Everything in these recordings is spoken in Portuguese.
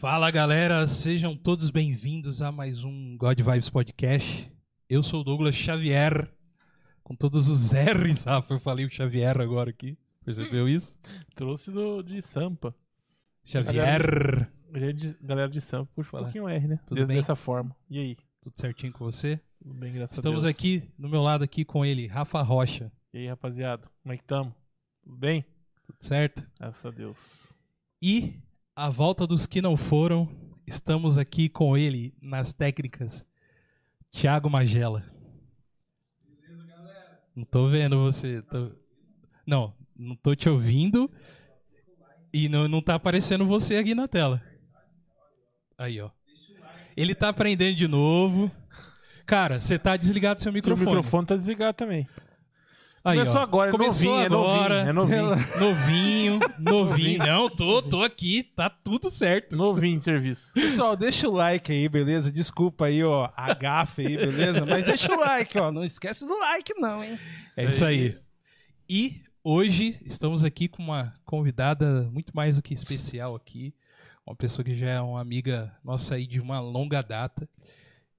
Fala galera, sejam todos bem-vindos a mais um God Vibes Podcast. Eu sou o Douglas Xavier, com todos os R's. Rafa, eu falei o Xavier agora aqui. Percebeu isso? Trouxe do, de Sampa. Xavier. Galera de, galera de Sampa, puxa um pouquinho R, né? Tudo Des- bem? Dessa forma. E aí? Tudo certinho com você? Tudo bem, graças Estamos a Deus. aqui, no meu lado aqui com ele, Rafa Rocha. E aí, rapaziada? Como é que tamo? Tudo bem? Tudo certo? Graças a Deus. E a volta dos que não foram, estamos aqui com ele nas técnicas, Thiago Magela. Não tô vendo você. tô- Não, não tô te ouvindo e não, não tá aparecendo você aqui na tela. Aí, ó. Ele tá aprendendo de novo. Cara, você tá desligado seu E o microfone. microfone tá desligado também. Aí, Começou ó. agora, é Começou novinho, é novinho, agora. é novinho. Novinho, novinho. Não, tô, tô aqui, tá tudo certo. Novinho de serviço. Pessoal, deixa o like aí, beleza? Desculpa aí, ó, a gafe aí, beleza? Mas deixa o like, ó. Não esquece do like, não, hein? É isso aí. E hoje estamos aqui com uma convidada muito mais do que especial aqui. Uma pessoa que já é uma amiga nossa aí de uma longa data.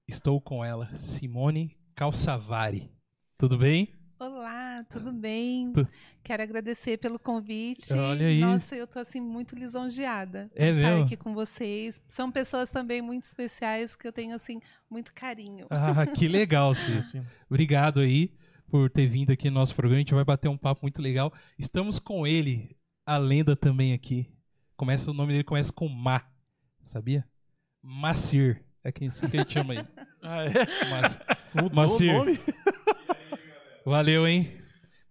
Estou com ela, Simone Calçavari. Tudo bem? Olá, tudo bem? Tu- Quero agradecer pelo convite. Olha aí. Nossa, eu tô assim muito lisonjeada de É estar aqui com vocês. São pessoas também muito especiais que eu tenho assim muito carinho. Ah, que legal, Sim. Obrigado aí por ter vindo aqui no nosso programa. A gente vai bater um papo muito legal. Estamos com ele, a lenda também aqui. Começa o nome dele começa com Ma, sabia? Macir. É quem assim que a gente chama aí. Ah, é? Mas- Mudou Macir. o nome? Valeu, hein?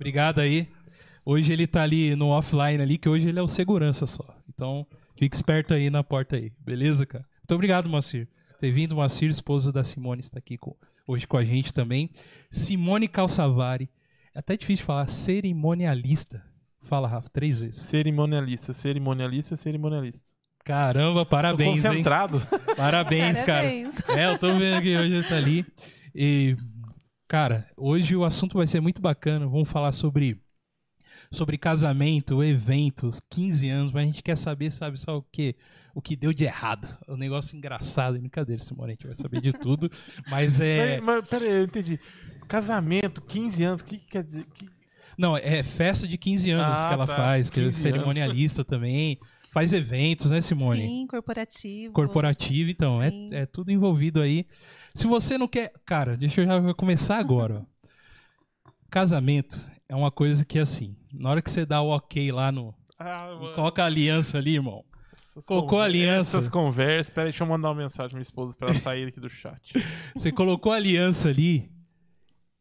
Obrigado aí. Hoje ele tá ali no offline ali, que hoje ele é o segurança só. Então, fique esperto aí na porta aí, beleza, cara? Muito obrigado, Macir. Ter vindo, Macir, esposa da Simone, está aqui com- hoje com a gente também. Simone Calçavari. É até difícil de falar, cerimonialista. Fala, Rafa, três vezes. Cerimonialista, cerimonialista, cerimonialista. Caramba, Tô parabéns, hein? concentrado. Parabéns, cara. Parabéns. É, eu tô vendo que hoje ele tá ali. E, cara, hoje o assunto vai ser muito bacana. Vamos falar sobre, sobre casamento, eventos, 15 anos, mas a gente quer saber, sabe, só o que o que deu de errado. O negócio engraçado, brincadeira, Simone, a gente vai saber de tudo. Mas é. Mas, mas peraí, eu entendi. Casamento, 15 anos, o que, que quer dizer? Que... Não, é festa de 15 anos Ah, que ela tá, faz, que é 15 cerimonialista também. Faz eventos, né, Simone? Sim, corporativo. corporativo, então, é, é tudo envolvido aí. Se você não quer. Cara, deixa eu já começar agora. ó. Casamento é uma coisa que, assim, na hora que você dá o ok lá no. Ah. Coloca a aliança ali, irmão. Essas colocou a aliança. Essas conversas. Peraí, deixa eu mandar uma mensagem pra minha esposa pra ela sair aqui do chat. Você colocou a aliança ali.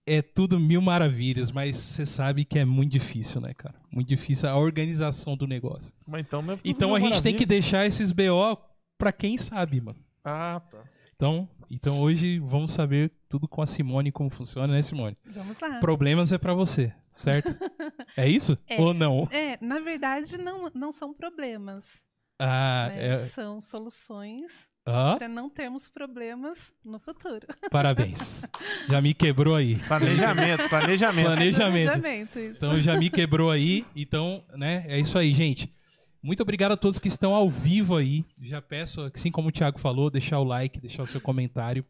É tudo mil maravilhas, mas você sabe que é muito difícil, né, cara? Muito difícil a organização do negócio. Mas então, Então a gente tem que maravilha. deixar esses BO pra quem sabe, mano. Ah, tá. Então, então hoje vamos saber tudo com a Simone como funciona, né, Simone? Vamos lá. Problemas é pra você, certo? É isso? É. Ou não? É, na verdade, não, não são problemas. Ah, né? é. São soluções Ah, para não termos problemas no futuro. parabéns. Já me quebrou aí. Planejamento, planejamento. Planejamento. Planejamento, isso. Então já me quebrou aí. Então, né? É isso aí, gente. Muito obrigado a todos que estão ao vivo aí. Já peço, assim como o Thiago falou, deixar o like, deixar o seu comentário.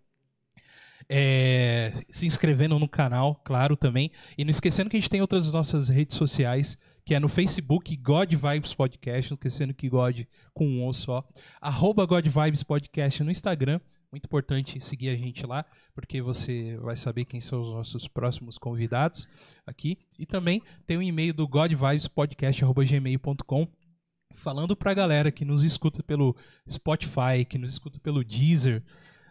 É, se inscrevendo no canal, claro, também. E não esquecendo que a gente tem outras nossas redes sociais, que é no Facebook, God Vibes Podcast. Não esquecendo que God com um O só. Arroba God Vibes Podcast no Instagram. Muito importante seguir a gente lá, porque você vai saber quem são os nossos próximos convidados aqui. E também tem o e-mail do godvibespodcast.gmail.com falando pra galera que nos escuta pelo Spotify, que nos escuta pelo Deezer,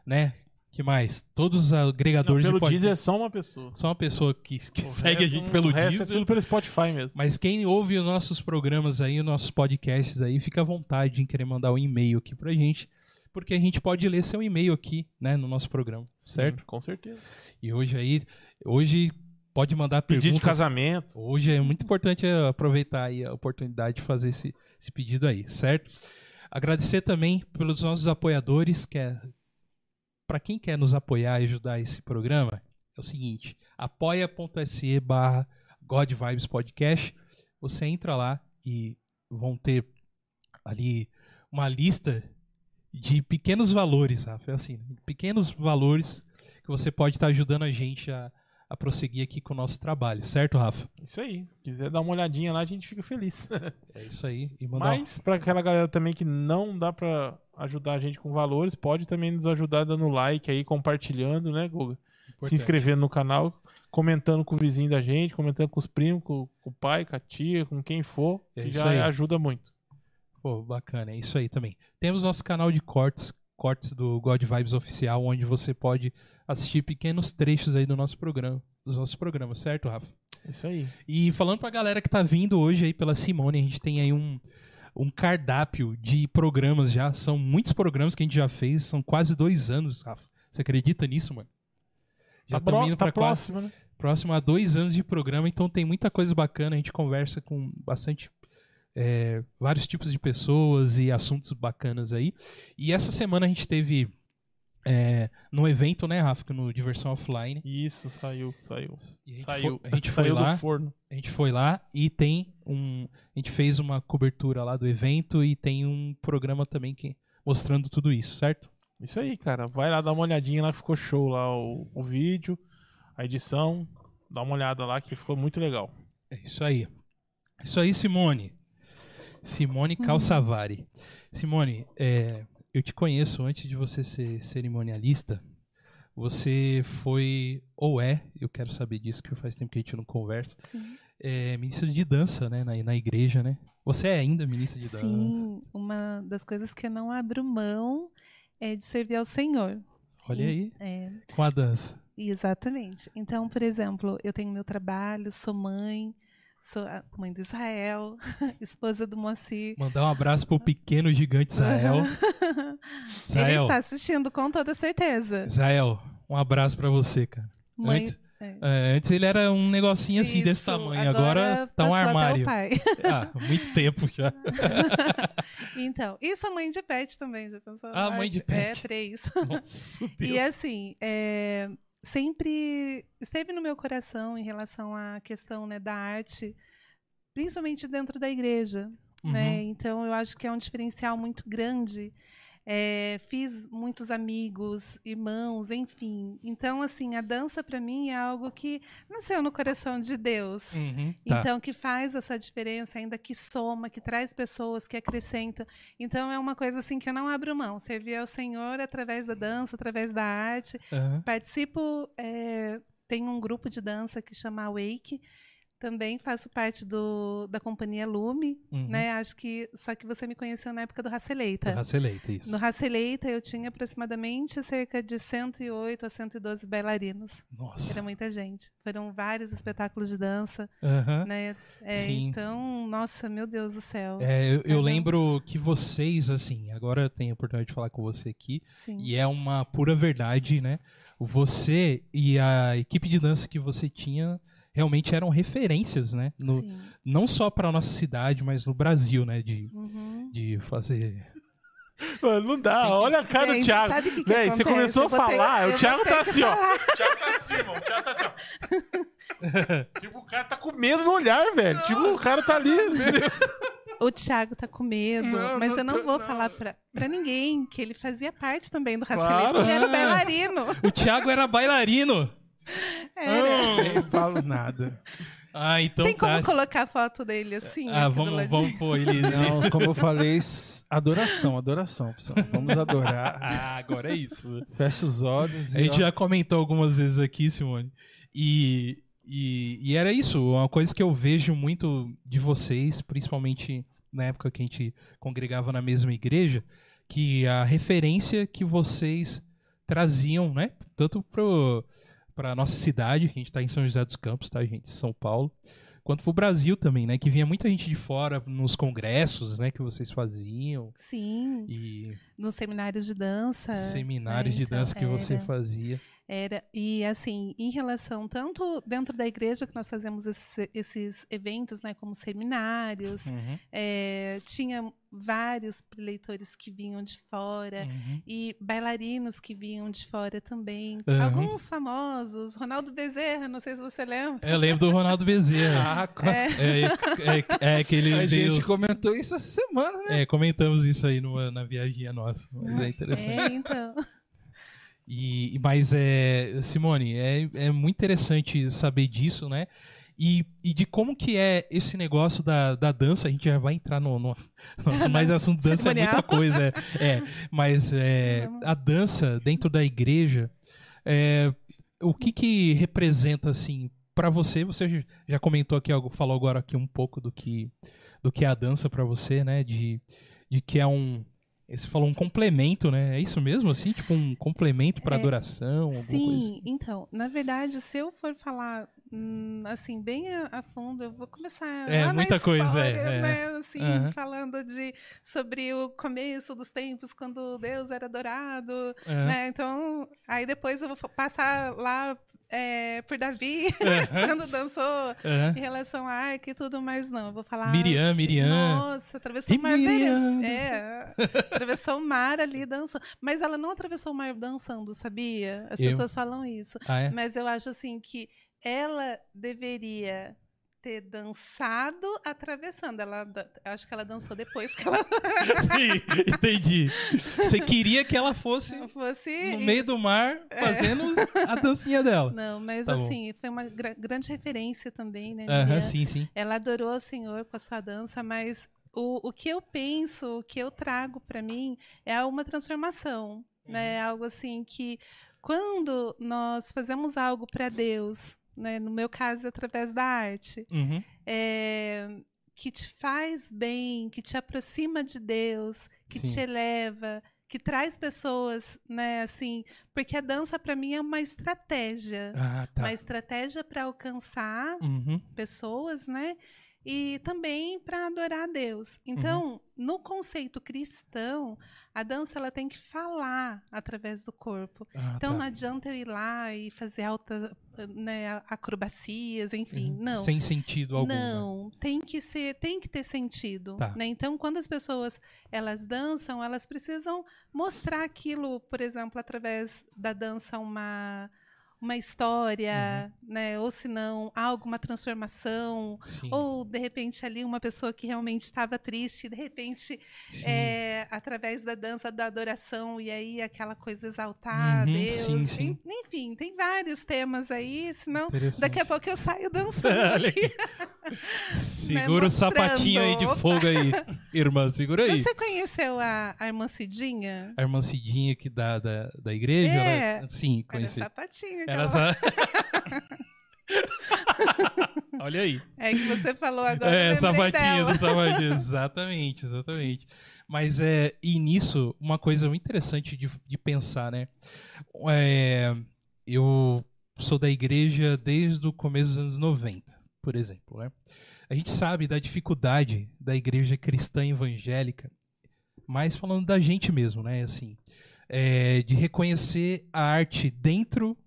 né? Que mais? Todos os Não, agregadores pelo de podcast. Deezer é só uma pessoa. Só uma pessoa que, que segue a resto- gente pelo resto Deezer. É tudo pelo Spotify mesmo. Mas quem ouve os nossos programas aí, os nossos podcasts aí, fica à vontade em querer mandar um e-mail aqui pra gente, porque a gente pode ler seu e-mail aqui, né, no nosso programa, certo? Sim, com certeza. E hoje aí, hoje pode mandar Pedido de perguntas. casamento. Hoje é muito importante aproveitar aí a oportunidade de fazer esse, esse pedido aí, certo? Agradecer também pelos nossos apoiadores, que é para quem quer nos apoiar e ajudar esse programa, é o seguinte, apoia.se barra God Vibes Podcast. Você entra lá e vão ter ali uma lista de pequenos valores, Rafa. É assim, pequenos valores que você pode estar ajudando a gente a, a prosseguir aqui com o nosso trabalho, certo, Rafa? Isso aí. Quiser dar uma olhadinha lá, a gente fica feliz. É isso aí. Um- Mas, pra aquela galera também que não dá pra ajudar a gente com valores, pode também nos ajudar dando like aí, compartilhando, né, Guga? Se Importante. inscrevendo no canal, comentando com o vizinho da gente, comentando com os primos, com, com o pai, com a tia, com quem for, É que isso já aí. ajuda muito. Pô, bacana, é isso aí também. Temos nosso canal de cortes, cortes do God Vibes Oficial, onde você pode assistir pequenos trechos aí do nosso programa, dos nossos programas, certo, Rafa? Isso aí. E falando pra galera que tá vindo hoje aí pela Simone, a gente tem aí um, um cardápio de programas já. São muitos programas que a gente já fez, são quase dois anos, Rafa. Você acredita nisso, mano? Já tá indo tá pra quase próximo, né? próximo a dois anos de programa, então tem muita coisa bacana. A gente conversa com bastante. é, vários tipos de pessoas e assuntos bacanas aí. E essa semana a gente teve é, no evento, né, Rafa, no Diversão Offline. Isso, saiu, saiu. A gente Saiu. foi, a gente foi saiu lá. do forno. A gente foi lá e tem um. A gente fez uma cobertura lá do evento e tem um programa também que mostrando tudo isso, certo? Isso aí, cara. Vai lá dar uma olhadinha lá, que ficou show lá o, o vídeo, a edição. Dá uma olhada lá que ficou muito legal. É isso aí. Isso aí, Simone. Simone Calçavari. Simone, é, eu te conheço antes de você ser cerimonialista. Você foi, ou é, eu quero saber disso, que faz tempo que a gente não conversa, Sim. é, ministra de dança, né, na, na igreja, né? Você é ainda ministra de dança. Sim, uma das coisas que eu não abro mão é de servir ao Senhor. Olha aí, É, com a dança. exatamente. Então, por exemplo, eu tenho meu trabalho, sou mãe, sou a mãe do Israel, esposa do Moacir. Mandar um abraço pro pequeno gigante Israel. Ele Israel, está assistindo com toda certeza. Israel, um abraço pra você, cara. Mãe, Antes, é. é, antes ele era um negocinho assim desse Isso, tamanho, agora, tá um armário. pai. Ah, muito tempo já. então, e sou mãe de pet também, já pensou? Ah, mãe de É, pet. três. Nossa, Deus. E assim, é, sempre esteve no meu coração em relação à questão né, da arte, principalmente dentro da igreja. Né? Uhum. Então, eu acho que é um diferencial muito grande. É, fiz muitos amigos, irmãos, enfim. Então, assim, a dança para mim é algo que nasceu no coração de Deus. Uhum, tá. Então, que faz essa diferença, ainda que soma, que traz pessoas, que acrescenta. Então, é uma coisa assim que eu não abro mão. Servir ao Senhor através da dança, através da arte. Aham. Participo, é, tem um grupo de dança que chama Wake. Também faço parte do, da companhia Lume, Uhum. né? Acho que só que você me conheceu na época do Raceleita. Raceleita, isso. No Raceleita eu tinha aproximadamente cerca de 108 a 112 bailarinos. Nossa. Era muita gente. Foram vários espetáculos de dança Aham. né? É, Sim. então, nossa, meu Deus do céu. É, eu, eu lembro que vocês, assim, agora eu tenho a oportunidade de falar com você aqui, Sim. e é uma pura verdade, né? Você e a equipe de dança que você tinha realmente eram referências, né? No, Sim. não só para nossa cidade, mas no Brasil, né? De, Uhum. de fazer. Mano, não dá. Olha a cara do Gente, Thiago. sabe o que que Véi, você começou a ter- falar, eu o Thiago ter tá que assim, ó. O Thiago tá assim, irmão. O Thiago tá assim, ó. tipo, o cara tá com medo no olhar, velho. Tipo, o cara tá ali. O Thiago tá com medo, Não, mas não eu não vou não. falar pra, pra ninguém que ele fazia parte também do Claro. Raceleito, ele era Ah. bailarino. O Thiago era bailarino! Era. Nem falo nada. Ah, então Tem como tá. colocar a foto dele assim? Ah, vamos, vamos pôr ele. Não, como eu falei, adoração, adoração, pessoal. Vamos adorar. Ah, agora é isso. Fecha os olhos A e. gente ó, já comentou algumas vezes aqui, Simone. E, e, e era isso, uma coisa que eu vejo muito de vocês, principalmente na época que a gente congregava na mesma igreja, que a referência que vocês traziam, né? Tanto pro, pra nossa cidade, que a gente tá em São José dos Campos, tá, gente? São Paulo. Quanto pro Brasil também, né? Que vinha muita gente de fora nos congressos, né? Que vocês faziam. Sim, E nos seminários de dança. seminários né? de Então, dança que você era. fazia. Era, e assim, em relação tanto dentro da igreja que nós fazemos esse- esses eventos, né, como seminários, Uhum, é, tinha vários preleitores que vinham de fora uhum. e bailarinos que vinham de fora também. Aham. Alguns famosos, Ronaldo Bezerra, não sei se você lembra. Eu lembro do Ronaldo Bezerra. Ah, É, É, é, é que ele a gente comentou isso essa semana, né? É, comentamos isso aí numa, na viagem nossa. Mas é interessante. É, então. E, mas é, Simone, é, é muito interessante saber disso, né? E, e de como que é esse negócio da, da dança, a gente já vai entrar no, no nosso mais assunto dança é muita coisa, é, é, mas é, a dança dentro da igreja, é, o que que representa assim para você? Você já comentou aqui algo, falou agora aqui um pouco do que do que é a dança para você, né? De, de que é um você falou um complemento, né? É isso mesmo, assim? Tipo um complemento para É, adoração, coisa Sim, assim? então, na verdade, se eu for falar hum, assim, bem a, a fundo, eu vou começar É, lá muita coisa, história, é, é. né? Assim, Aham. falando de sobre o começo dos tempos, quando Deus era adorado, Aham. né? Então, aí depois eu vou passar lá é, por Davi, quando dançou Aham. em relação à arca e tudo mais, não. Eu vou falar. Miriam, Miriam. Nossa, atravessou E o mar. Miriam? É, atravessou o mar ali dançando. Mas ela não atravessou o mar dançando, sabia? As Eu? pessoas falam isso. Ah, é? Mas eu acho assim que ela deveria ter dançado atravessando. Ela, acho que ela dançou depois que ela Sim, entendi. Você queria que ela fosse fosse. no meio do mar fazendo a dancinha dela. Não, mas Tá bom. assim, foi uma gra- grande referência também, né? Miriam? sim, sim. Ela adorou o Senhor com a sua dança, mas o, o que eu penso, o que eu trago para mim é uma transformação, né? É Algo assim que quando nós fazemos algo para Deus, né? No meu caso, através da arte, Uhum. é, que te faz bem, que te aproxima de Deus, que Sim. te eleva, que traz pessoas, né? Assim, porque a dança para mim é uma estratégia, Ah, tá. uma estratégia para alcançar Uhum. pessoas, né? E também para adorar a Deus. Então, no conceito cristão, a dança ela tem que falar através do corpo. Ah, Então, tá. não adianta eu ir lá e fazer altas né, acrobacias, enfim. Uhum. Não. Sem sentido algum. né? Não, tem que ser, tem que ter sentido, Tá. né? Então, quando as pessoas elas dançam, elas precisam mostrar aquilo, por exemplo, através da dança uma uma história, Uhum. né? Ou se não, alguma transformação, Sim, ou de repente ali uma pessoa que realmente estava triste, de repente é, através da dança da adoração e aí aquela coisa exaltar Uhum, Deus, sim, sim. En- enfim, tem vários temas aí, senão daqui a pouco eu saio dançando aqui. Segura o mostrando. sapatinho aí de fogo aí, irmã. Segura aí. Você conheceu a, a irmã Cidinha? A irmã Cidinha aqui da, da, da igreja? É. ela- Sim, Era conheci. sapatinho. Era ela- só... Olha aí. É que você falou agora. É, eu lembrei sapatinho dela. do sapatinho. Exatamente, exatamente. Mas é, e nisso, uma coisa muito interessante de, de pensar, né? É, eu sou da igreja desde o começo dos anos 90, por exemplo, né? A gente sabe da dificuldade da igreja cristã evangélica, mas falando da gente mesmo, né? Assim, é, de reconhecer a arte dentro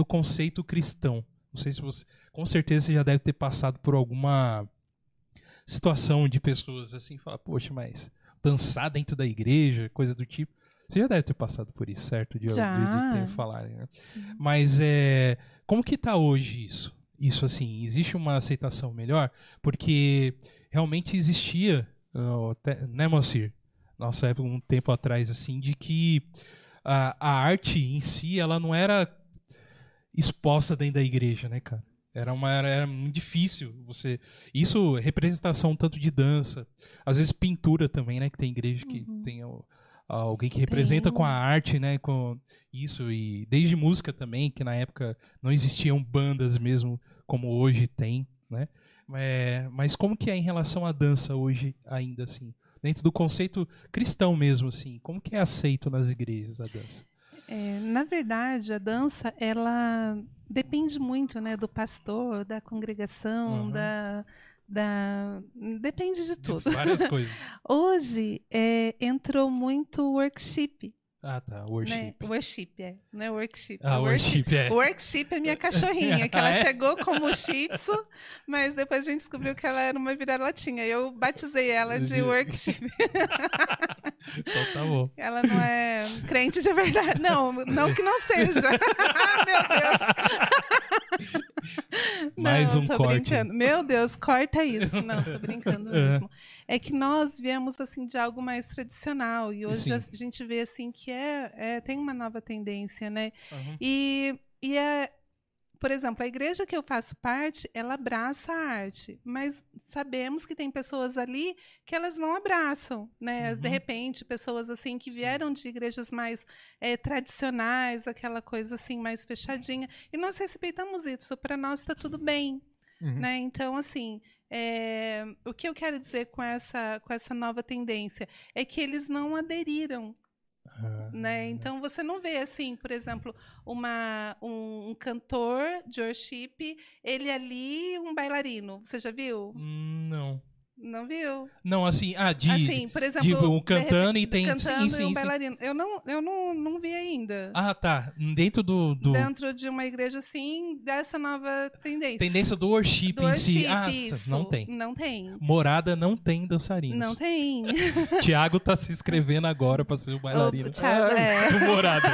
do conceito cristão. Não sei se você. Com certeza você já deve ter passado por alguma situação de pessoas assim, falar, poxa, mas dançar dentro da igreja, coisa do tipo. Você já deve ter passado por isso, certo? De, de- Já. de ter falarem, né? Mas é, como que tá hoje isso? Isso assim, existe uma aceitação melhor? Porque realmente existia, né, Moacir? Nossa época, um tempo atrás, assim, de que a, a arte em si, ela não era exposta dentro da igreja, né, cara? Era, uma, era, era muito difícil você. Isso, representação tanto de dança, às vezes pintura também, né? Que tem igreja que tem o- alguém que representa Tem. com a arte, né? Com isso, e desde música também, que na época não existiam bandas mesmo como hoje tem, né? É, mas como que é em relação à dança hoje, ainda assim? Dentro do conceito cristão mesmo, assim, como que é aceito nas igrejas a dança? É, na verdade, a dança, ela depende muito, né, do pastor, da congregação, Uhum. da, da... Depende de tudo. Várias coisas. Hoje, é, entrou muito workshop, Ah, tá. né? Worship. Worship, é. Não é workshop. Ah, é worship, é. Workship é minha cachorrinha, que ela Ah, é? chegou como Shih Tzu, mas depois a gente descobriu que ela era uma vira-latinha. Eu batizei ela de De- workship. Então tá bom. Ela não é crente de verdade. Não, não que não seja. Meu Deus. Mais não, um tô corte. brincando. Meu Deus, corta isso. Não, tô brincando É. mesmo. É que nós viemos assim de algo mais tradicional e hoje Sim. a gente vê assim que é, é- tem uma nova tendência, né? Uhum. E, e é, por exemplo, a igreja que eu faço parte, ela abraça a arte, mas sabemos que tem pessoas ali que elas não abraçam, né? De Uhum. repente, pessoas assim que vieram de igrejas mais eh, tradicionais, aquela coisa assim mais fechadinha, e nós respeitamos isso. Para nós está tudo bem, Uhum. né? Então, assim, é, o que eu quero dizer com essa com essa nova tendência é que eles não aderiram Ah, né? Então você não vê assim, por exemplo, uma, um, um cantor de worship, ele ali um bailarino. Você já viu? hum, Não. Não viu? Não, assim, ah, de. assim, por exemplo, de um de cantando repente, e tem. cantando sim, sim, e um sim. bailarino. Eu não, eu não, não vi ainda. Ah, tá. Dentro do. do... Dentro de uma igreja assim, dessa nova tendência. Tendência do worship Do em si. worship, Ah, isso. não tem. Não tem. Morada não tem dançarinos. Não tem. Tiago tá se inscrevendo agora pra ser o bailarino. O Thiago, é. Do Morada.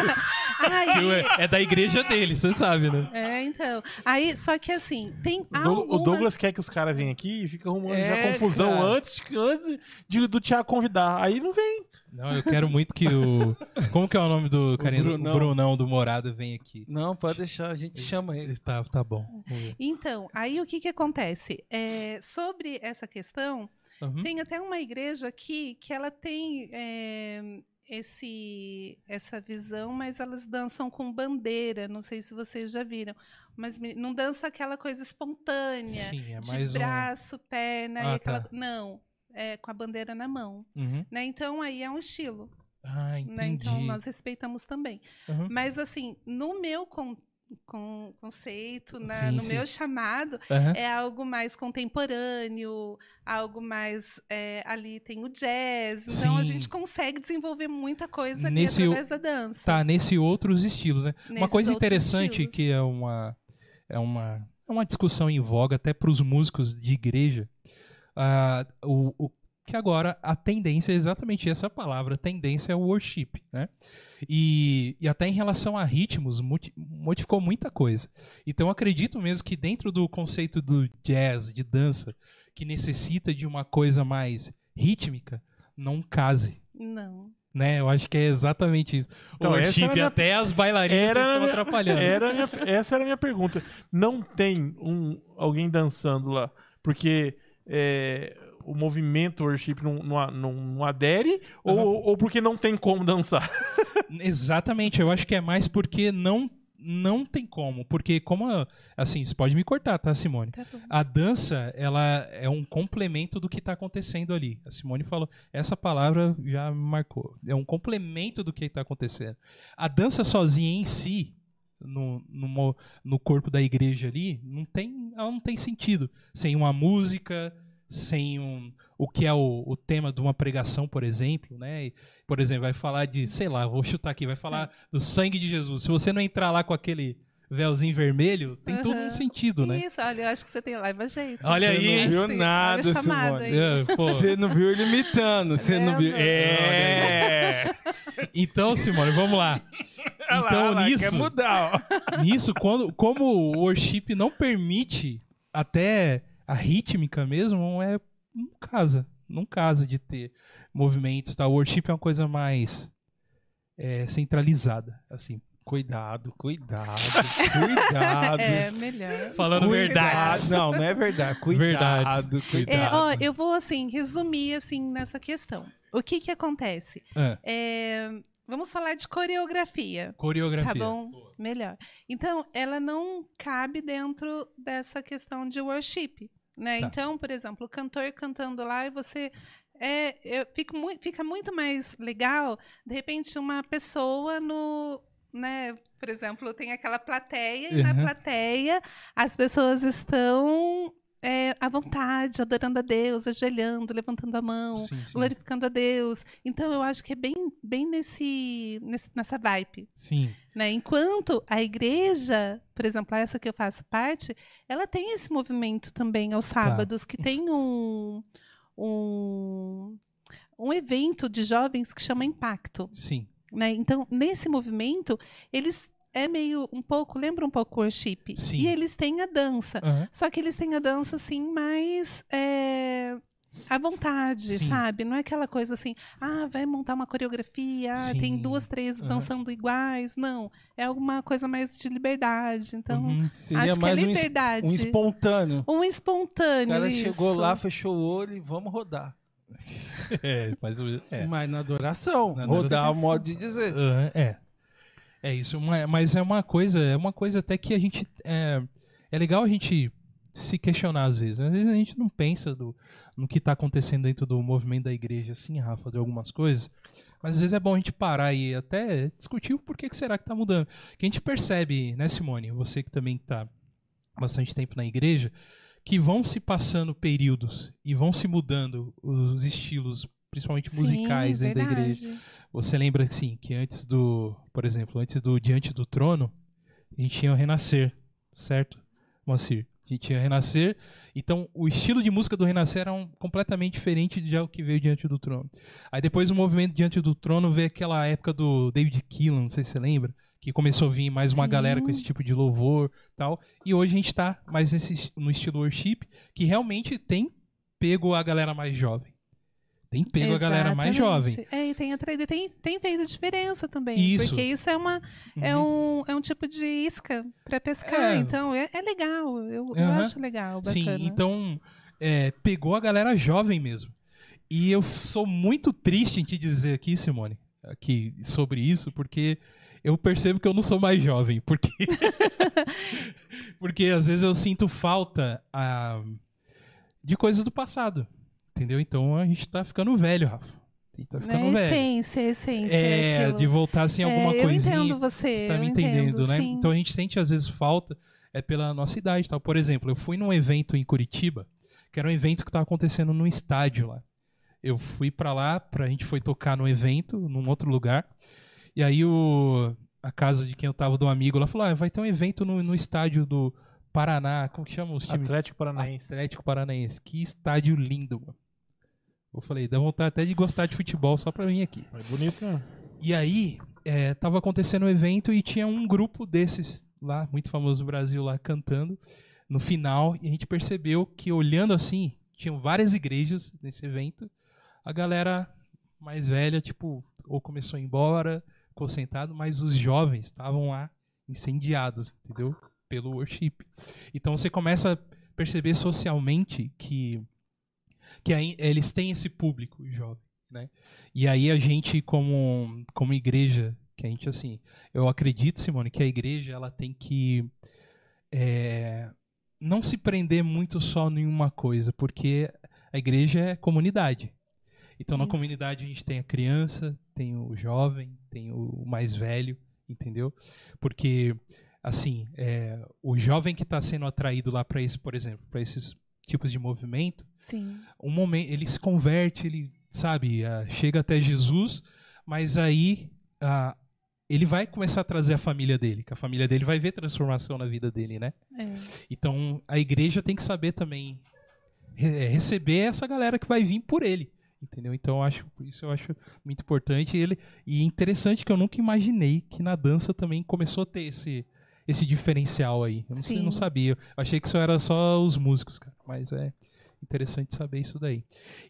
Aí, Que é da igreja dele, você sabe, né? é, então. Aí, só que assim, tem O, Doug- algumas... o Douglas quer que os caras venham aqui e fica arrumando já É, confusão cara. antes, antes de- do Thiago convidar. Aí não vem. Não, eu quero muito que o. Como que é o nome do carinha? do- Brunão. O Brunão do Morada vem aqui. Não, pode deixar, a gente chama ele. Tá, tá bom. Então, aí o que, que acontece? É, sobre essa questão, Uhum. tem até uma igreja aqui que ela tem é, esse, essa visão, mas elas dançam com bandeira. Não sei se vocês já viram. Mas não dança aquela coisa espontânea, Sim, é de mais um. braço, perna Ah, e aquela. tá. Não, é com a bandeira na mão. Uhum. Né? Então aí é um estilo. Ah. Né? Então nós respeitamos também. Uhum. Mas assim, no meu con- con- conceito, na- Sim, no sim. meu chamado, Aham. é algo mais contemporâneo, algo mais. é, ali tem o jazz. Então a Sim. gente consegue desenvolver muita coisa ali Nesse através da dança. Tá, nesse outros estilos, né? Uma coisa interessante estilos. que é uma é uma é uma discussão em voga até para os músicos de igreja, ah, o, o que agora a tendência é exatamente essa palavra, tendência é o worship, né? E, e até em relação a ritmos modificou muita coisa. Então eu acredito mesmo que dentro do conceito do jazz, de dança, que necessita de uma coisa mais rítmica, não case. Não. Né? Eu acho que é exatamente isso. Então, o worship, minha- até as bailarinas Era estão minha- atrapalhando. Era minha- essa era a minha pergunta. Não tem um, alguém dançando lá, porque é, o movimento worship não, não, não- não adere ou, ou porque não tem como dançar? Exatamente, eu acho que é mais porque não não tem como, porque como a- assim, você pode me cortar, tá, Simone? Tá. A dança, ela é um complemento do que está acontecendo ali. A Simone falou, essa palavra já me marcou. É um complemento do que está acontecendo. A dança sozinha em si, no, no, no corpo da igreja ali, não tem, ela não tem sentido. Sem uma música, sem um, o que é o, o tema de uma pregação, por exemplo, né? Por exemplo, vai falar de, sei lá, vou chutar aqui, vai falar do sangue de Jesus. Se você não entrar lá com aquele véuzinho vermelho, tem todo um sentido, né? Isso, olha, eu acho que você tem live jeito. Olha Você aí, não viu Olha nada, Simone. aí. É. Você não viu ele imitando, você não viu. É! Então, Simone, vamos lá. Olha lá, Então, olha lá, nisso, Quer mudar, ó. nisso quando, como o worship não permite até a rítmica mesmo, é, não casa. Não casa de ter movimentos. Tá? O worship é uma coisa mais é, centralizada. Assim, Cuidado, cuidado, cuidado. É, melhor. falando Cuidado. verdade. Não, não é verdade. Cuidado, Verdade. cuidado. É, ó, eu vou assim resumir assim nessa questão. O que que acontece? É, É, vamos falar de coreografia. coreografia. Tá bom? Melhor. Então, ela não cabe dentro dessa questão de worship. Né? Tá. Então, por exemplo, o cantor cantando lá e você. É, eu fico mui- fica muito mais legal, de repente, uma pessoa no. Né, por exemplo, tem aquela plateia, e na plateia as pessoas estão é, à vontade, adorando a Deus, ajoelhando, levantando a mão, Sim, sim. glorificando a Deus. Então, eu acho que é bem, bem nesse, nesse- nessa vibe. Sim. Né? Enquanto a igreja, por exemplo, essa que eu faço parte, ela tem esse movimento também aos Tá. sábados, que tem um, um, um evento de jovens que chama Impacto. Sim. Né? Então, nesse movimento, eles é meio um pouco, lembra um pouco worship. Sim. E eles têm a dança. Aham. Só que eles têm a dança assim mais é, à vontade, Sim. sabe? Não é aquela coisa assim, ah, vai montar uma coreografia, ah, tem duas, três Aham. dançando iguais. Não, é alguma coisa mais de liberdade. Então, Uhum. Seria acho mais que é um, es- liberdade. um espontâneo. Um O espontâneo. cara isso. chegou lá, fechou o olho e vamos rodar. É, mas o- é. Mas na adoração. Na rodar adoração. o modo de dizer. Aham, é. É isso, ma- mas é uma coisa, é uma coisa até que a gente é, é legal a gente se questionar às vezes. né? Às vezes a gente não pensa do, no que está acontecendo dentro do movimento da igreja, assim, Rafa, de algumas coisas. Mas às vezes é bom a gente parar e até discutir o porquê que será que está mudando. Que a gente percebe, né, Simone? Você que também está bastante tempo na igreja, que vão se passando períodos e vão se mudando os estilos, principalmente Sim, musicais dentro da igreja. verdade. Você lembra assim que antes do, por exemplo, antes do Diante do Trono, a gente tinha o Renascer, certo, Moacir? A gente tinha o Renascer, então o estilo de música do Renascer era um, completamente diferente de algo que veio Diante do Trono. Aí depois o movimento Diante do Trono veio aquela época do David Keelan, não sei se você lembra, que começou a vir mais uma Sim. galera com esse tipo de louvor tal. E hoje a gente tá mais nesse, no estilo worship, que realmente tem pego a galera mais jovem. Tem pego a galera mais jovem. É, e tem, atraído, tem, tem feito diferença também. Isso. Porque isso é, uma, é, Uhum. um, é um tipo de isca para pescar. É. Então, é, é legal. Eu, eu Aham. acho legal, bacana. Sim, então é, pegou a galera jovem mesmo. E eu sou muito triste em te dizer aqui, Simone, aqui sobre isso, porque eu percebo que eu não sou mais jovem, porque porque às vezes eu sinto falta ah, de coisas do passado, entendeu? Então a gente tá ficando velho, Rafa. A gente tá ficando é velho. essência, essência. É, aquilo. de voltar assim alguma é, coisinha. Eu entendo você. Você tá eu me entendendo, entendo, né? sim. Então a gente sente às vezes falta é pela nossa idade, tal. Por exemplo, eu fui num evento em Curitiba, que era um evento que estava acontecendo num estádio lá. Eu fui pra lá, pra gente foi tocar no evento, num outro lugar. E aí o a casa de quem eu tava do amigo lá falou: ah, vai ter um evento no, no estádio do Paraná, como que chama os times? Atlético Paranaense. Atlético Paranaense. Que estádio lindo, mano. Eu falei, dá vontade até de gostar de futebol só pra vir aqui. É bonito, né? E aí, é, tava acontecendo um evento e tinha um grupo desses lá, muito famoso do Brasil, lá cantando no final. E a gente percebeu que, olhando assim, tinham várias igrejas nesse evento. A galera mais velha, tipo, ou começou a ir embora, ficou sentado, mas os jovens estavam lá incendiados, entendeu? Pelo worship. Então você começa a perceber socialmente que, que eles têm esse público jovem, né? E aí a gente, como, como igreja, que a gente, assim, eu acredito, Simone, que a igreja, ela tem que é, não se prender muito só em uma coisa, porque a igreja é comunidade. Então, na Isso. comunidade a gente tem a criança, tem o jovem, tem o mais velho, entendeu? Porque, assim, é, o jovem que está sendo atraído lá para esse, por exemplo, para esses tipos de movimento, Sim. um momento ele se converte, ele sabe, ah, chega até Jesus, mas aí ah, ele vai começar a trazer a família dele, que a família dele vai ver transformação na vida dele, né? É. Então a igreja tem que saber também re- receber essa galera que vai vir por ele. Entendeu? Então acho isso eu acho muito importante e ele e interessante que eu nunca imaginei que na dança também começou a ter esse esse diferencial aí. Eu não, sei, não sabia. Eu achei que isso era só os músicos, cara. Mas é interessante saber isso daí.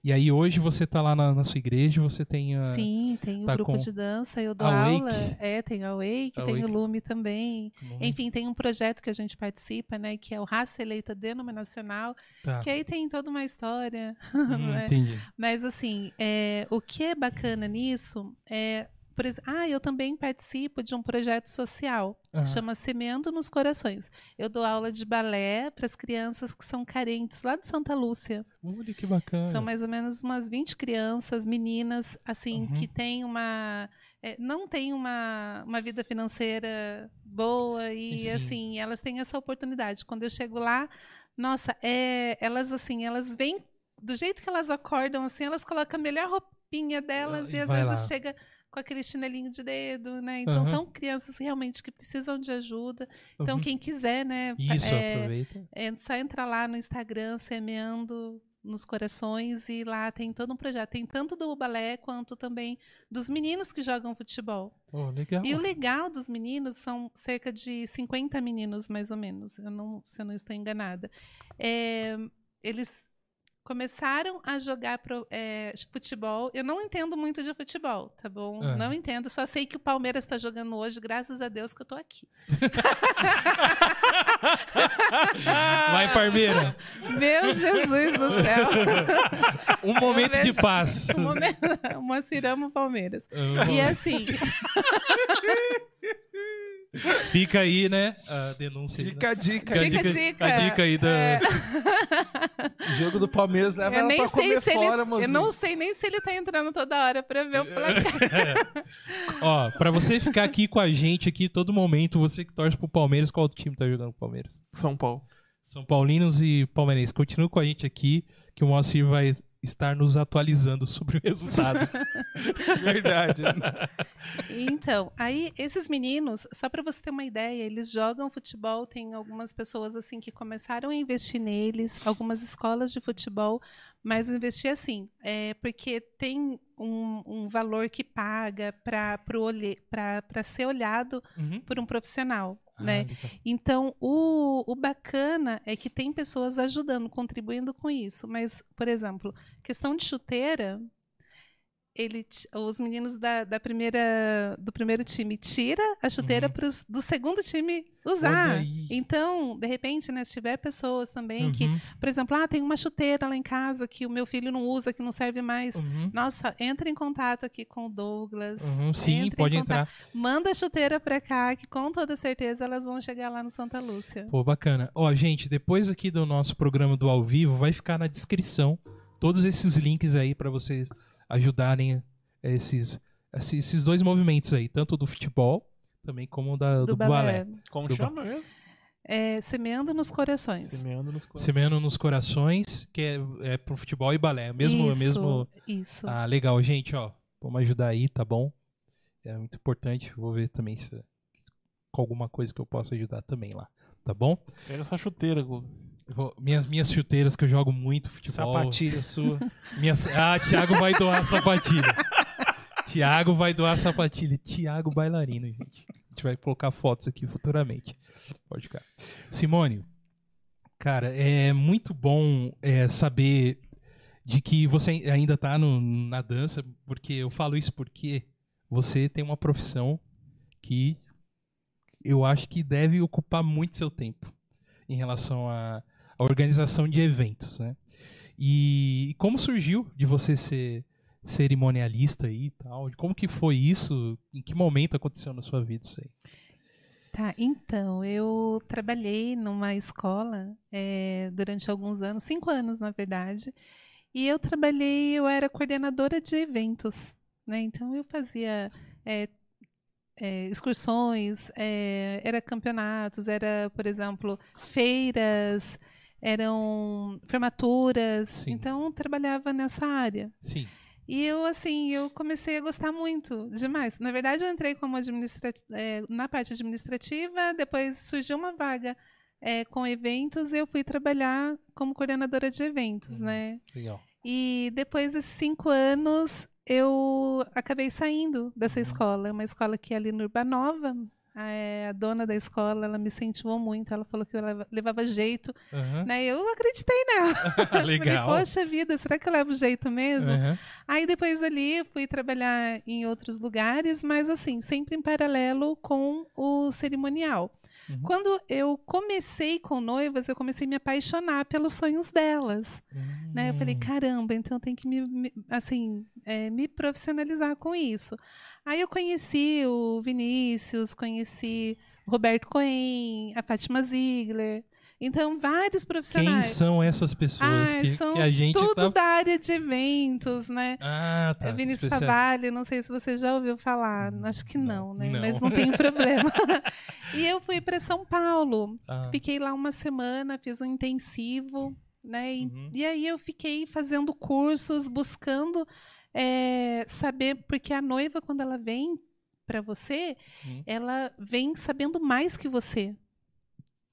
E aí hoje você tá lá na, na sua igreja, você tem a Sim, tem o tá grupo com de dança, eu dou Awake. aula. É, tem a Wake, tem Awake. o Lume também. Uhum. Enfim, tem um projeto que a gente participa, né? Que é o Raça Eleita Denominacional, tá. que aí tem toda uma história. Hum, né? entendi. Mas assim, é, o que é bacana nisso é. Por ex- ah, eu também participo de um projeto social, Aham. chama Semeando nos Corações. Eu dou aula de balé para as crianças que são carentes lá de Santa Lúcia. Olha que bacana. São mais ou menos umas 20 crianças, meninas, assim, Uhum. que têm uma. é, não têm uma, uma vida financeira boa e, Sim. assim, elas têm essa oportunidade. Quando eu chego lá, nossa, é, elas, assim, elas vêm. Do jeito que elas acordam, assim, elas colocam a melhor roupinha delas Ah, e e às vezes lá. chega com aquele chinelinho de dedo, né? Então Aham. são crianças realmente que precisam de ajuda. Então, Uhum. quem quiser, né? Isso, é, aproveita. é só entrar lá no Instagram, semeando nos corações e lá tem todo um projeto. Tem tanto do balé quanto também dos meninos que jogam futebol. Oh, legal. E o legal dos meninos são cerca de 50 meninos, mais ou menos, eu não, se eu não estou enganada. É, eles começaram a jogar pro, é, futebol. Eu não entendo muito de futebol, tá bom? Ah. Não entendo, só sei que o Palmeiras está jogando hoje, graças a Deus que eu tô aqui. Vai, Parmeira. Meu Jesus do céu! Um momento de vejo- paz. Um momento, uma cirama Palmeiras. E assim, Fica aí, né? A denúncia. aí, né? Fica a dica. Fica a Fica a dica, dica. a dica aí da. É. O jogo do Palmeiras leva eu ela nem pra sei comer se fora, ele, eu não sei nem se ele tá entrando toda hora pra ver o placar. Ó, pra você ficar aqui com a gente aqui todo momento, você que torce pro Palmeiras, qual outro time tá jogando pro Palmeiras? São Paulo. São Paulinos e Palmeirenses. Continue com a gente aqui, que o Moacir vai estar nos atualizando sobre o resultado. Verdade. Então, aí esses meninos, só para você ter uma ideia, eles jogam futebol, tem algumas pessoas assim que começaram a investir neles, algumas escolas de futebol, mas investir assim, é, porque tem um, um valor que paga para ser olhado Uhum. por um profissional, Ah, né? legal. Então, o, o bacana é que tem pessoas ajudando, contribuindo com isso. Mas, por exemplo, questão de chuteira, ele, os meninos da, da primeira, do primeiro time tira a chuteira Uhum. pros, do segundo time usar. Então, de repente, né, se tiver pessoas também que, Uhum, por exemplo, ah, tem uma chuteira lá em casa que o meu filho não usa, que não serve mais. uhum, Nossa, entra em contato aqui com o Douglas. uhum. Sim, pode entrar. Manda a chuteira pra cá, que com toda certeza elas vão chegar lá no Santa Lúcia. Pô, bacana. Ó, gente, depois aqui do nosso programa do ao vivo, vai ficar na descrição todos esses links aí pra vocês ajudarem esses, esses esses dois movimentos aí, tanto do futebol também como da, do, balé. Como Do chama mesmo? É, semeando nos corações. Semeando nos corações. Semeando nos corações, que é, é pro futebol e balé. Mesmo, isso, mesmo. Isso. Ah, legal, gente, ó. Vamos ajudar aí, tá bom? É muito importante. Vou ver também se com alguma coisa que eu possa ajudar também lá, tá bom? Pega essa chuteira, Guga. Minhas, minhas chuteiras que eu jogo muito futebol. Sapatilha sua. Minhas, ah, Thiago vai doar a sapatilha. Thiago vai doar a sapatilha. Thiago bailarino, gente. A gente vai colocar fotos aqui futuramente. Pode ficar. Simone, cara, é muito bom é, saber de que você ainda tá no- na dança, porque eu falo isso porque você tem uma profissão que eu acho que deve ocupar muito seu tempo em relação à à organização de eventos, né? E como surgiu de você ser cerimonialista e tal? Como que foi isso? Em que momento aconteceu na sua vida isso aí? Tá, então, eu trabalhei numa escola é, durante alguns anos, cinco anos, na verdade, e eu trabalhei, eu era coordenadora de eventos, né? Então, eu fazia é, é, excursões, é, era campeonatos, era, por exemplo, feiras, eram formaturas, Sim. então, trabalhava nessa área. Sim. E eu, assim, eu comecei a gostar muito, demais. Na verdade, eu entrei como eh, na parte administrativa, depois surgiu uma vaga eh, com eventos e eu fui trabalhar como coordenadora de eventos, Uhum. né? Legal. E depois desses cinco anos, eu acabei saindo dessa Uhum. escola. Uma escola que é ali no Urbanova. A, eh, a dona da escola, ela me incentivou muito. Ela falou que eu leva- levava jeito. Aham. Né? Eu acreditei nela. Legal. Falei, poxa vida, será que eu levo jeito mesmo? Aham. Aí depois dali fui trabalhar em outros lugares, mas assim, sempre em paralelo com o cerimonial. Uhum. Quando eu comecei com noivas, eu comecei a me apaixonar pelos sonhos delas. Né? Eu falei, Hum. caramba, então eu tenho que me, me- assim, é, me profissionalizar com isso. Aí eu conheci o Vinícius, conheci o Roberto Cohen, a Fátima Ziegler. Então, vários Quem profissionais. são essas pessoas Ah, que, são que a gente tudo tá... da área de eventos, né? Ah, tá. É Vinícius Especial- Favalli, não sei se você já ouviu falar, Hum, acho que não, não, né? não. Mas não tem problema. e eu fui para São Paulo, Ah, fiquei lá uma semana, fiz um intensivo, né? E, Uhum. e aí eu fiquei fazendo cursos, buscando é, saber, porque a noiva, quando ela vem para você, Hum. ela vem sabendo mais que você.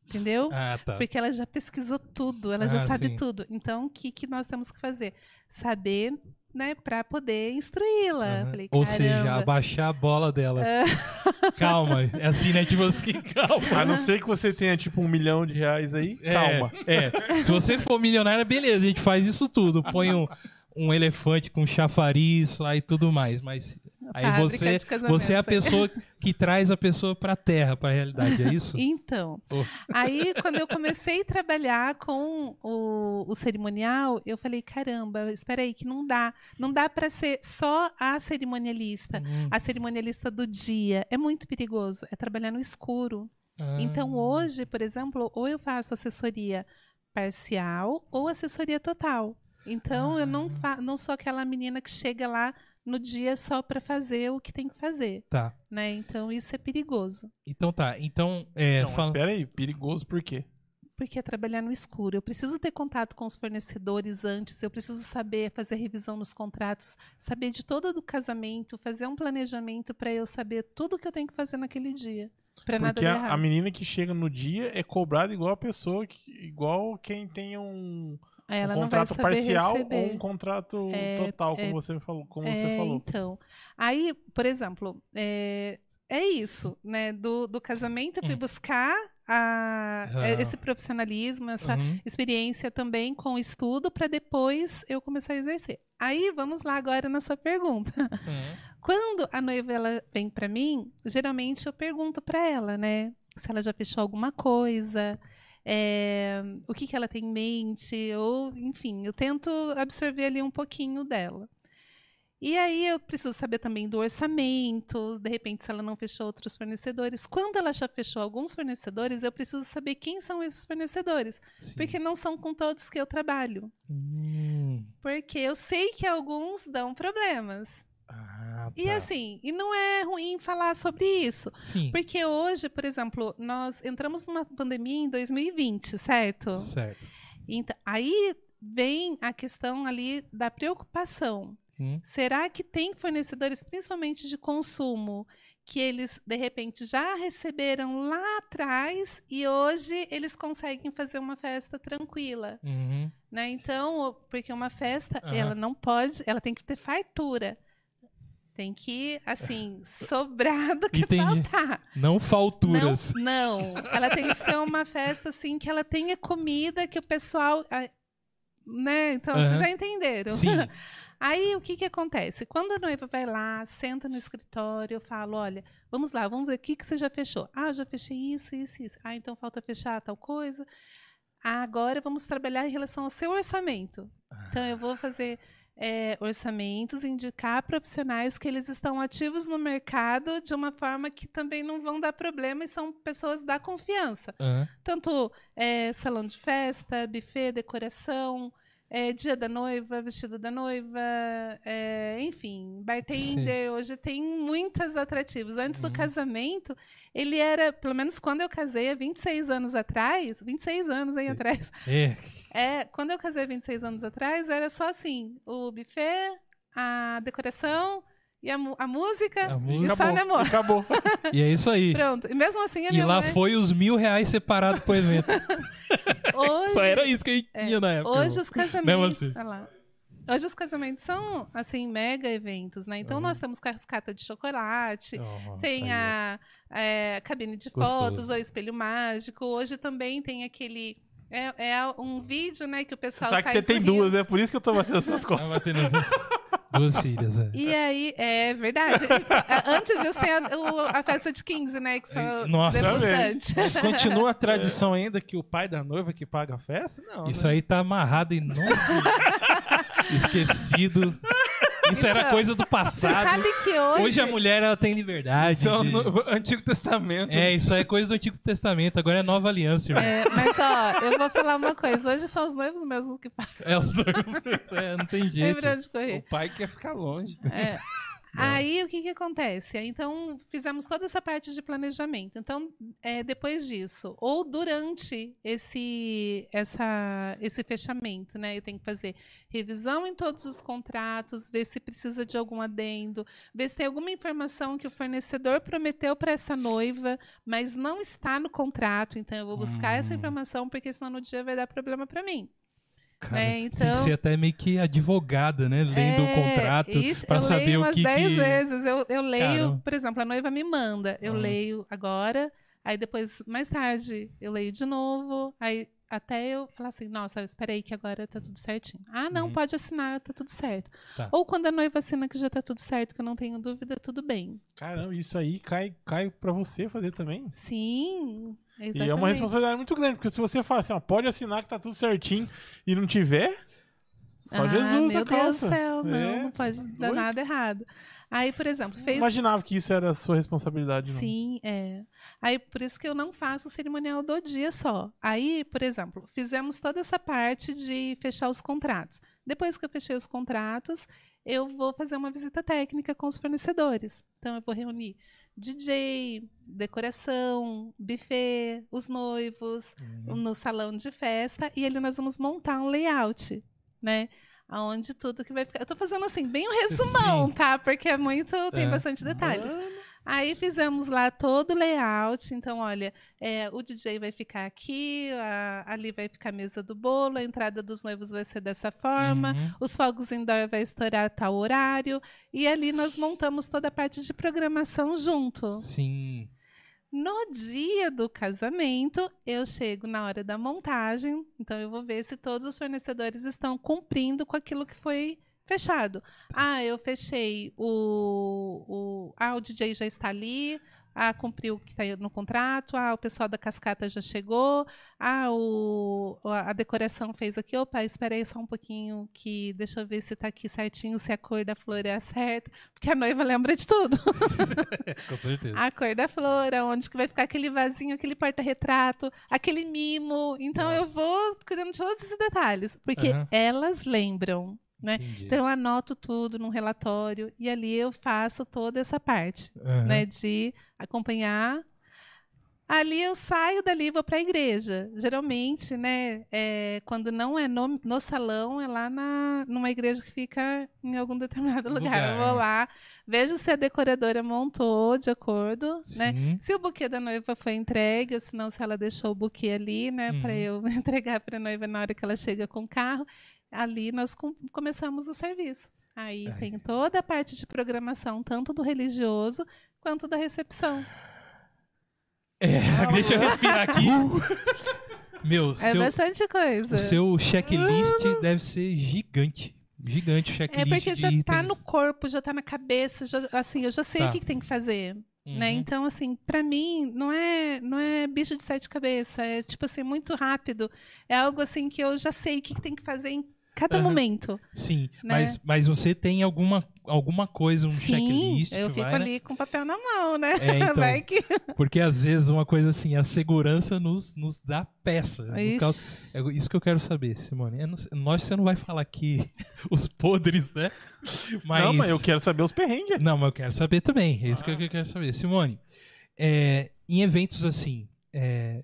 Entendeu? Ah, tá. Porque ela já pesquisou tudo, ela já Ah, sabe sim. tudo. Então, o que, que nós temos que fazer? Saber, né, pra poder instruí-la. Falei, Ou seja, abaixar a bola dela. Calma. É assim, né? Tipo assim, calma. A não ser que você tenha, tipo, um milhão de reais aí, É, calma. É. Se você for milionária, beleza, a gente faz isso tudo. Põe um, um elefante com chafariz lá e tudo mais. Mas aí você, você é a pessoa que traz a pessoa pra terra, pra realidade, é isso? Então, Oh. aí quando eu comecei a trabalhar com o, o cerimonial, eu falei, caramba, espera aí, que não dá. Não dá para ser só a cerimonialista. Hum, A cerimonialista do dia. É muito perigoso. É trabalhar no escuro. ah. Então, hoje, por exemplo, ou eu faço assessoria parcial ou assessoria total. Então, eu não, fa não sou aquela menina que chega lá no dia só para fazer o que tem que fazer, Tá. né? Então, isso é perigoso. Então tá. Então, é. Não, fala- espera aí, perigoso por quê? Porque é trabalhar no escuro. Eu preciso ter contato com os fornecedores antes, eu preciso saber fazer revisão nos contratos, saber de todo do casamento, fazer um planejamento para eu saber tudo que eu tenho que fazer naquele dia. Para nada Porque a, a menina que chega no dia é cobrada igual a pessoa, que, igual quem tem um, Um ela vai contrato parcial receber. ou um contrato É, total, como é, você falou. Como É, você falou. Então, aí, por exemplo, é, é isso, né? Do, do casamento eu fui Hum. buscar a- Ah. esse profissionalismo, essa Uhum. experiência também com o estudo para depois eu começar a exercer. Aí vamos lá agora na sua pergunta. Uhum. Quando a noiva ela vem para mim, geralmente eu pergunto para ela, né, se ela já fechou alguma coisa, é, o que, que ela tem em mente, ou enfim, eu tento absorver ali um pouquinho dela. E aí eu preciso saber também do orçamento, de repente se ela não fechou outros fornecedores. Quando ela já fechou alguns fornecedores, eu preciso saber quem são esses fornecedores, Sim. porque não são com todos que eu trabalho. Hum. Porque eu sei que alguns dão problemas. Ah, E tá. assim, e não é ruim falar sobre isso. Sim. Porque hoje, por exemplo, nós entramos numa pandemia em 2020, certo? Certo. Então, aí vem a questão ali da preocupação. Hum. Será que tem fornecedores, principalmente de consumo, que eles de repente já receberam lá atrás e hoje eles conseguem fazer uma festa tranquila, Uhum. né? Então, porque uma festa, Aham. ela não pode, ela tem que ter fartura. Tem que, assim, sobrar do que Entendi. faltar. Não falturas. Não, não. Ela tem que ser uma festa assim que ela tenha comida que o pessoal, ah, né? Então Aham. vocês já entenderam. Sim. Aí o que que acontece? Quando a noiva vai lá, senta no escritório, eu falo, olha, vamos lá, vamos ver o que que você já fechou. Ah, já fechei isso, isso, isso. Ah, então falta fechar tal coisa. Ah, agora vamos trabalhar em relação ao seu orçamento. Então eu vou fazer é, orçamentos, indicar profissionais que eles estão ativos no mercado de uma forma que também não vão dar problema e são pessoas da confiança. Aham. Tanto é, salão de festa, buffet, decoração, é, dia da noiva, vestido da noiva, é, enfim, bartender. Hoje tem muitos atrativos. Antes do Uhum. casamento, ele era, pelo menos quando eu casei, há 26 anos atrás, 26 anos aí atrás, É. é, quando eu casei 26 anos atrás, era só assim: o buffet, a decoração e a, a música A e música. só Acabou. namoro. Acabou. E é isso aí. Pronto. E mesmo assim, a E minha lá mãe, foi os mil reais separados pro evento. hoje, Só era isso que a gente É, tinha na época. hoje os casamentos. Mesmo assim. olha lá. Hoje os casamentos são, assim, mega eventos, né? Então Uhum. nós temos cascata de chocolate, Oh, tem a, é, cabine de Gostoso. fotos, ou espelho mágico. Hoje também tem aquele. É, é um vídeo, né, que o pessoal Sabe que faz você tem sorriso. duas, é por isso que eu tô batendo essas ó. costas. Duas filhas, é. E aí, é verdade. Antes disso tem a, o- a festa de 15, né? Que são Nossa. Mas continua a tradição ainda que o pai da noiva que paga a festa? Não. Isso né? aí tá amarrado em nome. Esquecido. Isso era Então, coisa do Você passado. sabe que hoje. Hoje a mulher ela tem liberdade. Isso é o no- Antigo Testamento. É, isso aí é coisa do Antigo Testamento. Agora é nova aliança, irmão. É, mas ó, eu vou falar uma coisa. Hoje são os noivos mesmos que pagam. É, os dois. É, não tem jeito. Lembrando de O correr. pai quer ficar longe. É. Aí o que, que acontece? Então fizemos toda essa parte de planejamento. Então, é, depois disso, ou durante esse, essa, esse fechamento, né? Eu tenho que fazer revisão em todos os contratos, ver se precisa de algum adendo, ver se tem alguma informação que o fornecedor prometeu para essa noiva, mas não está no contrato. Então, eu vou buscar essa Hum. informação, porque senão no dia vai dar problema para mim. Cara, É, Tem que então- ser até meio que advogada, né? Lendo o É, contrato isso, pra eu saber leio o umas que. 10 que... vezes. Eu, eu leio, Caramba. por exemplo, a noiva me manda. Eu Ah. leio agora, aí depois, mais tarde, eu leio de novo. Aí até eu falar assim, nossa, espera aí que agora tá tudo certinho. Ah, não, Uhum. pode assinar, tá tudo certo. Tá. Ou quando a noiva assina que já tá tudo certo, que eu não tenho dúvida, tudo bem. Caramba, isso aí cai, cai pra você fazer também. Sim, exatamente. E é uma responsabilidade muito grande, porque se você fala assim, ó, pode assinar que tá tudo certinho e não tiver, só ah, Jesus meu Deus do céu, não, É, não pode dar doido. nada errado. Aí, por exemplo, fez imaginava que isso era a sua responsabilidade, não. Sim, é. Aí por isso que eu não faço o cerimonial do dia só. Aí, por exemplo, fizemos toda essa parte de fechar os contratos. Depois que eu fechei os contratos, eu vou fazer uma visita técnica com os fornecedores. Então eu vou reunir DJ, decoração, buffet, os noivos, Uhum. no salão de festa e ali nós vamos montar um layout, né? Aonde tudo que vai ficar. Eu tô fazendo assim, bem um resumão, Sim. tá? Porque é muito, tem É. bastante detalhes. Mano, Aí fizemos lá todo o layout. Então, olha, é, o DJ vai ficar aqui, a- ali vai ficar a mesa do bolo, a entrada dos noivos vai ser dessa forma, Uhum. os fogos indoor vai estourar a tal horário. E ali nós montamos toda a parte de programação junto. Sim. No dia do casamento, eu chego na hora da montagem, então eu vou ver se todos os fornecedores estão cumprindo com aquilo que foi fechado. Ah, eu fechei o, o ah, o DJ já está ali. Ah, cumpriu o que está no contrato. Ah, o pessoal da cascata já chegou. Ah, o, a decoração fez aqui. Opa, espera aí só um pouquinho que deixa eu ver se está aqui certinho, se a cor da flor é a certa. Porque a noiva lembra de tudo. Com certeza. A cor da flor, onde que vai ficar aquele vasinho, aquele porta-retrato, aquele mimo. Então eu Nossa. vou cuidando de todos esses detalhes, porque Aham. elas lembram, né? Então eu anoto tudo num relatório e ali eu faço toda essa parte, Aham. né, de acompanhar. Ali eu saio dali e vou para a igreja. Geralmente, né, é, quando não é no, no salão, é lá na, numa igreja que fica em algum determinado lugar. Lugar. Eu vou lá, vejo se a decoradora montou de acordo, né? Sim. Se o buquê da noiva foi entregue, ou se não, se ela deixou o buquê ali, né, Uhum. para eu entregar para a noiva na hora que ela chega com o carro, ali nós com- começamos o serviço. Aí Ai. tem toda a parte de programação, tanto do religioso quanto da recepção. É, deixa eu respirar aqui. Meu, É seu, bastante coisa. o seu checklist deve ser gigante. Gigante o É checklist. porque já tá itens. no corpo, já tá na cabeça, já, assim, eu já sei Tá. o que, que tem que fazer. né? Uhum. Então, assim, pra mim, não é, não é bicho de sete cabeças. É, tipo assim, muito rápido. É algo, assim, que eu já sei o que, que tem que fazer em cada Aham. momento. Sim, né? mas, mas você tem alguma, alguma coisa, um Sim, checklist eu fico vai, né? ali com papel na mão, né? É, então. Vai que... Porque às vezes uma coisa assim, a segurança nos, nos dá peça. No Ixi. caso- é isso que eu quero saber, Simone. Sei- nós você não vai falar aqui os podres, né? Mas, Não, mas eu quero saber os perrengues. Não, mas eu quero saber também. É isso que eu quero saber. Simone, é, em eventos assim, é,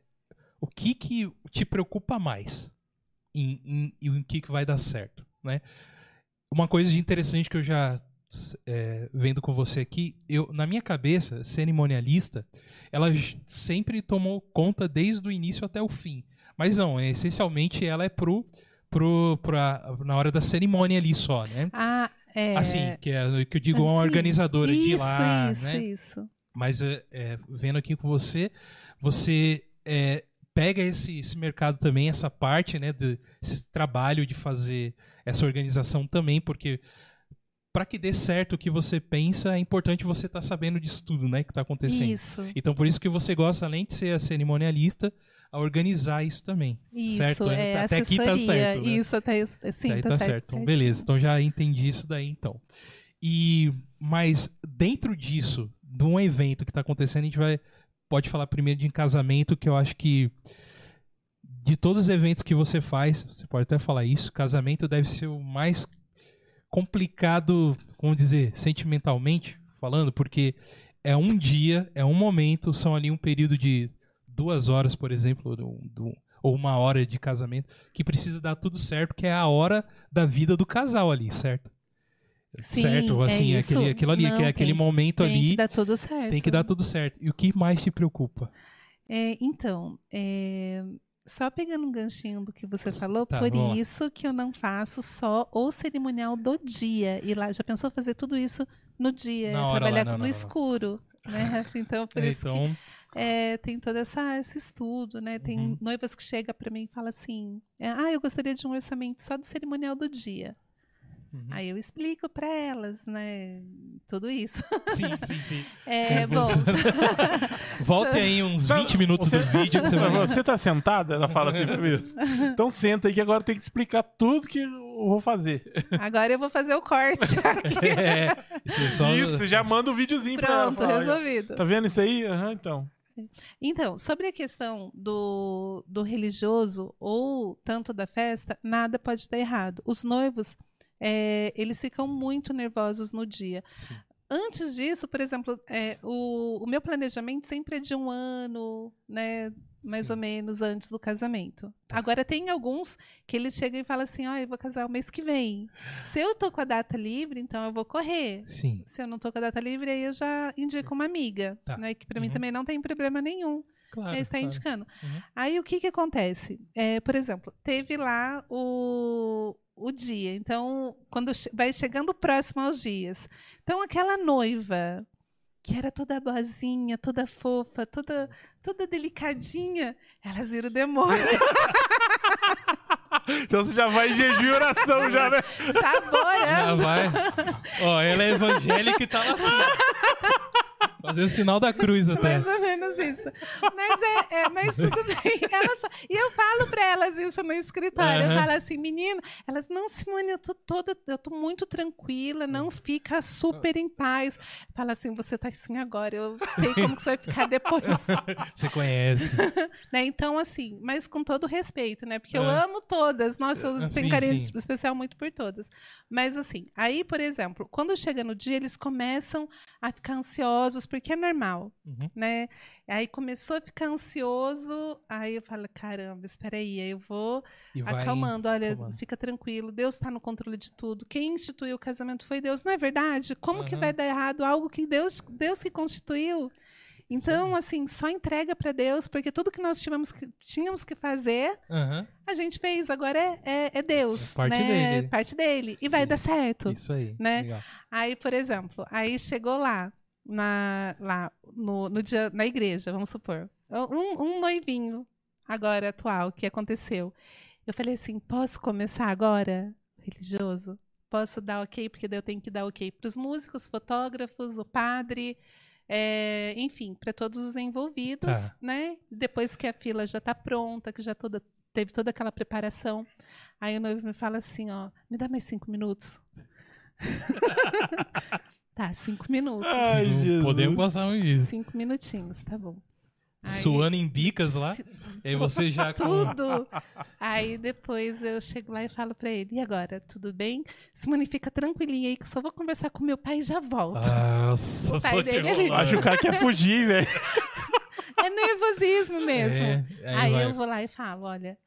o que que te preocupa mais? Em, em, e em que que vai dar certo, né? Uma coisa de interessante que eu já é, vendo com você aqui, eu na minha cabeça, cerimonialista, ela sempre tomou conta desde o início até o fim. Mas não, essencialmente ela é pro, pro pra, na hora da cerimônia ali só, né? Ah, é... Assim, que, é, que eu digo uma Assim, organizadora de isso, lá, isso, né? isso. Mas é, é, vendo aqui com você, você é, pega esse, esse mercado também, essa parte, né, desse trabalho de fazer essa organização também, porque para que dê certo o que você pensa, é importante você estar sabendo disso tudo, né, que está acontecendo. Isso, Então por isso que você gosta, além de ser a cerimonialista, a organizar isso também. isso. certo? É Até aqui tá certo, né? Isso, até... Sim, Daí tá, tá certo. certo. Então, beleza. Então já entendi isso daí, então. E mas dentro disso, de um evento que tá acontecendo, a gente vai pode falar primeiro de casamento, que eu acho que de todos os eventos que você faz, você pode até falar isso, casamento deve ser o mais complicado, como dizer, sentimentalmente falando, porque é um dia, é um momento, são ali um período de duas horas, por exemplo, do, do- ou uma hora de casamento, que precisa dar tudo certo, que é a hora da vida do casal ali, certo? Sim, certo? é Assim, isso. aquele, aquilo ali, Não, que é aquele tem- momento Tem ali, que dar tudo certo. tem que dar tudo certo. E o que mais te preocupa? É, então, é, só pegando um ganchinho do que você falou, Tá, por vamos lá. isso que eu não faço só o cerimonial do dia. E lá, já pensou fazer tudo isso no dia? Hora lá, trabalhar não, no não, escuro. Né? Então, por isso que então, é, tem todo essa, esse estudo, né? Tem Uhum. noivas que chegam para mim e falam assim: é, ah, eu gostaria de um orçamento só do cerimonial do dia. Uhum. Aí eu explico para elas, né? Tudo isso. sim, sim, sim. É, Como bom. Volte aí uns 20 minutos do vídeo que você vai Você tá sentada? Ela fala assim pra mim. Então senta aí que agora tem que explicar tudo que eu vou fazer. Agora eu vou fazer o corte aqui. É, isso é só... Isso, já manda o videozinho pra ela. Pronto, Fala, "Olha, resolvido. Tá vendo isso aí? Aham, então. Então, sobre a questão do, do religioso ou tanto da festa, nada pode dar errado. Os noivos, é, eles ficam muito nervosos no dia. Sim. Antes disso, por exemplo, é, o, o meu planejamento sempre é de um ano, né? Mais Sim. ou menos antes do casamento. Agora tem alguns que eles chegam e falam assim: ó, eu vou casar o mês que vem. Se eu tô com a data livre, então eu vou correr. Sim, Se eu não tô com a data livre, aí eu já indico uma amiga, Tá. né? Que para mim Uhum. também não tem problema nenhum. Claro. Mas está claro. indicando. Uhum. Aí o que que acontece? É, por exemplo, teve lá o, o dia. Então, quando che- vai chegando próximo aos dias. Então, aquela noiva que era toda boazinha, toda fofa, toda, toda delicadinha, elas viram o demônio. Então você já vai em jejum e oração já, né? Já Saborando. vai. Ó, ela é evangélica e tá lá assim. Fazendo sinal da cruz até. Mais ou menos isso. Mas é, é- mas tudo bem. Elas, e eu falo pra elas isso no escritório. Eu Aham. falo assim, menino, elas, não, Simone, eu tô toda, eu tô muito tranquila, não fica super em paz. Fala assim, você tá assim agora, eu sei como que você vai ficar depois. Você conhece. né? Então, assim, mas com todo respeito, né? Porque eu É. amo todas. Nossa, eu Ah, tenho sim, carinho sim. especial muito por todas. Mas, assim, aí, por exemplo, quando chega no dia, eles começam a ficar ansiosos, porque é normal, Uhum. né? Aí começou a ficar ansioso, aí eu falo, caramba, espera aí, aí eu vou E vai acalmando, olha, acalmando. fica tranquilo, Deus está no controle de tudo. Quem instituiu o casamento foi Deus, não é verdade? Como que Aham. vai dar errado algo que Deus, Deus que constituiu? Então, assim, só entrega para Deus, porque tudo que nós tínhamos que, tínhamos que fazer, Aham. a gente fez. Agora é, é, é Deus. É parte né? dele. É parte dele. E vai Sim. dar certo. Isso aí. Né? Legal. Aí, por exemplo, aí chegou lá, na, lá no, no dia, na igreja, vamos supor, um, um noivinho agora atual que aconteceu. Eu falei assim, posso começar agora, religioso? Posso dar ok, porque daí eu tenho que dar ok para os músicos, fotógrafos, o padre, é, enfim, para todos os envolvidos, Tá. né? Depois que a fila já está pronta, que já toda, teve toda aquela preparação, aí o noivo me fala assim, ó, me dá mais cinco minutos. tá, cinco minutos. Ai, Não Jesus. Podemos passar um isso. Cinco minutinhos, tá bom. Aí- Suando em bicas lá. Se- E aí você já. Tudo. Aí depois eu chego lá e falo pra ele, e agora, tudo bem? Simone, fica tranquilinha aí que eu só vou conversar com meu pai e já volto. Nossa, O pai dele, ele-. Acho que o cara quer fugir, velho. É nervosismo mesmo. É, aí aí eu vou lá e falo, olha,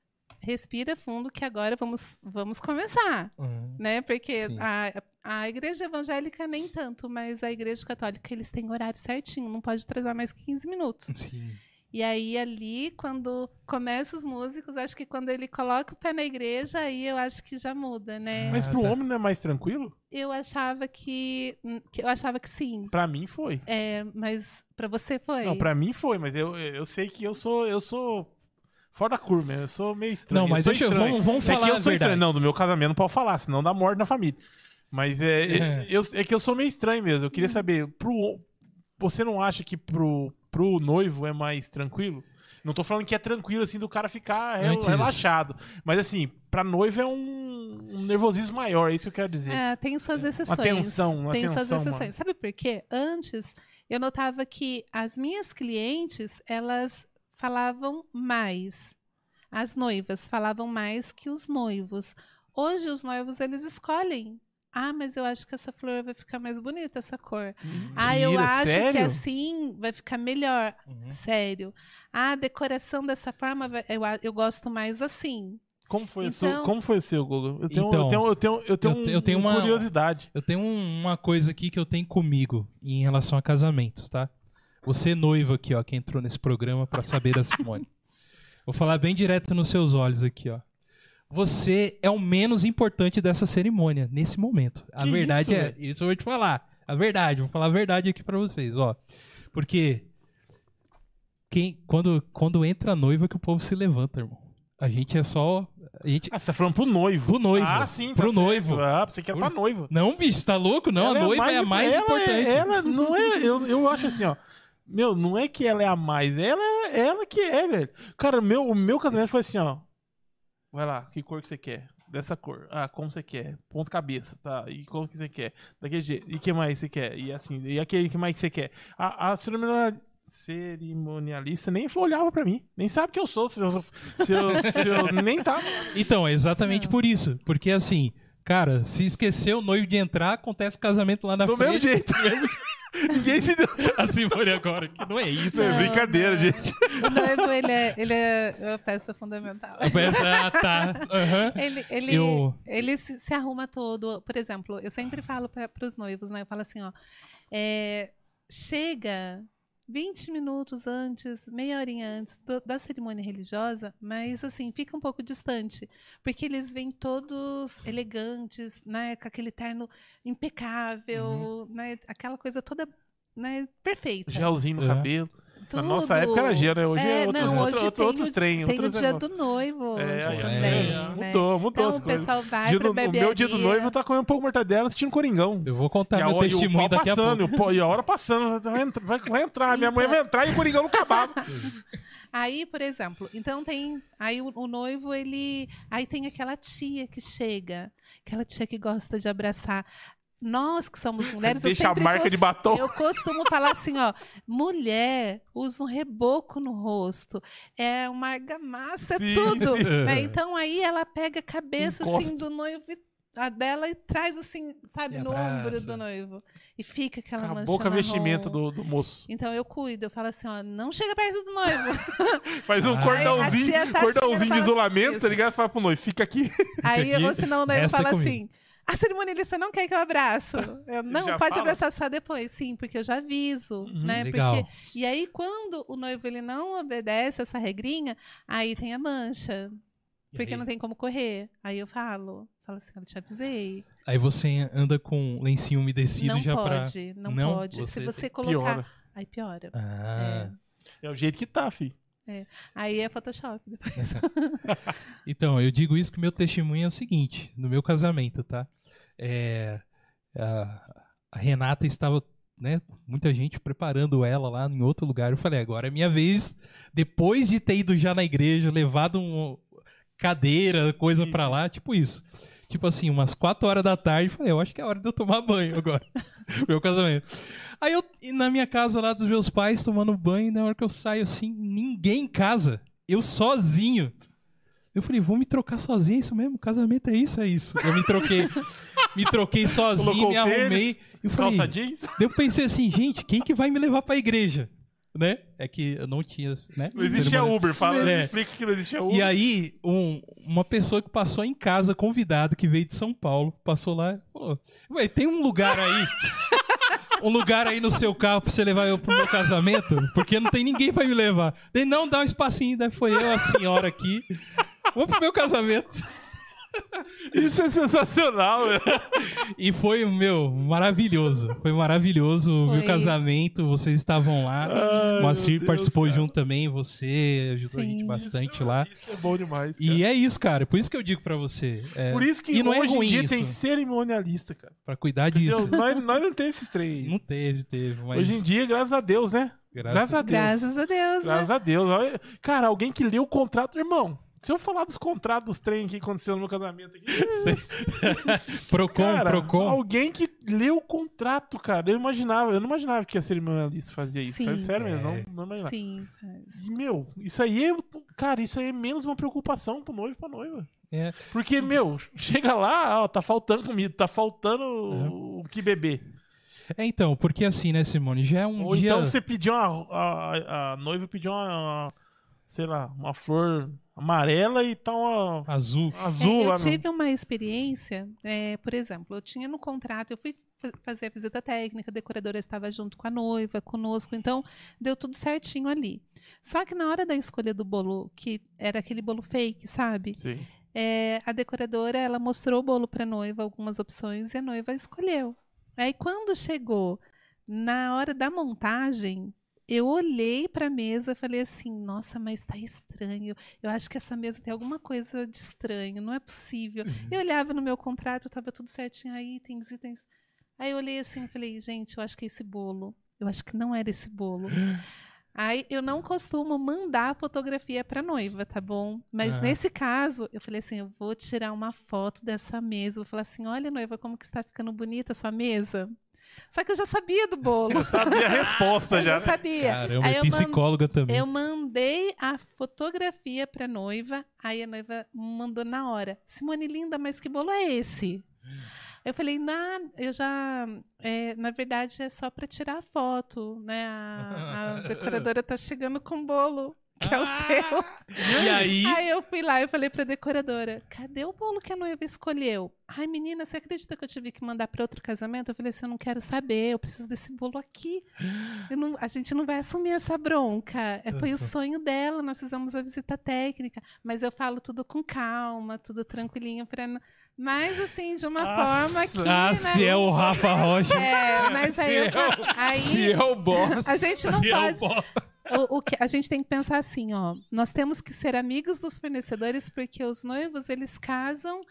respira fundo que agora vamos, vamos começar. Uhum. Né? Porque Sim. a, a igreja evangélica nem tanto, mas a igreja católica, eles têm horário certinho, não pode atrasar mais que 15 minutos. Sim. E aí, ali, quando começa os músicos, acho que quando ele coloca o pé na igreja, aí eu acho que já muda, né? Mas Ah, pro tá. homem não é mais tranquilo? Eu achava que, que- eu achava que sim. Pra mim foi. É, mas pra você foi? Não, pra mim foi, mas eu, eu sei que eu sou eu sou fora da curva, eu sou meio estranho. Não, mas eu deixa estranho. vamos- vamos é falar que eu a sou verdade. estranho. Não, do meu casamento não pode falar, senão dá morte na família. Mas é, É. é, eu, é que eu sou meio estranho mesmo. Eu queria Hum. saber, pro, você não acha que pro, pro noivo é mais tranquilo? Não tô falando que é tranquilo, assim, do cara ficar rel- Antes. relaxado. Mas, assim, pra noiva é um, um nervosismo maior, é isso que eu quero dizer. É, tem suas exceções. tensão, uma tem suas tensão, exceções. mano. Sabe por quê? Antes, eu notava que as minhas clientes, elas falavam mais. As noivas falavam mais que os noivos. Hoje, os noivos, eles escolhem Ah, mas eu acho que essa flor vai ficar mais bonita, essa cor. ah, eu Mentira, acho que sério? assim vai ficar melhor. Uhum. Sério. Ah, a decoração dessa forma, vai- eu, eu gosto mais assim. Como foi, o Então- seu, como foi o seu, Google? Eu tenho, Então, eu tenho, eu tenho, eu tenho, eu um- eu tenho uma- curiosidade. Eu tenho um- uma coisa aqui que eu tenho comigo em relação a casamentos, tá? Você noivo aqui, ó, que entrou nesse programa pra saber da Simone. Vou falar bem direto nos seus olhos aqui, ó. Você é o menos importante dessa cerimônia nesse momento. A Que verdade isso, é, isso eu vou te falar. A verdade, vou falar a verdade aqui pra vocês, ó. Porque quem quando quando entra a noiva que o povo se levanta, irmão. A gente é só a gente Ah, você tá falando pro noivo. Pro noivo. Ah, sim. tá Pro certo. noivo. Ah, você quer Pro- pra noiva. Não, bicho, tá louco? Não, Ela a noiva é a mais ela importante. ela não é. Eu, eu acho assim, ó. Meu, não é que ela é a mais, ela é ela que é, velho. Cara, o meu, o meu casamento foi assim, ó. Vai lá, que cor que você quer? Dessa cor. Ah, como você quer? Ponto cabeça, tá? E como que você quer? Daquele jeito. E que mais você quer? E assim, e aquele que mais você quer? A, a cerimonial- cerimonialista nem olhava pra mim. Nem sabe que eu sou. Se eu, se eu, se eu nem tava. Então, é exatamente por isso. Porque assim, cara, se esquecer o noivo de entrar, acontece casamento lá na Do frente. mesmo jeito. Ninguém se deu. A Simone agora, que não é isso. Não, é Não, brincadeira, não. gente. O noivo, ele é, ele é uma peça fundamental. Ah, tá. Aham. Ele, ele, Eu- ele se, se arruma todo. Por exemplo, eu sempre falo para os noivos, né? Eu falo assim, ó. é, chega 20 minutos antes, meia horinha antes do- da cerimônia religiosa, mas assim, fica um pouco distante. Porque eles vêm todos elegantes, né? Com aquele terno impecável, Uhum. né? Aquela coisa toda né, perfeita. Gelzinho no É. cabelo. Na nossa época era gel, né? Hoje é, É, outros, não, outro- hoje outro- tem outros o- trem. Tem o outros dia negócios. do noivo hoje É, é, também. é, né? Mudou, mudou Então o pessoal vai Dia pro do- o meu dia do noivo tá comendo um pouco de mortadela assistindo Coringão. Eu vou contar E a, meu hora- e o testemunho daqui a passando, pouco. e o a hora passando, vai entrar, vai, vai entrar minha mãe vai entrar e o Coringão não acabava. Aí, por exemplo, então tem. Aí o, o noivo, ele. Aí tem aquela tia que chega, aquela tia que gosta de abraçar. Nós que somos mulheres, eu Deixa a marca de batom. Eu costumo falar assim, ó, mulher usa um reboco no rosto, é uma argamassa, é Sim, tudo. né? Então aí ela pega a cabeça assim do noivo a dela e traz assim, sabe, no ombro do noivo. E fica aquela mancha Acabou com a vestimenta do, do moço. Então eu cuido, eu falo assim, ó, não chega perto do noivo. Faz um Ah. cordãozinho, tá cordãozinho de isolamento, tá ligado? Fala pro noivo, fica aqui. Aí, aqui, ou senão o noivo é fala comigo. assim: a cerimonialista não quer que eu abraço. Eu, não, Já pode fala? abraçar só depois. Sim, porque eu já aviso, Uhum. né? Legal. Porque, e aí, quando o noivo ele não obedece essa regrinha, aí tem a mancha. E Porque aí? não tem como correr. Aí eu falo, falo assim, eu te avisei. Aí você anda com lencinho umedecido não já pra... pode, não, Não? pode. Você Se você colocar. Piora. Aí piora. Ah. É o jeito que tá, fi. Aí é Photoshop depois. Então, eu digo isso que meu testemunho é o seguinte, no meu casamento, tá? É, a, a Renata estava, né, muita gente preparando ela lá em outro lugar. Eu falei, agora é minha vez, depois de ter ido já na igreja, levado um cadeira, coisa pra lá, tipo isso. Tipo assim, umas 4 horas da tarde, falei, eu acho que é hora de eu tomar banho agora. meu casamento. Aí eu, na minha casa lá dos meus pais, tomando banho, na hora que eu saio assim, ninguém em casa. Eu sozinho. Eu falei, vou me trocar sozinho, é isso mesmo? Casamento é isso, é isso. Eu me troquei, me troquei sozinho, Colocou me o tênis, arrumei. Eu falei, Calça jeans. daí eu pensei assim, gente, quem que vai me levar pra igreja? Né? É que eu não tinha, né? Não existia. Uber, fala, É. explica que não existia Uber. E aí, um- uma pessoa que passou em casa, convidado, que veio de São Paulo, passou lá e falou: Ué, tem um lugar aí. um lugar aí no seu carro pra você levar eu pro meu casamento? Porque não tem ninguém pra me levar. Daí, não, dá um espacinho. Daí foi eu, a senhora aqui. Vamos pro meu casamento. Isso é sensacional, velho. E foi, meu, maravilhoso. Foi maravilhoso o meu casamento. Vocês estavam lá. Ai, o Moacir meu participou cara. junto também. Você ajudou a gente Sim. bastante Isso- lá. Isso é bom demais. cara. E é isso, cara. Por isso que eu digo pra você. é, Por isso que e não é hoje ruim em dia isso. tem cerimonialista, cara. Pra cuidar disso. Entendeu? nós, nós não temos esses trem. aí. Não teve, teve. Mas Hoje em dia, graças a Deus, né? graças- Graças a Deus. Graças a Deus, né? Graças a Deus. Cara, alguém que leu o contrato, irmão. Se eu falar dos contratos dos trem que aconteceu no meu casamento aqui. Procon, cara, Procon. alguém que leu o contrato, cara. Eu imaginava, eu não imaginava que a cerimonialista fazia isso. Sim. Sério mesmo, É. não, não imaginava. Sim. E, meu, isso aí é. Cara, isso aí é menos uma preocupação pro noivo e pra noiva. É. Porque, meu, chega lá, ó, tá faltando comida, tá faltando o que beber. É, então, porque assim, né, Simone, já é um Ou dia... então você pediu uma. A, a noiva pediu uma, uma, Sei lá, uma flor amarela e tá uma Azul. azul É, eu no. tive uma experiência, é, por exemplo, eu tinha no contrato, eu fui fa- fazer a visita técnica, a decoradora estava junto com a noiva, conosco, então deu tudo certinho ali. Só que na hora da escolha do bolo, que era aquele bolo fake, sabe? Sim. É, a decoradora ela mostrou o bolo para a noiva, algumas opções, e a noiva escolheu. Aí quando chegou na hora da montagem, eu olhei para a mesa e falei assim: Nossa, mas está estranho. Eu acho que essa mesa tem alguma coisa de estranho, não é possível. Eu olhava no meu contrato, estava tudo certinho, aí itens, itens. Aí eu olhei assim e falei: Gente, eu acho que é esse bolo. Eu acho que não era esse bolo. Aí eu não costumo mandar fotografia para noiva, tá bom? Mas nesse caso, eu falei assim, eu vou tirar uma foto dessa mesa. Vou falar assim, olha noiva, como que está ficando bonita a sua mesa. Só que eu já sabia do bolo. Eu sabia a resposta eu já. já né? sabia. Caramba, Aí é eu psicóloga também. Eu mandei a fotografia para noiva, aí a noiva mandou na hora. Simone linda, mas que bolo é esse? Eu falei, na, eu já, é, na verdade é só para tirar a foto, né? A, a decoradora tá chegando com bolo, que é o seu. E aí, Aí eu fui lá e falei pra decoradora: cadê o bolo que a noiva escolheu? Ai, menina, você acredita que eu tive que mandar para outro casamento? Eu falei assim: eu não quero saber, eu preciso desse bolo aqui. Não- a gente não vai assumir essa bronca. É, foi o Nossa. sonho dela, nós fizemos a visita técnica. Mas eu falo tudo com calma, tudo tranquilinho. Pra... Mas assim, de uma Nossa. forma que. ah, né? se é o Rafa Rocha, É, mas aí, eu, Se é o- aí Se é o boss. a gente não é o pode. boss. O, o que a gente tem que pensar assim, ó, nós temos que ser amigos dos fornecedores porque os noivos eles casam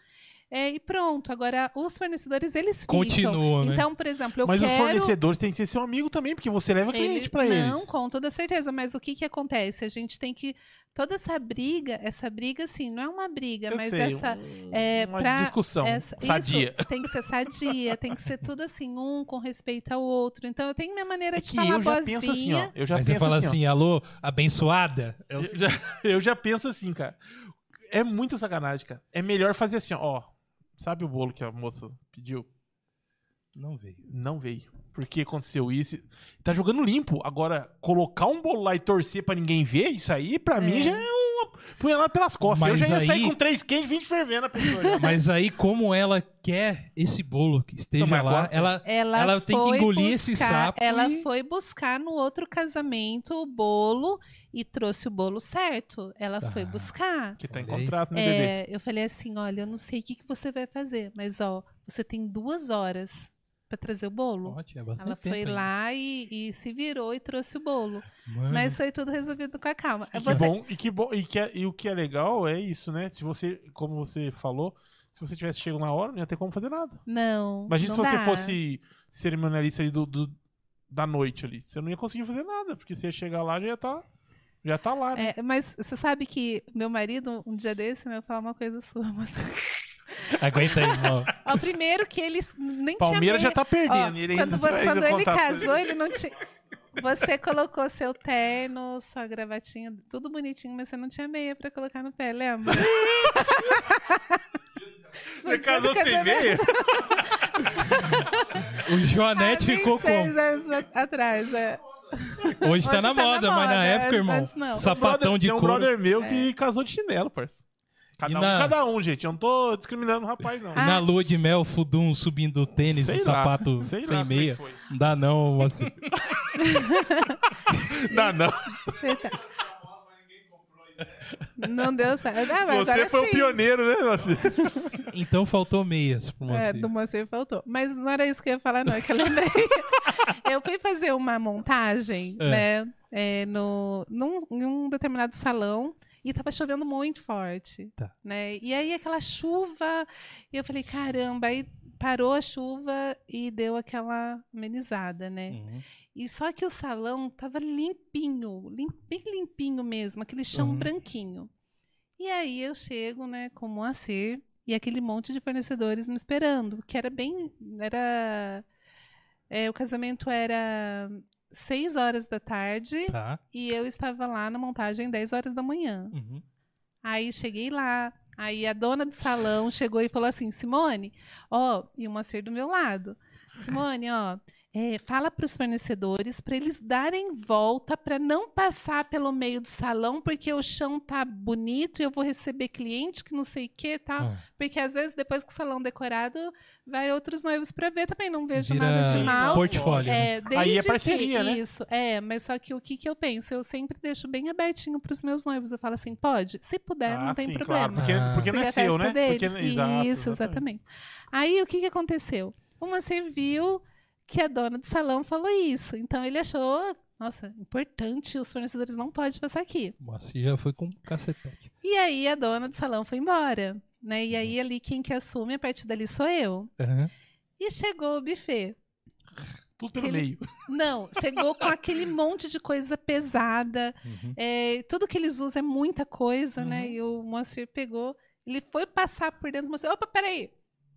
é, e pronto. Agora os fornecedores eles ficam. Continuam, né? Então, por exemplo, eu Mas os quero fornecedores têm que ser seu amigo também, porque você leva cliente ele- pra eles. Não, com toda certeza. Mas o que que acontece? A gente tem que toda essa briga, essa briga assim, não é uma briga, Eu mas sei, essa um- é, uma pra- discussão essa- sadia. Isso, tem que ser sadia, tem que ser tudo assim, um com respeito ao outro. Então eu tenho minha maneira É de falar eu já boazinha. penso assim, ó. Eu já Aí penso você fala assim, ó. assim, alô, abençoada? É o Eu já, eu já penso assim, cara. É muita sacanagem, cara. É melhor fazer assim, ó. Sabe o bolo que a moça pediu? Não veio. Não veio. Porque aconteceu isso. Tá jogando limpo. Agora, colocar um bolo lá e torcer pra ninguém ver, isso aí, pra mim, já é uma. Punha lá pelas costas. eu Mas já ia sair aí- com três quentes, 20 fervendo a pessoa. já. Mas aí, como ela quer esse bolo que esteja lá, ela, Ela, Ela tem que engolir esse buscar- sapo Ela e- foi buscar no outro casamento o bolo e trouxe o bolo certo. Ela foi Ah. buscar. Que tá em contrato, né, bebê? É, eu falei assim: olha, eu não sei o que, que você vai fazer, mas ó, você tem duas horas para trazer o bolo. Ó, tinha bastante Ela foi lá e, e se virou e trouxe o bolo. Mano, Mas foi tudo resolvido com a calma. E que Você- bom, e que bom, e, que é- e o que é legal é isso, né? Se você, como você falou, se você tivesse chego na hora, não ia ter como fazer nada. Não. Imagina não se você dá. fosse cerimonialista ali do, do- da noite ali. Você não ia conseguir fazer nada, porque você ia chegar lá já ia estar já tá lá, né? É, mas você sabe que meu marido, um dia desse, né, eu falar uma coisa sua, mas. Aguenta aí, ó. Ó, primeiro que ele nem Palmeiras tinha já tá Ó, perdendo. e ele quando vai quando ele casou, ele não tinha. Você colocou seu terno, sua gravatinha, tudo bonitinho, mas você não tinha meia pra colocar no pé, lembra? Você casou sem casamento, meia? O Joanete ficou 26 como? anos atrás, é. Hoje tá Hoje na tá na moda, mas na moda, época, antes- irmão, não. sapatão de tem um couro. brother meu É. que casou de chinelo, parça. Cada E um, na- cada um, gente. Eu não tô discriminando o rapaz, não. Na lua de mel, fudum subindo o tênis, o lá, sapato sei lá sem como é que meia. foi. Não dá não, assim. Não, não. Não deu certo. Ah, mas Você agora foi sim. o pioneiro, né, Moacir? Então faltou meias pro É, Moacir. do Moacir faltou. Mas não era isso que eu ia falar, não. É que eu lembrei. eu fui fazer uma montagem, É. né? é, no, num, em um determinado salão. E tava chovendo muito forte. Tá. Né? E aí aquela chuva. E eu falei, caramba, aí parou a chuva e deu aquela amenizada, né? Uhum. E só que o salão tava limpinho, lim, bem limpinho mesmo, aquele chão Uhum. branquinho. E aí eu chego, né, com o Moacir e aquele monte de fornecedores me esperando, que era bem, era, é, o casamento era seis horas da tarde Tá. e eu estava lá na montagem 10 horas da manhã. Uhum. Aí cheguei lá, Aí a dona do salão chegou e falou assim: Simone, ó, e o Moacir do meu lado. Simone, ó, é, fala para os fornecedores para eles darem volta para não passar pelo meio do salão, porque o chão tá bonito e eu vou receber cliente que não sei o que, tá? Ah. Porque às vezes depois que o salão decorado, vai outros noivos para ver também, não vejo Vira nada de mal. portfólio. né? É, desde Aí é parceria, que, né? Isso, é, mas só que o que, que eu penso? Eu sempre deixo bem abertinho para os meus noivos. Eu falo assim, pode? Se puder, Ah, não tem sim, problema. Claro, porque, Ah. porque não é Porque a seu, festa né? deles. Porque, exato, Isso, exatamente. Aí o que, que aconteceu? Uma serviu que a dona do salão falou isso. Então ele achou, nossa, importante, os fornecedores não podem passar aqui. Moacir já foi com um cacetete. E aí a dona do salão foi embora. Né? E aí ali quem que assume a partir dali sou eu. Aham. E chegou o buffet. Tudo pelo Aquele- meio. Não, chegou com aquele monte de coisa pesada. Uhum. É, tudo que eles usam é muita coisa, né? Uhum. E o Moacir pegou, ele foi passar por dentro do Moacir. Opa, peraí.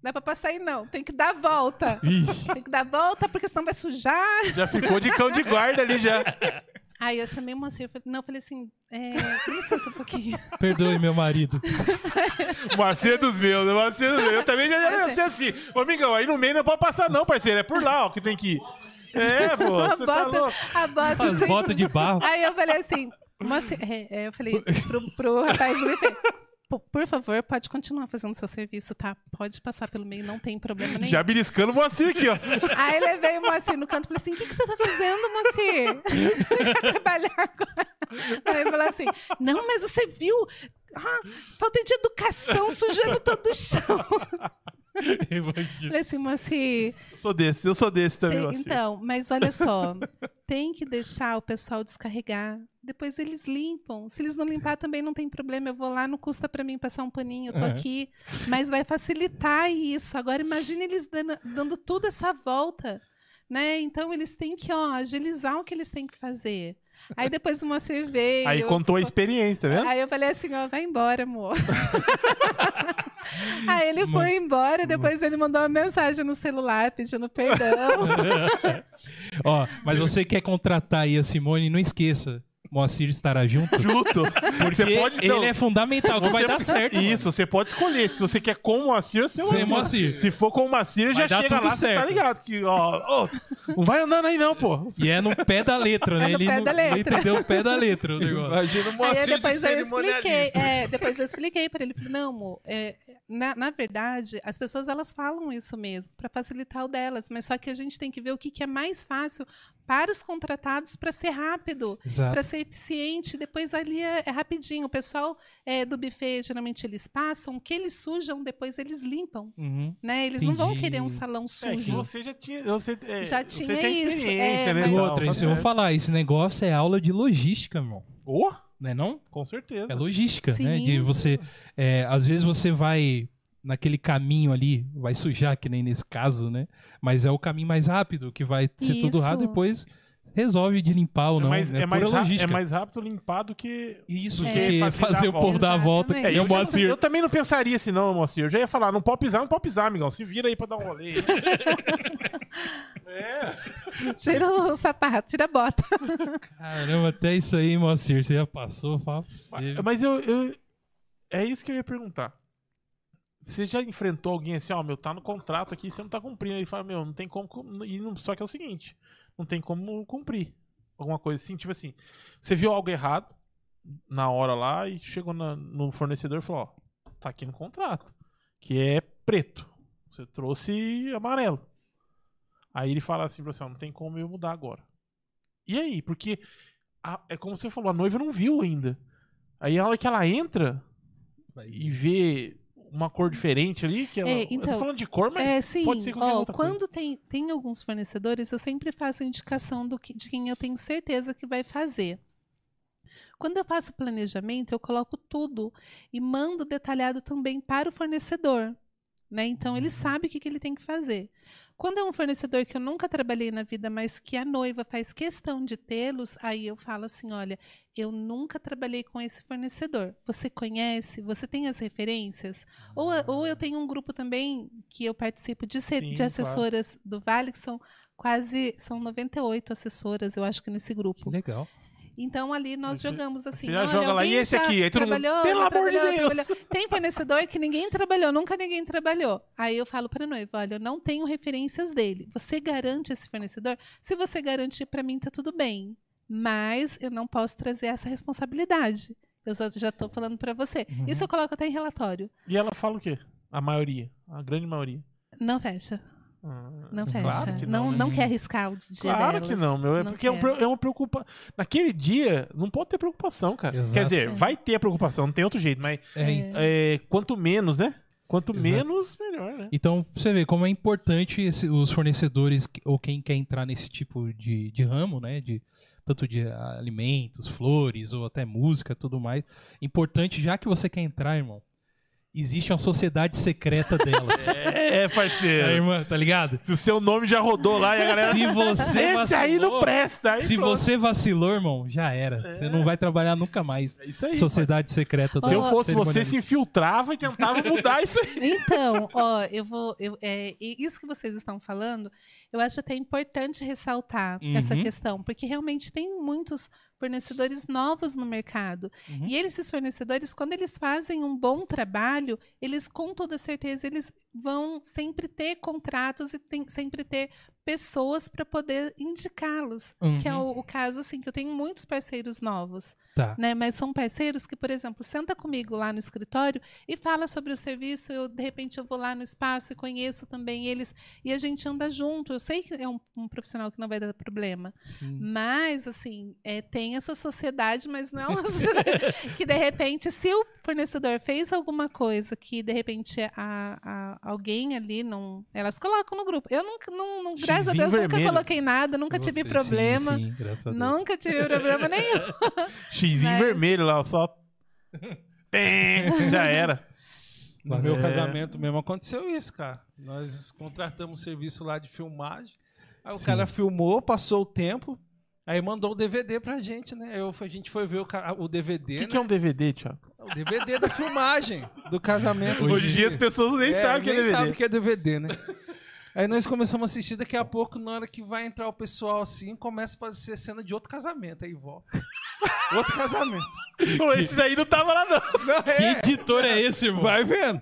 Não dá pra passar aí, não. Tem que dar a volta. Ixi. Tem que dar a volta, porque senão vai sujar. Já ficou de cão de guarda ali já. Aí eu chamei o Moacir. falei- Não, eu falei assim, é, licença um pouquinho. Perdoe, meu marido. Marcia dos meus, Marcia dos meus. Eu também já ia é. ser assim. Ô, amigão, aí no meio não pode passar não, parceiro. É por lá ó, que tem que ir. É, pô, A você tá bota, louco. a bota. As botas de barro. Aí eu falei assim, Moacir, é, é, eu falei pro, pro rapaz do "Pô, por favor, pode continuar fazendo seu serviço, tá? Pode passar pelo meio, não tem problema nenhum. Já beliscando o Moacir aqui, ó. Aí levei o Moacir no canto e falei assim: o que, que você tá fazendo, Moacir? Você quer trabalhar com. Aí ele falou assim: não, mas você viu? Ah, falta de educação, sujando todo o chão. Falei assim, Moacir. Eu sou desse, eu sou desse também, tem- então, mas olha só, tem que deixar o pessoal descarregar. Depois eles limpam. Se eles não limpar, também não tem problema. Eu vou lá, não custa pra mim passar um paninho, eu tô Uhum. aqui. Mas vai facilitar isso. Agora, imagine eles dando, dando tudo essa volta. Né? Então, eles têm que ó, agilizar o que eles têm que fazer. Aí depois o Moacir veio. Aí contou a experiência, vendo? Aí eu falei assim, ó, vai embora, amor. Aí ele foi embora, depois ele mandou uma mensagem no celular pedindo perdão. Ó, mas você quer contratar aí a Simone, não esqueça. Moacir estará junto. Junto. Porque Você pode- ele é fundamental, que vai dar certo. mano. Isso, você pode escolher. Se você quer com o Moacir ou sem o Moacir. Moacir. Se for com o Moacir, Vai já dar chega tudo lá, você tá certo. ligado. Que, ó, ó, não vai andando aí não, pô. E é no pé da letra, né? É no ele, pé não- da letra. ele entendeu o pé da letra o negócio. Imagina o Aí Moacir de depois eu expliquei, cerimonialista. é, depois eu expliquei para ele, falei, não, amor, é, na, na verdade, as pessoas elas falam isso mesmo, para facilitar o delas, mas só que a gente tem que ver o que, que é mais fácil para os contratados para ser rápido, Exato. para ser eficiente. Depois ali é, é rapidinho. O pessoal é, do buffet, geralmente eles passam, o que eles sujam, depois eles limpam. Uhum. Né? Eles não vão Entendi. querer um salão É que sujo. você já tinha. Você, é, Já você tinha tem isso, experiência, é, né? mas- outra, isso eu vou certo. falar, esse negócio é aula de logística, irmão. Ô, Não é não? com certeza. É logística, né? Sim. De você, é, às vezes você vai naquele caminho ali, vai sujar, que nem nesse caso, né? Mas é o caminho mais rápido, que vai ser tudo Isso. rápido, depois resolve de limpar ou É não. mais, é é, mais ra- é mais rápido limpar do que. Isso, do que que fazer fazer, o povo dar a volta. O eu, Moacir. eu também não pensaria assim, não, Moacir. Eu já ia falar, não pode pisar, não pode pisar, amigão. Se vira aí pra dar um rolê. é. Tira o sapato, tira a bota. Caramba, até isso aí, Moacir, você já passou, fala pra você. Mas eu, eu- É isso que eu ia perguntar. Você já enfrentou alguém assim, ó, meu, tá no contrato aqui, você não tá cumprindo. Ele fala, meu, não tem como. E não- Só que é o seguinte, não tem como cumprir. Alguma coisa assim, tipo assim. Você viu algo errado na hora lá e chegou na- no fornecedor e falou, ó, tá aqui no contrato. Que é preto. Você trouxe amarelo. Aí ele fala assim pra você, ó, não tem como eu mudar agora. E aí? Porque a- é como você falou, a noiva não viu ainda. Aí a hora que ela entra e vê uma cor diferente ali, que ela. É, eu tô então, falando de cor, mas. É, sim. pode ser qualquer Ó, outra coisa. quando tem, tem alguns fornecedores, eu sempre faço indicação do que, de quem eu tenho certeza que vai fazer. Quando eu faço planejamento, eu coloco tudo e mando detalhado também para o fornecedor. Né? Então, ele sabe o que, que ele tem que fazer. Quando é um fornecedor que eu nunca trabalhei na vida, mas que a noiva faz questão de tê-los, aí eu falo assim: olha, eu nunca trabalhei com esse fornecedor. Você conhece? Você tem as referências? Ou, ou eu tenho um grupo também que eu participo de, Sim, de claro. assessoras do Vale, que são quase são 98 assessoras, eu acho que nesse grupo. legal. Então ali nós você- jogamos assim. você já olha, joga lá, e esse já aqui? Aí todo mundo, trabalhou, "Pelo já amor de Deus!" trabalhou. Tem fornecedor que ninguém trabalhou, nunca ninguém trabalhou. Aí eu falo para noiva, olha, eu não tenho referências dele. Você garante esse fornecedor? Se você garantir para mim tá tudo bem, mas eu não posso trazer essa responsabilidade. Eu já, já tô falando para você. Uhum. Isso eu coloco até em relatório. E ela fala o quê? A maioria. A grande maioria. Não fecha. Não claro fecha. que não, né? não quer arriscar o dia Claro delas. que não, meu. É Não porque é, quer. é uma preocupação. Naquele dia, não pode ter preocupação, cara. Exato. Quer dizer, vai ter a preocupação, não tem outro jeito, mas É, é, quanto menos, né? Quanto Exato. menos, melhor, né? Então, você vê como é importante esse- os fornecedores ou quem quer entrar nesse tipo de, de ramo, né? De, tanto de alimentos, flores ou até música tudo mais. Importante, já que você quer entrar, irmão, existe uma sociedade secreta delas. É, parceiro. irmã, tá ligado? Se o seu nome já rodou lá e a galera. Se você Esse aí não vacilou, presta. Aí se pronto. você vacilou, irmão, já era. Você não vai trabalhar nunca mais. É isso aí. Sociedade secreta. Se eu fosse você, se infiltrava e tentava mudar isso aí. Então, ó, eu vou. eu- é, isso que vocês estão falando, eu acho até importante ressaltar essa Uhum. questão, porque realmente tem muitos fornecedores novos no mercado. Uhum. E esses fornecedores, quando eles fazem um bom trabalho, eles, com toda certeza, eles vão sempre ter contratos e tem, sempre ter pessoas para poder indicá-los. Que é Uhum. o, o caso, assim, que eu tenho muitos parceiros novos Tá. né? Mas são parceiros que, por exemplo, senta comigo lá no escritório e fala sobre o serviço. Eu, de repente, eu vou lá no espaço e conheço também eles e a gente anda junto. Eu sei que é um, um profissional que não vai dar problema, Sim. mas assim é, tem essa sociedade, mas não é uma que de repente, se o fornecedor fez alguma coisa que de repente a, a- alguém ali não, elas colocam no grupo. Eu nunca, não, não graças a Deus, nunca vermelho. coloquei nada, nunca tive Você, problema. Sim, sim, graças a Deus. Nunca tive problema nenhum. Xizinho Mas- vermelho lá, só. Já era. No meu É. casamento mesmo aconteceu isso, cara. Nós contratamos serviço lá de filmagem. Aí o Sim. cara filmou, passou o tempo, aí mandou o DVD pra gente, né? Eu, a gente foi ver o, o O DVD, que, né? que é um DVD, Thiago? O DVD da filmagem do casamento. Hoje em dia as pessoas nem É, sabem o que é nem DVD. sabe o que é DVD, né? Aí nós começamos a assistir, daqui a pouco, na hora que vai entrar o pessoal assim, começa a parecer cena de outro casamento. Aí volta. outro casamento. Pô, Esses aí não tava lá, não. Não, Que é, editor é esse, irmão? vai vendo.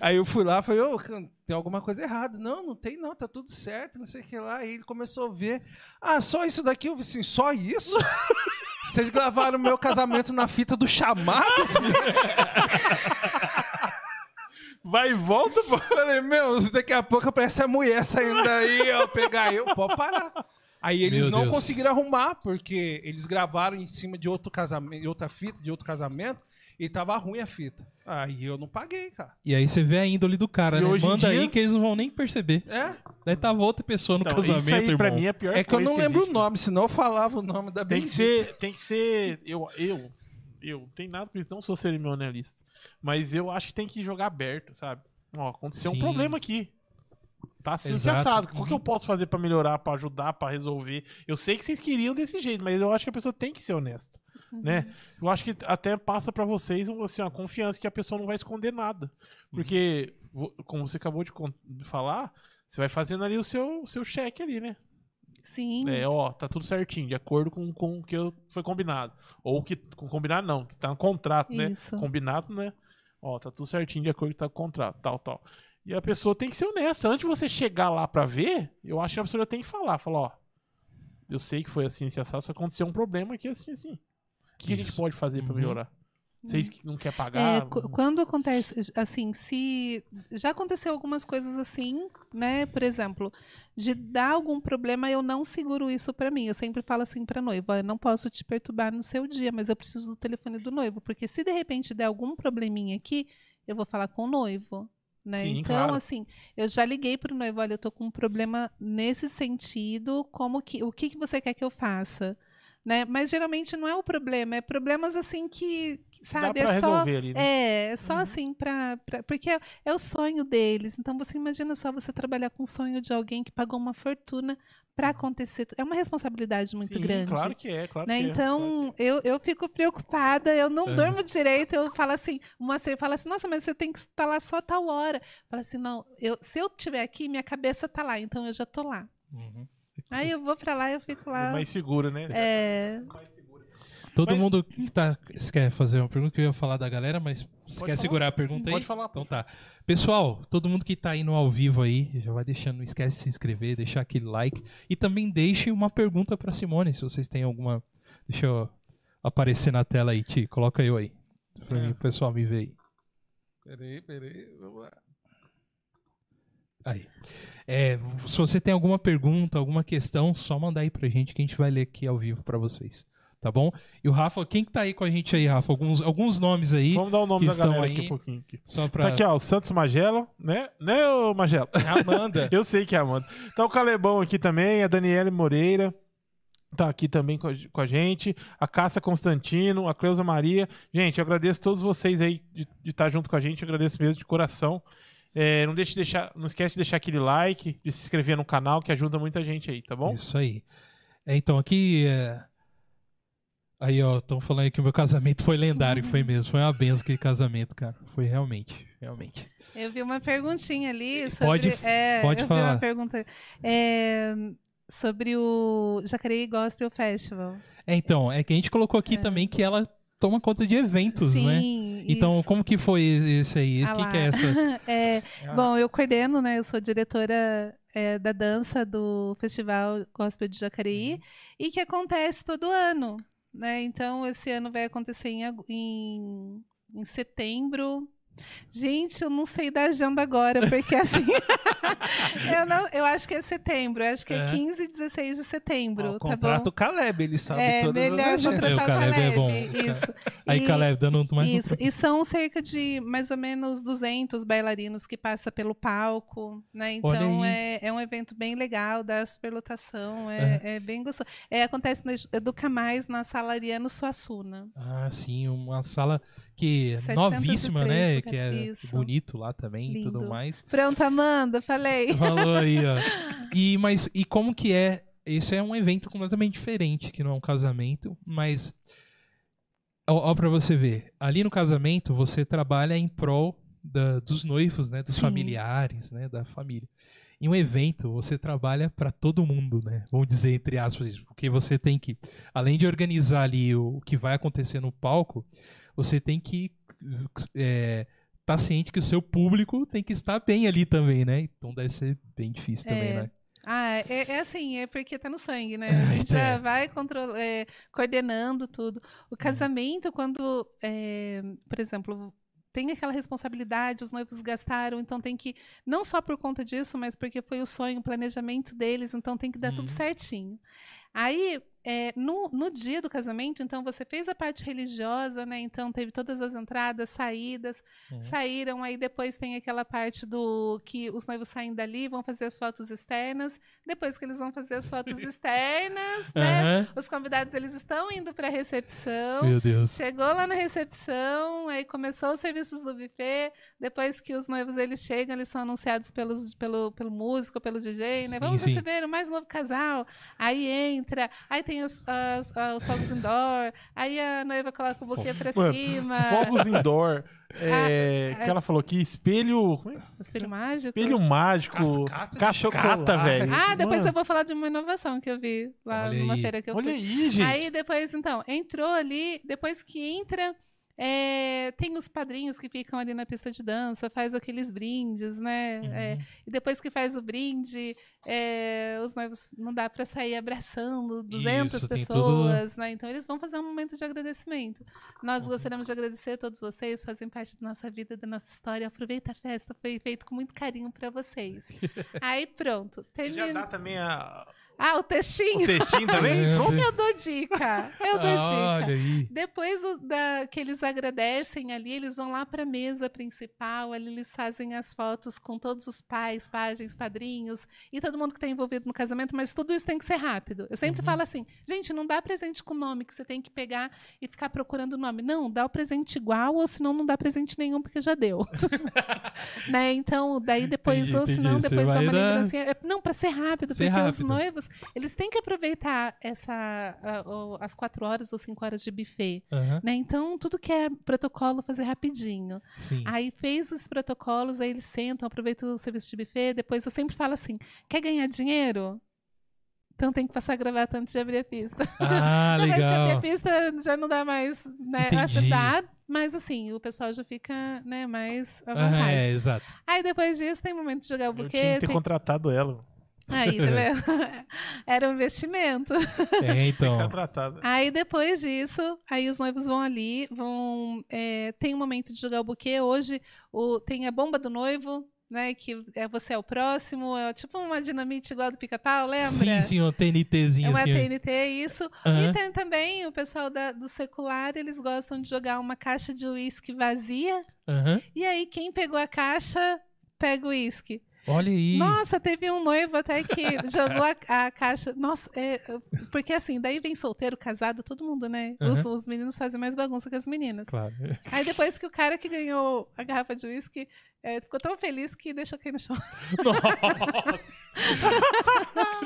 Aí eu fui lá e falei, ô, tem alguma coisa errada. Não, não tem não, tá tudo certo, não sei o que lá. Aí ele começou a ver. Ah, só isso daqui? Eu falei assim, só isso? Vocês gravaram meu casamento na fita do chamado, filho? Vai e volta, pô. Eu falei, meu, daqui a pouco aparece a mulher saindo daí, ó, pegar eu, pode parar. Aí eles Meu não Deus. conseguiram arrumar, porque eles gravaram em cima de outro casamento, outra fita, de outro casamento, e tava ruim a fita. Aí eu não paguei, cara. E aí você vê a índole do cara, E né? hoje em Manda dia- aí que eles não vão nem perceber. É? Daí tava outra pessoa no Então, casamento, isso aí, irmão. pra mim, é a pior É que eu não lembro existe, o nome, senão eu falava o nome da Tem que bendita. ser, tem que ser, eu, eu, eu, tem nada com isso, não sou cerimonialista, mas eu acho que tem que jogar aberto, sabe? Ó, aconteceu um Sim. problema aqui. Tá assim, assado. O que Uhum. eu posso fazer pra melhorar, pra ajudar, pra resolver? Eu sei que vocês queriam desse jeito, mas eu acho que a pessoa tem que ser honesta, né? Eu acho que até passa pra vocês assim, uma confiança que a pessoa não vai esconder nada. Porque, vo- como você acabou de falar, você vai fazendo ali o seu, seu cheque ali, né? Sim. É, ó, tá tudo certinho, de acordo com, com o que foi combinado. Ou que. Com combinado não, que tá no contrato, né? Isso. Combinado, né? Ó, tá tudo certinho de acordo com o que tá no contrato, tal, tal. E a pessoa tem que ser honesta. Antes de você chegar lá pra ver, eu acho que a pessoa já tem que falar. Falar, ó, eu sei que foi assim, assim, assado, só aconteceu um problema aqui, assim, assim. O que, que a gente pode fazer pra Uhum. melhorar? Vocês que não querem É, pagar? qu- quando acontece, assim, se já aconteceu algumas coisas assim, né? Por exemplo, de dar algum problema, eu não seguro isso pra mim. Eu sempre falo assim pra noiva, "Ó, eu não posso te perturbar no seu dia, mas eu preciso do telefone do noivo, porque se de repente der algum probleminha aqui, eu vou falar com o noivo. Né? Sim, então, claro. assim, eu já liguei pro noivo, olha, eu tô com um problema nesse sentido, como que, o que, que você quer que eu faça? Né? Mas geralmente não é o problema, é problemas assim que, que, sabe, é só ali, né? é, é só Uhum. assim pra- porque é, é o sonho deles. Então você imagina só você trabalhar com o sonho de alguém que pagou uma fortuna pra acontecer. É uma responsabilidade muito Sim, grande. Claro que é, claro né? que é. claro Então, eu, eu fico preocupada, eu não É. durmo direito, eu falo assim, Moacir fala assim, nossa, mas você tem que estar lá só tal hora. Fala assim, não, eu, se eu estiver aqui, minha cabeça tá lá, então eu já tô lá. Uhum. Aí eu vou pra lá e eu fico que é lá. mais seguro, né? É, Todo Mas- mundo que tá. Você quer fazer uma pergunta que eu ia falar da galera, mas você quer falar. segurar a pergunta aí? Pode falar. Então tá. Pessoal, todo mundo que tá aí no ao vivo aí, já vai deixando, não esquece de se inscrever, deixar aquele like. E também deixe uma pergunta pra Simone, se vocês têm alguma. Deixa eu aparecer na tela aí, Ti. Coloca eu aí. Pra É. mim, o pessoal me ver aí. Peraí, peraí. Vamos lá. Aí. É, se você tem alguma pergunta, alguma questão, só mandar aí pra gente que a gente vai ler aqui ao vivo pra vocês. Tá bom? E o Rafa, quem que tá aí com a gente aí, Rafa? Alguns, alguns nomes aí, Vamos dar o nome da galera aí. aqui um pouquinho. Aqui. só pra... Tá aqui, ó, o Santos Magela, né? Né, ô Magela? É a Amanda. Eu sei que é a Amanda. Tá o Calebão aqui também, a Daniela Moreira. Tá aqui também com a, gente. A Cássia Constantino, a Cleusa Maria. Gente, eu agradeço a todos vocês aí de estar junto com a gente. Eu agradeço mesmo de coração. É, não deixe de deixar, não esquece de deixar aquele like, de se inscrever no canal, que ajuda muita gente aí, tá bom? Isso aí. É, então, aqui. é, Aí, ó, estão falando aí que o meu casamento foi lendário, foi mesmo. Foi uma benção aquele casamento, cara. Foi realmente, realmente. Eu vi uma perguntinha ali sobre. Pode- é, pode eu vi falar. uma pergunta é, sobre o Jacareí Gospel Festival. É, então, é que a gente colocou aqui também que ela toma conta de eventos, né? Sim. Então, isso. como que foi esse aí? Ah O que, lá. que é essa? É, Bom, eu coordeno, né? Eu sou diretora é, da dança do Festival Gospel de Jacareí e que acontece todo ano, né? Então, esse ano vai acontecer em, em, em setembro. Gente, eu não sei da agenda agora, porque assim. eu, não, eu acho que é setembro, eu acho que é, É. 15 e 16 de setembro, Ó, tá contrata o Caleb, ele sabe É todas as melhor agendas. contratar É, o Caleb Caleb. é bom. Isso. Aí, E- Caleb, dando mais um isso, e são cerca de mais ou menos 200 bailarinos que passam pelo palco, né? Então é, é um evento bem legal, dá superlotação, é, é bem gostoso. É, acontece no Educa Mais, na sala Ariano Suassuna. Ah, sim, uma sala que 700 novíssima, né? Que é isso. bonito lá também e tudo Lindo. mais. Pronto, Amanda, falei. Falou aí, ó. E, mas, e como que é? Esse é um evento completamente diferente, que não é um casamento, mas. Ó, ó pra você ver. Ali no casamento, você trabalha em prol da- dos noivos, né? Dos Sim. familiares, né? Da família. Em um evento, você trabalha pra todo mundo, né? Vamos dizer, entre aspas, porque você tem que, além de organizar ali o, o que vai acontecer no palco, você tem que é, tá ciente que o seu público tem que estar bem ali também, né? Então deve ser bem difícil também, É. né? Ah, é, é assim, é porque tá no sangue, né? A gente É. já vai control- é, coordenando tudo. O casamento, quando, é, por exemplo, tem aquela responsabilidade, os noivos gastaram, então tem que, não só por conta disso, mas porque foi o sonho, o planejamento deles, então tem que dar tudo Uhum. certinho. Aí, é, no, no dia do casamento, então você fez a parte religiosa, né? Então teve todas as entradas, saídas, Uhum. saíram, aí depois tem aquela parte do que os noivos saem dali, vão fazer as fotos externas, depois que eles vão fazer as fotos externas, né? Aham. Os convidados eles estão indo para a recepção. Meu Deus. Chegou lá na recepção, aí começou os serviços do buffet. Depois que os noivos eles chegam, eles são anunciados pelos, pelo, pelo músico, pelo DJ, né? Sim, Vamos sim. receber o mais novo casal. Aí entra, aí tem os, as- ah, os fogos indoor, aí a noiva coloca o buquê pra Mano, cima. Fogos indoor. é, Ah, que ela falou aqui, espelho. é? Espelho mágico. Espelho mágico. Cascata Cascata, velho. Ah, depois Mano, eu vou falar de uma inovação que eu vi lá Olha numa aí. feira que eu Olha fui. aí, gente. Aí depois, então, entrou ali, depois que entra, é, tem os padrinhos que ficam ali na pista de dança, faz aqueles brindes, né? Uhum. É, e depois que faz o brinde, é, os noivos não dá para sair abraçando 200 Isso, pessoas, né? Então eles vão fazer um momento de agradecimento. Nós gostaríamos de agradecer a todos vocês, fazem parte da nossa vida, da nossa história. Aproveita a festa, foi feito com muito carinho para vocês. Aí pronto, Já termina. dá também a... Ah, o o textinho. textinho também? Pronto. Eu dou dica. Eu dou Ah, dica. Olha aí. Depois do- da, que eles agradecem ali, eles vão lá para a mesa principal, ali eles fazem as fotos com todos os pais, pajens, padrinhos e todo mundo que está envolvido no casamento, mas tudo isso tem que ser rápido. Eu sempre Uhum. falo assim, gente, não dá presente com nome que você tem que pegar e ficar procurando o nome. Não, dá o presente igual, ou senão não dá presente nenhum porque já deu. né? Então, daí depois, Entendi, ou senão depois dá uma dar- lembrancinha. É, Não, para ser rápido, Ser porque os rápido. Eles têm que aproveitar essa, a- as quatro horas ou cinco horas de buffet. Aham, Né? Então, tudo que é protocolo, fazer rapidinho. Sim. Aí fez os protocolos, aí eles sentam, aproveitam o serviço de buffet. Depois eu sempre falo assim: quer ganhar dinheiro? Então tem que passar gravata antes de abrir a pista. Ah, Depois que abrir a legal. pista já não dá mais, né? Dá, mas assim, o pessoal já fica, né, mais à Ah, vontade. é, exato. Aí depois disso tem momento de jogar o Eu buquê. tinha que ter tem- contratado ela. Aí, tá vendo? Era um investimento. É, então. Aí depois disso, aí os noivos vão ali, vão. é, tem um momento de jogar o buquê. Hoje o, tem a bomba do noivo, né? Que é você é o próximo, é tipo uma dinamite igual do pica-pau, lembra? Sim, sim, um TNTzinho É uma assim. TNT, isso. Aham. E tem também o pessoal da- do secular, eles gostam de jogar uma caixa de uísque vazia. Aham. E aí, quem pegou a caixa, pega o uísque. Olha aí. Nossa, teve um noivo até que jogou a, a caixa. Nossa, é, porque assim, daí vem solteiro, casado, todo mundo, né? Os, os meninos fazem mais bagunça que as meninas. Claro. Aí depois que o cara que ganhou a garrafa de uísque é, ficou tão feliz que deixou cair no chão. Nossa.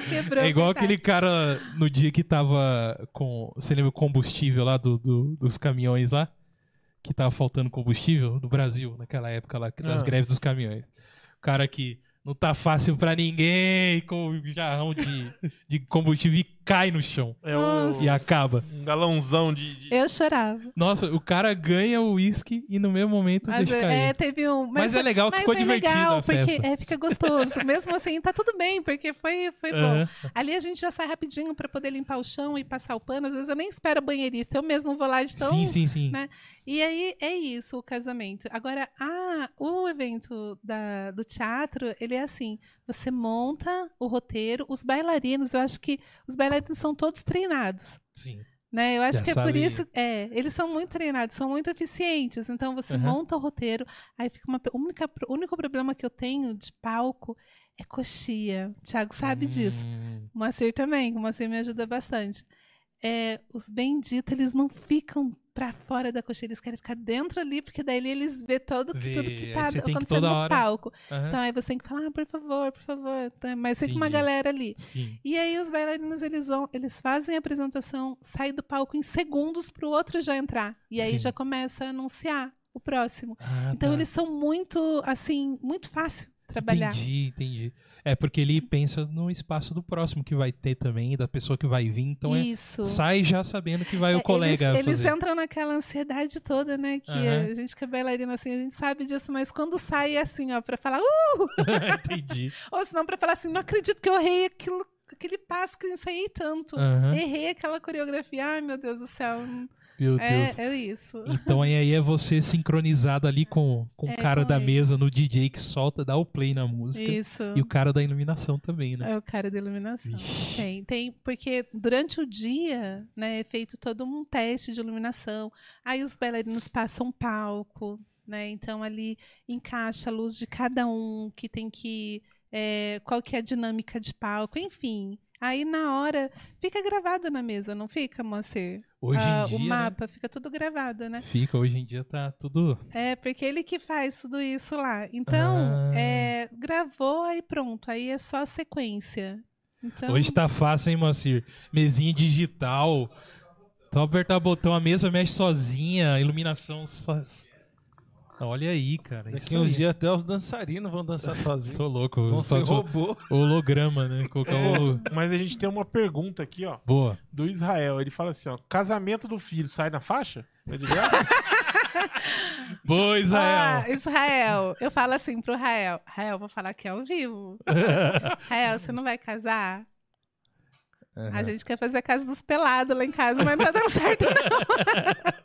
Quebrou. É igual aquele cara no dia que tava com. Você lembra o combustível lá do, do- dos caminhões lá? Que tava faltando combustível no Brasil, naquela época lá, das Ah. greves dos caminhões. O cara que não tá fácil pra ninguém, com um jarrão de, de combustível cai no chão. É o, E acaba. um galãozão de. de- Eu chorava. Nossa, o cara ganha o uísque e no mesmo momento Mas deixa é, cair. teve um. Mas é legal que mas ficou foi divertido legal, a porque festa. é, fica gostoso. Mesmo assim, tá tudo bem, porque foi, foi bom. Ali a gente já sai rapidinho pra poder limpar o chão e passar o pano. Às vezes eu nem espero a banheirista, eu mesmo vou lá de tão. sim, sim, sim. né? E aí é isso o casamento. Agora, ah, o evento da, do teatro, ele é assim: você monta o roteiro, os bailarinos, eu acho que os bailarinos são todos treinados. Sim. Né? Eu acho Já que é por sabe- isso. É, eles são muito treinados, são muito eficientes. Então você Aham. monta o roteiro, aí fica uma. O única, o único problema que eu tenho de palco é coxia. O Thiago sabe disso. Hum. O Moacir também, o Moacir me ajuda bastante. É, os benditos, eles não ficam pra fora da coxinha, eles querem ficar dentro ali, porque daí eles vê todo Vê, tudo que aí tá você tem que acontecendo toda no hora- palco. Aham. Então aí você tem que falar, ah, por favor, por favor. Tá, Mas fica uma Entendi. galera ali. Sim. E aí os bailarinos, eles vão, eles fazem a apresentação, saem do palco em segundos pro outro já entrar. E aí Sim. já começa a anunciar o próximo. Ah, Então tá. eles são muito, assim, muito fácil trabalhar. Entendi, entendi. É porque ele pensa no espaço do próximo que vai ter também, da pessoa que vai vir. Então é, Isso. sai já sabendo que vai É, o colega Eles, eles entram naquela ansiedade toda, né? Que Aham. a gente que é bailarina, assim, a gente sabe disso, mas quando sai é assim, ó, pra falar, uh! entendi. Ou senão pra falar assim, não acredito que eu errei aquilo, aquele passo que eu ensaiei tanto. Aham. Errei aquela coreografia, ai meu Deus do céu. Meu Deus. É, é isso. Então aí é você sincronizado ali com, com o É, cara com da ele. mesa, no DJ que solta, dá o play na música. Isso. E o cara da iluminação também, né? É o cara da iluminação. Tem, tem, porque durante o dia, né, é feito todo um teste de iluminação. Aí os bailarinos passam palco, né? Então ali encaixa a luz de cada um, que tem que. é, qual que é a dinâmica de palco, enfim. Aí na hora fica gravado na mesa, não fica, Moacir? Hoje Ah, em dia. o né? mapa fica tudo gravado, né? Fica, hoje em dia tá tudo. É, porque ele que faz tudo isso lá. Então, Ah. é, gravou aí pronto. Aí é só sequência. Então, Hoje tá fácil, hein, Macir? Mesinha digital. Só apertar o botão, a mesa mexe sozinha, a iluminação só. Olha aí, cara. Daqui uns dias até os dançarinos vão dançar sozinhos. Tô louco. Vão ser robô. holograma, né? Colocar o holo- Mas a gente tem uma pergunta aqui, ó, Boa. do Israel. Ele fala assim, ó, casamento do filho sai na faixa? É de graça? Boa, Ah, Israel. Israel, eu falo assim pro Rael. Rael, vou falar aqui ao vivo. Rael, você não vai casar? A gente quer fazer a casa dos pelados lá em casa, mas não tá dando certo, não.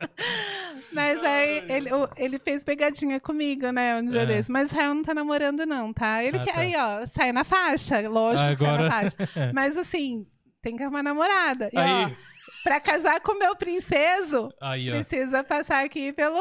mas aí ele, ele fez pegadinha comigo, né? Um dia É. desses. Mas Israel não tá namorando, não, tá? Ele Ah, quer tá. aí, ó, sai na faixa. Lógico que sai Agora- na faixa. Mas assim, tem que arrumar namorada. E, ó, Aí, pra casar com o meu princeso, aí, ó. precisa passar aqui pelo.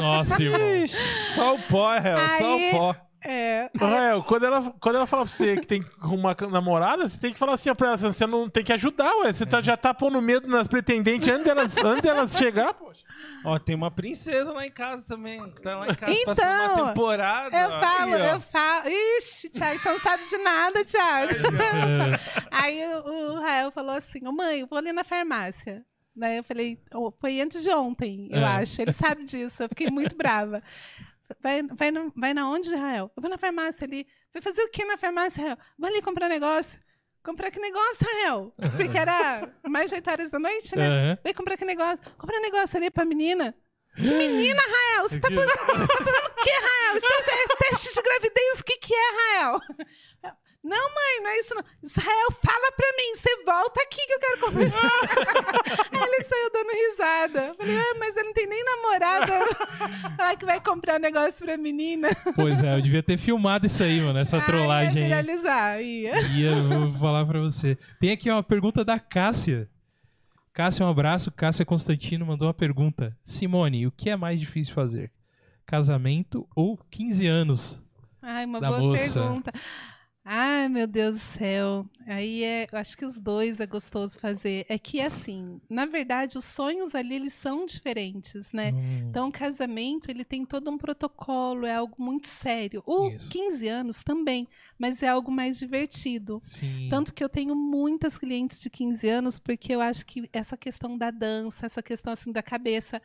Nossa, irmão. Só o pó, Hel, só o pó. É, Rael, quando ela, quando ela fala pra você que tem que arrumar namorada, você tem que falar assim ó, pra ela, você não tem que ajudar, ué. Você tá, já tá pondo medo nas pretendentes antes delas, antes delas chegar, poxa. Ó, tem uma princesa lá em casa também. Que tá lá em casa Então, passando uma temporada. Eu ó. falo, Aí, eu falo. Ixi, Thiago, você não sabe de nada, Thiago. É, Aí o, o Rael falou assim: Ô mãe, eu vou ali na farmácia. Daí eu falei, "Oh, foi antes de ontem, eu É. acho. Ele sabe disso, eu fiquei muito brava. Vai, vai, no- vai na onde, Rael? Eu vou na farmácia ali. Vai fazer o que na farmácia, Rael? Vou ali comprar negócio. comprar que negócio, Rael? Porque era mais de 8 horas da noite, né? Aham. Vem comprar que negócio. Compra um negócio ali pra menina. Que menina, Rael? Você tá fazendo, tá fazendo o que, Rael? Te- teste de gravidez, o que que é, Rael? Não, mãe, não é isso não. Israel, fala pra mim, você volta aqui que eu quero conversar. Aí ele saiu dando risada. Eu Falei, ah, mas ele não tem nem namorada. Falar que vai comprar negócio pra menina. Pois é, eu devia ter filmado isso aí, mano. Essa Ah, trollagem ia viralizar, ia. Eu vou falar pra você. Tem aqui uma pergunta da Cássia. Cássia, um abraço. Cássia Constantino mandou uma pergunta. Simone, o que é mais difícil fazer? Casamento ou 15 anos? Ai, uma Da boa moça. pergunta. Ai, meu Deus do céu. Aí é, acho que os dois é gostoso fazer. É que assim, na verdade, os sonhos ali eles são diferentes, né? Hum, Então, o casamento, ele tem todo um protocolo, é algo muito sério. O Isso. 15 anos também, mas é algo mais divertido. sim. Tanto que eu tenho muitas clientes de 15 anos, porque eu acho que essa questão da dança, essa questão assim da cabeça,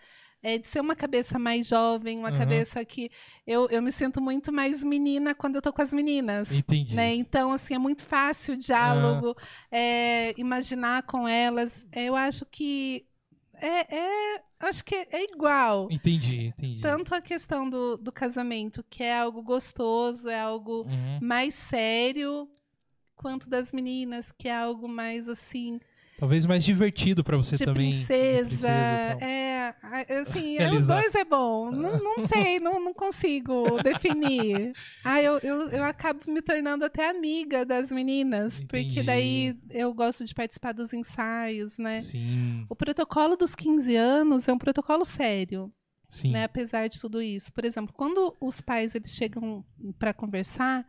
é de ser uma cabeça mais jovem, uma Aham. cabeça que eu, eu me sinto muito mais menina quando eu tô com as meninas. Entendi. Né? Então, assim, é muito fácil o diálogo, é, imaginar com elas. Eu acho que é, é- acho que é igual. Entendi, entendi. Tanto a questão do, do casamento, que é algo gostoso, é algo Uhum. mais sério, quanto das meninas, que é algo mais assim, Talvez mais divertido pra você de também. de princesa. e tal. é, assim, os dois é bom. Não, não sei, não, não consigo definir. Ah, eu, eu, eu acabo me tornando até amiga das meninas, Entendi. porque daí eu gosto de participar dos ensaios, né? Sim, O protocolo dos 15 anos é um protocolo sério. sim. né, apesar de tudo isso. Por exemplo, quando os pais eles chegam para conversar,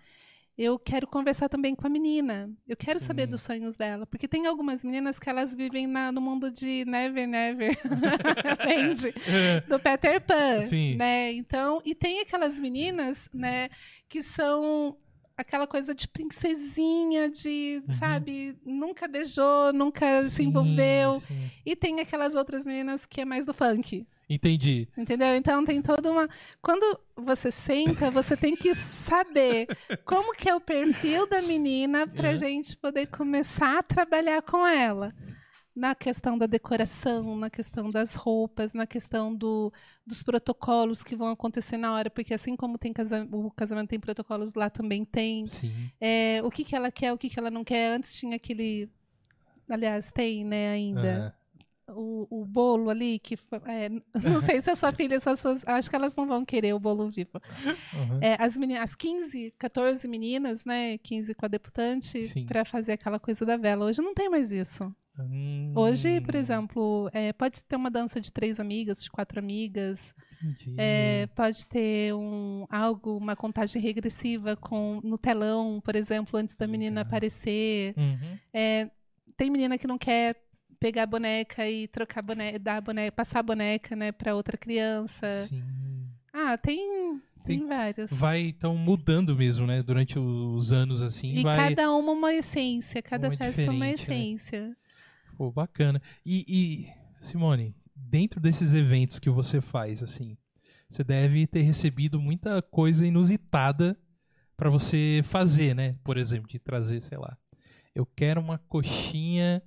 eu quero conversar também com a menina. Eu quero saber Sim. dos sonhos dela, porque tem algumas meninas que elas vivem na- no mundo de Never Never, entende? Do Peter Pan, Sim. né? Então, e tem aquelas meninas, né, que são aquela coisa de princesinha, de, Uhum. sabe, nunca beijou, nunca se Sim, envolveu. sim. E tem aquelas outras meninas que é mais do funk. Entendi. Entendeu? Então tem toda uma. Quando você senta, você tem que saber como que é o perfil da menina pra Uhum. gente poder começar a trabalhar com ela. Na questão da decoração, na questão das roupas, na questão do, dos protocolos que vão acontecer na hora, porque assim como tem casa, o casamento tem protocolos, lá também tem. Sim. É, o que, que ela quer, o que, que ela não quer. Antes tinha aquele. Aliás, tem, né, ainda Ah, o, o bolo ali, que foi- é, não sei se a sua filha, as suas, acho que elas não vão querer o bolo vivo. uhum. É, as, meninas, as 15, 14 meninas, né, 15 com a deputante, para fazer aquela coisa da vela. Hoje não tem mais isso. Hum, Hoje, por exemplo, é, pode ter uma dança de três amigas, de quatro amigas, é, pode ter um, algo, uma contagem regressiva com, no telão, por exemplo, antes da menina aparecer. Uhum. É, tem menina que não quer pegar a boneca e trocar boneca, dar boneca, passar a boneca, né, para outra criança. Sim. Ah, tem, tem, Tem- várias. Vai então mudando mesmo, né? Durante os anos assim, E vai. cada uma uma essência, cada Uma festa uma né? essência. Pô, bacana. E, e, Simone, dentro desses eventos que você faz, assim, você deve ter recebido muita coisa inusitada pra você fazer, né? Por exemplo, de trazer, sei lá, eu quero uma coxinha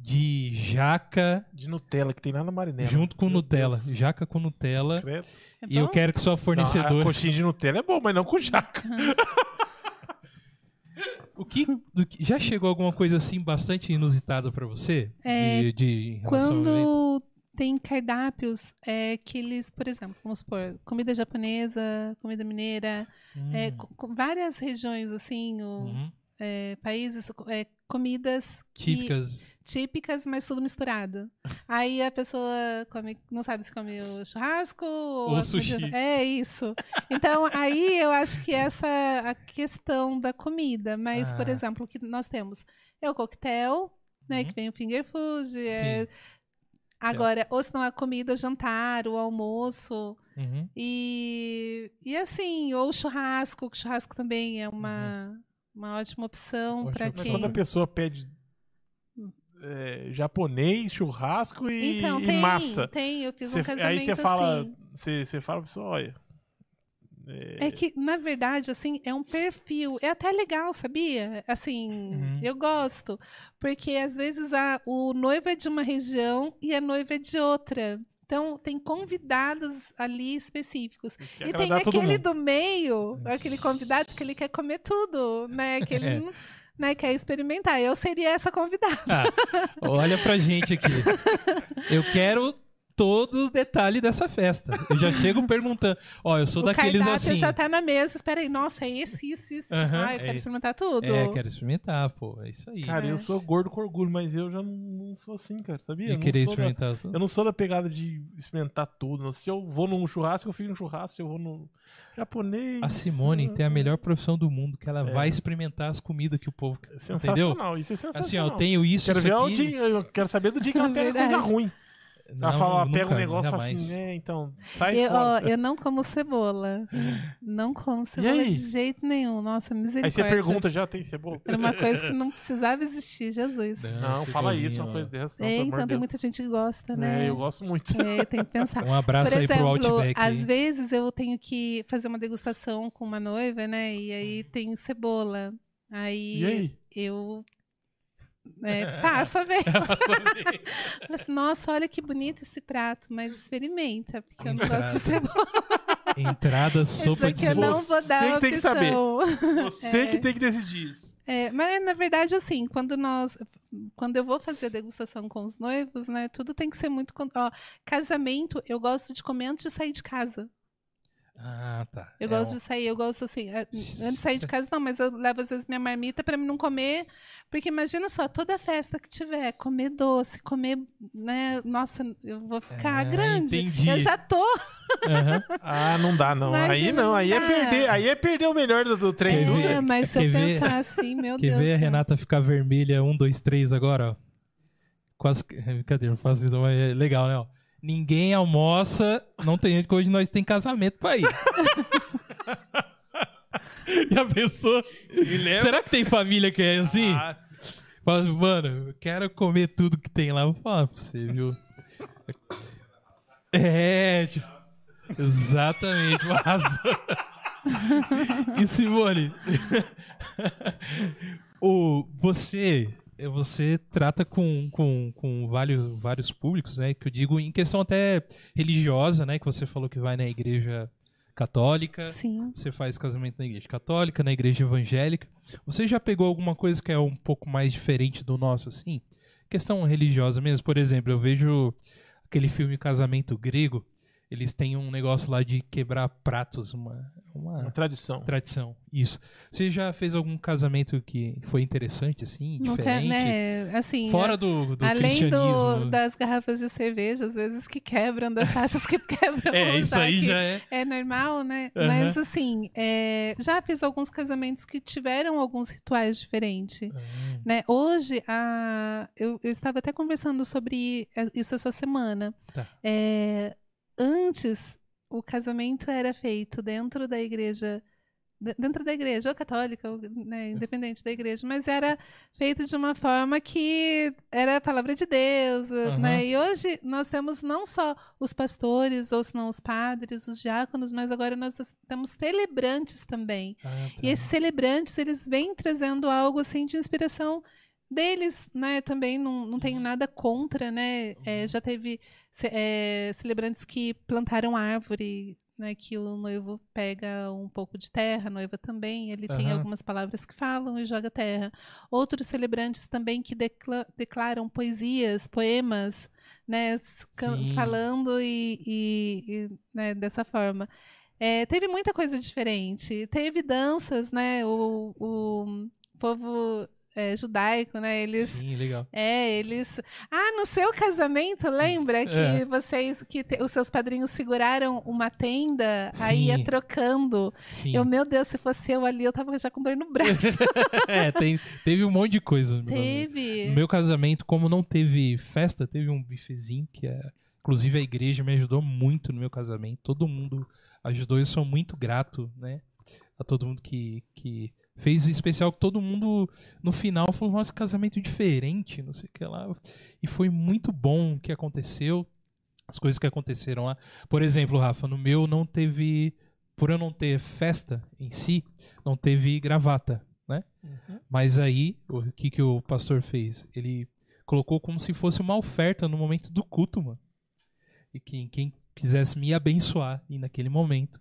de jaca De Nutella, que tem nada marinela. junto com Meu Nutella, Deus. jaca com Nutella. Credo. É E eu bom? quero que sua Não, a fornecedora. coxinha de Nutella é bom, mas não com jaca. O que, já chegou alguma coisa assim bastante inusitada pra você? É, de, de? Quando tem cardápios é, que eles, por exemplo, vamos supor, comida japonesa, comida mineira, é, Hum, co- várias regiões, assim, o- uhum. é, países, é, comidas que- Típicas. mas tudo misturado. Aí a pessoa come, não sabe se come o churrasco ou, Ou sushi. É isso. Então aí eu acho que essa a questão da comida, mas por Ah. exemplo, o que nós temos é o coquetel, né, Uhum. que vem o finger food, é- Sim. agora ou se não a comida, o jantar, o almoço. Uhum. E, e assim, ou churrasco, o churrasco também é uma, uma ótima opção para quem quando a pessoa pede é, japonês, churrasco e, Então, e tem, massa. tem. Eu fiz Cê- um casamento aí você fala, assim. você você fala pra pessoa, olha. É, É que, na verdade, assim, é um perfil. É até legal, sabia? Assim, Uhum. eu gosto. Porque, às vezes, a, o noivo é de uma região e a noiva é de outra. Então, tem convidados ali específicos. E tem aquele do meio, aquele convidado que ele quer comer tudo, né? Que ele É. não- né, quer experimentar. Eu seria essa convidada. Ah, olha pra gente aqui. Eu quero todo o detalhe dessa festa. Eu já chego perguntando. Ó, eu sou o daqueles cardápio assim. já tá na mesa. Espera aí, nossa, é esse, isso, isso. Aham, ah, eu quero é. experimentar tudo. É, quero experimentar, pô. É isso aí. Cara, É. eu sou gordo com orgulho, mas eu já não, sou assim, cara, sabia? Eu não querer sou da- experimentar tudo. Eu não sou da pegada de experimentar tudo. Se eu vou num churrasco, eu fico no churrasco. Se eu vou no japonês. A Simone tem a melhor profissão do mundo, que ela É. vai experimentar as comidas que o povo quer. Entendeu? Sensacional, isso é sensacional. Assim, ó, eu tenho isso, Quero isso ver o aqui. dia, eu quero saber do dia que ela pega coisa Verdade. ruim. Ela Não, fala, ela pega um negócio assim, é, então, sai Eu, ó, fora. eu não como cebola. Não como cebola de jeito nenhum. Nossa, misericórdia. Aí você pergunta, já tem cebola? Era uma coisa que não precisava existir, Jesus. Não, que fala isso, uma ó. coisa dessa. Não, É, então tem Deus. muita gente que gosta, né? É, eu gosto muito. É, tem que pensar. Um abraço Por aí pro exemplo, Outback. às aí. vezes eu tenho que fazer uma degustação com uma noiva, né? E aí tem cebola. Aí, E aí? eu é, passo a ver. Falo assim, Nossa, olha que bonito esse prato, mas experimenta, porque eu não gosto de Entrada. cebola. Entrada, sopa de daqui eu cebola. não vou dar Você que tem que saber. Você que tem que decidir isso. É, mas na verdade, assim, quando nós. Quando eu vou fazer a degustação com os noivos, né? Tudo tem que ser muito. Ó, casamento, eu gosto de comer antes de sair de casa. Ah, tá. Eu É gosto um- de sair, eu gosto assim, é, antes de sair de casa, não, mas eu levo às vezes minha marmita pra mim não comer, porque imagina só, toda festa que tiver, comer doce, comer, né, nossa, eu vou ficar Ah, grande. entendi. Eu já tô. Aham. Ah, não dá, não. Mas aí não não, aí é perder, aí é perder o melhor do, do trem. Quer tudo. É, mas se eu quer ver- pensar assim, meu Quer Deus. ver a. Renata ficar vermelha? Um, dois, três agora, ó. Quase. que- Brincadeira, isso, mas é legal, né? ó. Ninguém almoça. Não tem gente que hoje nós tem casamento pra ir. Já pensou? Será que tem família que é assim? Ah, Fala, Mano, eu quero comer tudo que tem lá. Vou falar pra você, viu? É, tipo, exatamente. Arrasou. E Simone, o, você, você trata com, com, com vários, vários públicos, né? Que eu digo em questão até religiosa, né? Que você falou que vai na igreja católica. Sim. Você faz casamento na igreja católica, na igreja evangélica. Você já pegou alguma coisa que é um pouco mais diferente do nosso, assim? Questão religiosa mesmo. Por exemplo, eu vejo aquele filme Casamento Grego. Eles têm um negócio lá de quebrar pratos, uma, uma uma tradição. tradição. Isso. Você já fez algum casamento que foi interessante, assim, Não quer, diferente? né? Assim, Fora do, do Além cristianismo. do, das garrafas de cerveja, às vezes que quebram, das taças que quebram. É, vamos isso aí já é. É normal, né? Aham. Mas assim, é, já fiz alguns casamentos que tiveram alguns rituais diferentes. Ah, Né? Hoje, a, eu, eu estava até conversando sobre isso essa semana. Tá. É, antes, o casamento era feito dentro da igreja. de- Dentro da igreja, ou católica, ou, né, independente da igreja, mas era feito de uma forma que era a palavra de Deus, Aham. né? E hoje nós temos não só os pastores, ou se não os padres, os diáconos, mas agora nós temos celebrantes também. ah, tá. E esses celebrantes, eles vêm trazendo algo assim de inspiração deles, né? Também não, não Uhum. tenho nada contra, né? É, já teve é, celebrantes que plantaram árvore, né? Que o noivo pega um pouco de terra, a noiva também. Ele tem Aham. algumas palavras que falam e joga terra. Outros celebrantes também que decla- declaram poesias, poemas, né? Sim. Falando e, e- e, né, dessa forma. É, teve muita coisa diferente. Teve danças, né? O, o povo é, judaico, né? Eles. Sim, legal. É, eles. Ah, no seu casamento, lembra que É. vocês, que te- os seus padrinhos seguraram uma tenda, aí ia Sim. trocando. Sim. Eu, meu Deus, se fosse eu ali, eu tava já com dor no braço. é, tem, teve um monte de coisa. no meu casamento. Teve. No meu casamento, como não teve festa, teve um bifezinho que é. Inclusive a igreja me ajudou muito no meu casamento. Todo mundo ajudou. Eu sou muito grato, né? A todo mundo que, que fez especial que todo mundo no final falou, nossa, casamento diferente, não sei o que lá. E foi muito bom o que aconteceu, as coisas que aconteceram lá. Por exemplo, Rafa, no meu não teve por eu não ter festa em si, não teve gravata, né? Mas aí, o que, que o pastor fez? Ele colocou como se fosse uma oferta no momento do culto, mano. E quem, quem quisesse me abençoar, e naquele momento,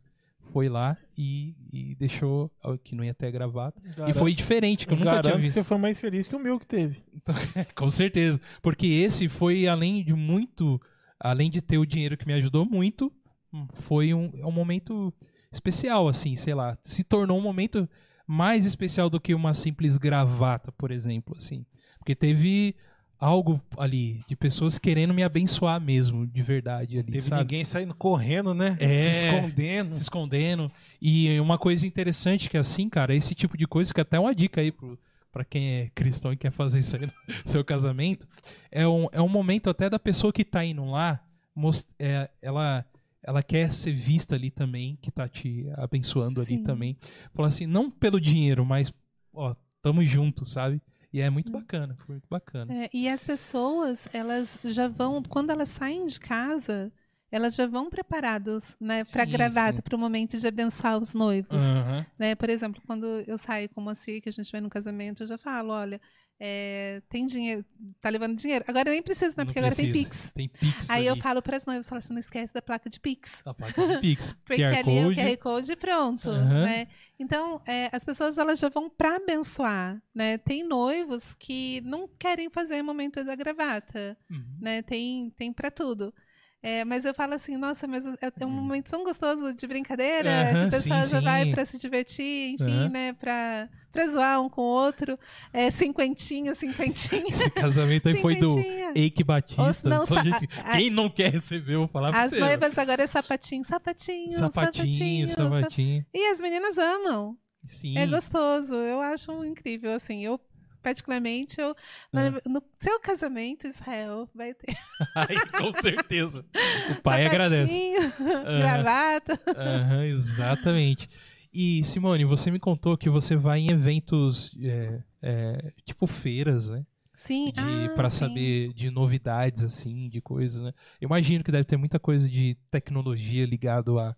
foi lá e, e deixou que não ia ter gravata. E foi diferente, que eu, nunca tinha garanto que visto. você foi mais feliz que o meu que teve. Com certeza. Porque esse foi, além de muito, além de ter o dinheiro que me ajudou muito, hum, foi um, é um momento especial, assim, sei lá. Se tornou um momento mais especial do que uma simples gravata, por exemplo, assim. Porque teve algo ali de pessoas querendo me abençoar mesmo, de verdade ali, Teve sabe? ninguém saindo correndo, né? É. Se escondendo. se escondendo. E uma coisa interessante que assim, cara, esse tipo de coisa, que até é uma dica aí pro, pra quem é cristão e quer fazer isso aí no seu casamento, é um, é um momento até da pessoa que tá indo lá, mos- é, ela, ela quer ser vista ali também, que tá te abençoando ali Sim. também. Falar assim, não pelo dinheiro, mas, ó, tamo junto, sabe? E é muito bacana, foi muito bacana. É, e as pessoas, elas já vão, quando elas saem de casa, elas já vão preparadas, né, para gravata, para o momento de abençoar os noivos. Aham. Né? Por exemplo, quando eu saio com uma Moacir, que a gente vai no casamento, eu já falo, olha, é, tem dinheiro, tá levando dinheiro. Agora nem precisa, né? Não Porque agora tem precisa. Pix. Tem Pix Aí eu ali. falo para as noivas, falo assim, não esquece da placa de Pix. A placa de Pix. Porque QR ali é o Code. QR Code e pronto. Aham. Né? Então, é, as pessoas elas já vão para abençoar. Né? Tem noivos que não querem fazer momento da gravata. Uhum. Né? Tem, tem para tudo. É, mas eu falo assim, nossa, mas é é um momento tão gostoso de brincadeira, que Uhum. Aham, o pessoal sim, já vai sim. para se divertir, enfim, Aham. né? Pra, pra zoar um com o outro. É, cinquentinha, cinquentinha. Esse casamento aí foi do. Eike Batista. Não, sa- gente- a- Quem não quer receber, eu vou falar pra As você. noivas agora é sapatinho, sapatinho, Sapatinho, sapatinho. sap- sapatinho. E as meninas amam. Sim. É gostoso. Eu acho incrível, assim. Eu, particularmente, eu, no, no seu casamento, Israel, vai ter Ai, com certeza. O pai agradece. sapatinho, gravata. Aham, exatamente. E, Simone, você me contou que você vai em eventos, é, é, tipo feiras, né? Sim, De, ah, pra sim. saber de novidades, assim, de coisas, né? Eu imagino que deve ter muita coisa de tecnologia ligado a,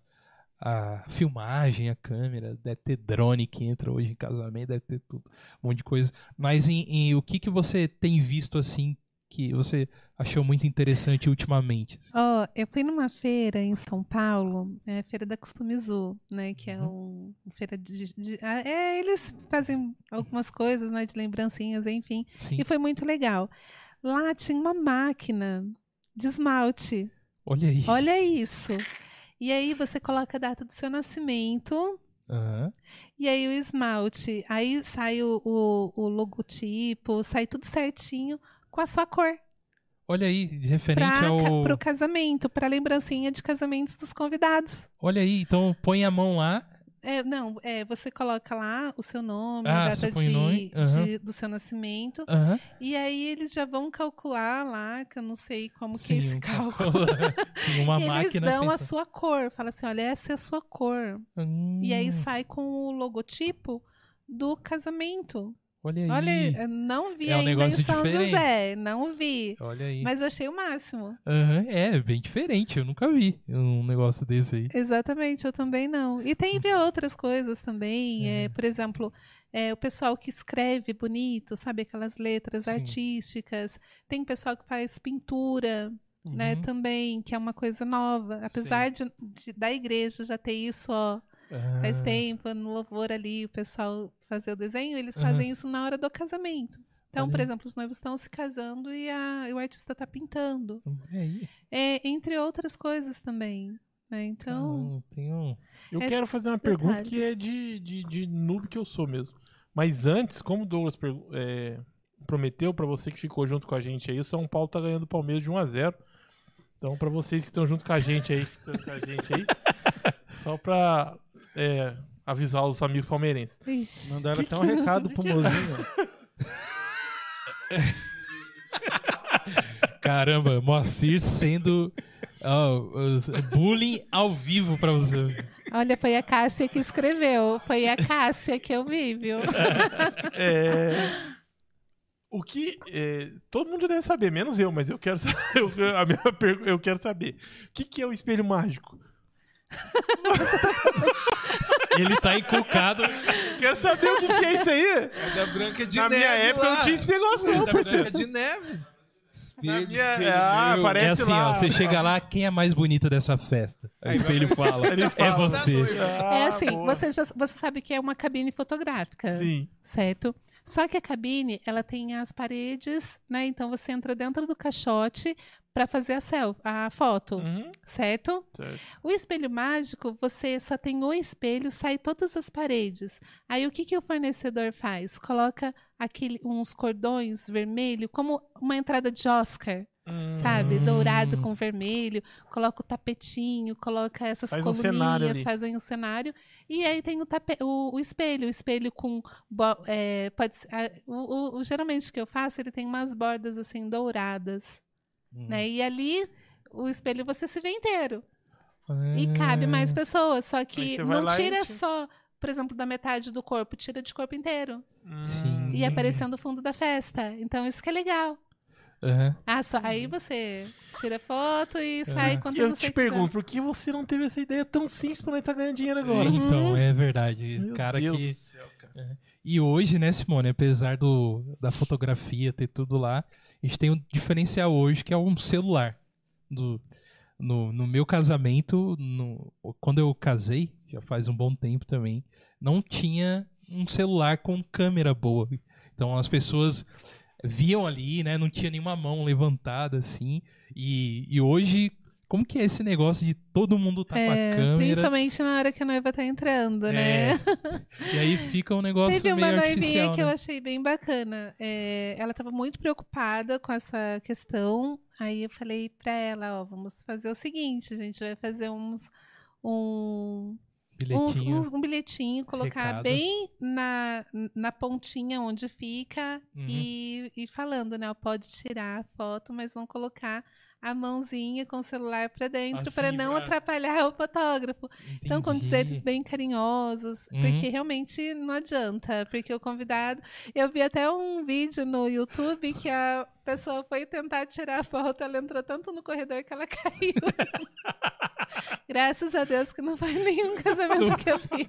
a filmagem, a câmera, deve ter drone que entra hoje em casamento, deve ter tudo, um monte de coisa. Mas em, em- o que, que você tem visto, assim, que você achou muito interessante ultimamente? Ó, eu fui numa feira em São Paulo, é a feira da Customizu, né? Que é um uma feira de, de- ah, é, eles fazem algumas coisas, né? De lembrancinhas, enfim. Sim. E foi muito legal. Lá tinha uma máquina de esmalte. Olha aí. Olha isso. E aí você coloca a data do seu nascimento. Aham. E aí o esmalte. Aí sai o, o, o logotipo, sai tudo certinho com a sua cor. Olha aí, de referente Para ao. o casamento, para lembrancinha de casamentos dos convidados. Olha aí, então põe a mão lá. É, não, é, você coloca lá o seu nome, Ah, a data de, nome, aham. de- do seu nascimento. Aham. E aí eles já vão calcular lá, que eu não sei como que é esse um cálculo. Sim, uma Eles máquina. dão a pensa- sua cor. Fala assim, olha, essa é a sua cor. E aí Hum, sai com o logotipo do casamento. Olha aí. Olha, eu não vi É um ainda em São diferente. José. Não vi. Olha aí. Mas achei o máximo. Aham, É, bem diferente. Eu nunca vi um negócio desse aí. Exatamente, eu também não. E tem outras coisas também. é, Uhum. por exemplo, é, o pessoal que escreve bonito, sabe? Aquelas letras Sim. artísticas. Tem pessoal que faz pintura, né? Uhum. Também, que é uma coisa nova. Apesar de, de- da igreja já ter isso, ó, faz Ah, tempo, no louvor ali, o pessoal fazer o desenho, eles Aham. fazem isso na hora do casamento. Então, Olha por exemplo, os noivos estão se casando e, a- e o artista está pintando. É, entre outras coisas também. né? Então, Ah, um... Eu É quero fazer uma pergunta que detalhes. é de, de, de noob que eu sou mesmo. Mas antes, como o Douglas é, prometeu pra você que ficou junto com a gente aí, o São Paulo tá ganhando o Palmeiras de 1 a 0 Então, pra vocês que estão junto com a gente aí, ficando com a gente aí, só pra é, avisar os amigos palmeirenses. ixi. Mandaram até um recado pro mozinho. Caramba, Moacir sendo uh, bullying ao vivo pra você. olha, foi a Cássia que escreveu. Foi a Cássia que eu vi, viu? É, o que. é, todo mundo deve saber, menos eu, mas eu quero saber. Eu, a minha eu quero saber. O que, que é o espelho mágico? Ele tá encucado. Quero saber o que, que é isso aí. É da Branca de Na Neve. minha época lá. não tinha esse negócio, É não, da parceiro. Branca de Neve. Espelho, minha- espelho Ah, meu. parece- É assim, lá. ó. Você chega lá, quem é mais bonita dessa festa? Aí o espelho fala. Ele É fala. você. Ah, é assim, boa. você, já, você sabe que é uma cabine fotográfica, Sim. certo? Só que a cabine, ela tem as paredes, né? Então você entra dentro do caixote para fazer a selfie, a foto, Uhum. certo? Certo. O espelho mágico, você só tem o espelho, sai todas as paredes. Aí o que, que o fornecedor faz? Coloca aquele, uns cordões vermelho, como uma entrada de Oscar, sabe? Hum. Dourado com vermelho, coloca o tapetinho, coloca essas Faz um coluninhas, ali. fazem um cenário. E aí tem o, tape, o, o espelho, o espelho com. é, pode, ser- a- o, o- o- geralmente que eu faço, ele tem umas bordas assim douradas. Hum. Né? E ali, o espelho você se vê inteiro. E cabe mais pessoas. Só que não e tira só, por exemplo, da metade do corpo, tira de corpo inteiro. Sim. E Hum. aparecendo o fundo da festa. Então isso que é legal. Aham. Ah, só aí você tira foto e sai quantas Eu você te quiser. pergunto, por que você não teve essa ideia tão simples pra nós estar ganhando dinheiro agora? Então, é verdade. Meu cara Deus que. do céu, cara. É. E hoje, né, Simone, apesar do, da fotografia ter tudo lá, a gente tem um diferencial hoje que é um celular. Do, no, no meu casamento, no- quando eu casei, já faz um bom tempo também, não tinha um celular com câmera boa. Então as pessoas viam ali, né, não tinha nenhuma mão levantada assim. E, e hoje, como que é esse negócio de todo mundo tá com a É, câmera? principalmente na hora que a noiva tá entrando, É. né? E aí fica um negócio Teve uma noivinha artificial, que eu né? achei bem bacana. É, ela estava muito preocupada com essa questão. Aí eu falei pra ela, ó, vamos fazer o seguinte, a gente vai fazer uns um, uns, Bilhetinho. uns- um bilhetinho, colocar Recado. bem na, na pontinha onde fica Uhum. e, e falando, né? Pode tirar a foto, mas não colocar a mãozinha com o celular pra dentro Assim, para não pra- atrapalhar o fotógrafo. Então, com Entendi. dizeres bem carinhosos, Uhum. porque realmente não adianta, porque o convidado. Eu vi até um vídeo no YouTube que a pessoa foi tentar tirar a foto, ela entrou tanto no corredor que ela caiu. Graças a Deus que não foi nenhum casamento que eu fiz.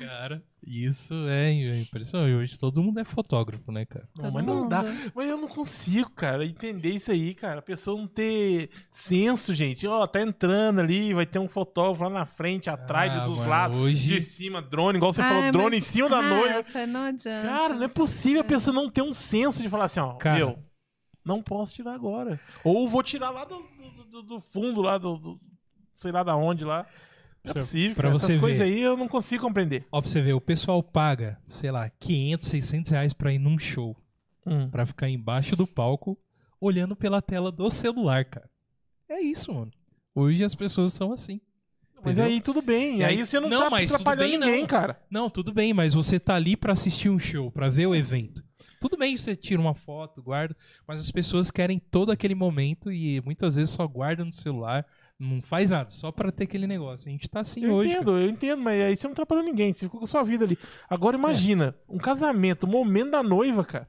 Cara, isso é impressionante. Hoje todo mundo é fotógrafo, né, cara? Não, Todo mas não dá. mundo. Mas eu não consigo, cara, entender isso aí, cara. A pessoa não ter senso, gente. Ó, tá entrando ali, vai ter um fotógrafo lá na frente, atrás, Ah, dos mano, lados, hoje- de cima, drone, igual você Ai, falou, drone mas- em cima da noiva. Rafa, não adianta. Cara, não é possível a pessoa não ter um senso de falar assim, ó, Cara. meu, não posso tirar agora. Ou vou tirar lá do, do- do- do fundo, lá do, do- sei lá da onde lá. Não é possível, pra cara. você Essas coisas aí eu não consigo compreender. Ó, pra você ver, o pessoal paga, sei lá, 500, 600 reais pra ir num show. Pra ficar embaixo do palco, olhando pela tela do celular, cara. É isso, mano. Hoje as pessoas são assim. Mas entendeu? aí tudo bem. E aí, aí- você não, não, tá atrapalhando bem, ninguém, não. cara. Não, tudo bem, mas você tá ali pra assistir um show, pra ver o evento. Tudo bem, você tira uma foto, guarda, mas as pessoas querem todo aquele momento e muitas vezes só guardam no celular, não faz nada, só pra ter aquele negócio. A gente tá assim Eu hoje. entendo, eu entendo, mas aí você não atrapalhou ninguém, você ficou com a sua vida ali. Agora imagina, um casamento, o momento da noiva, cara.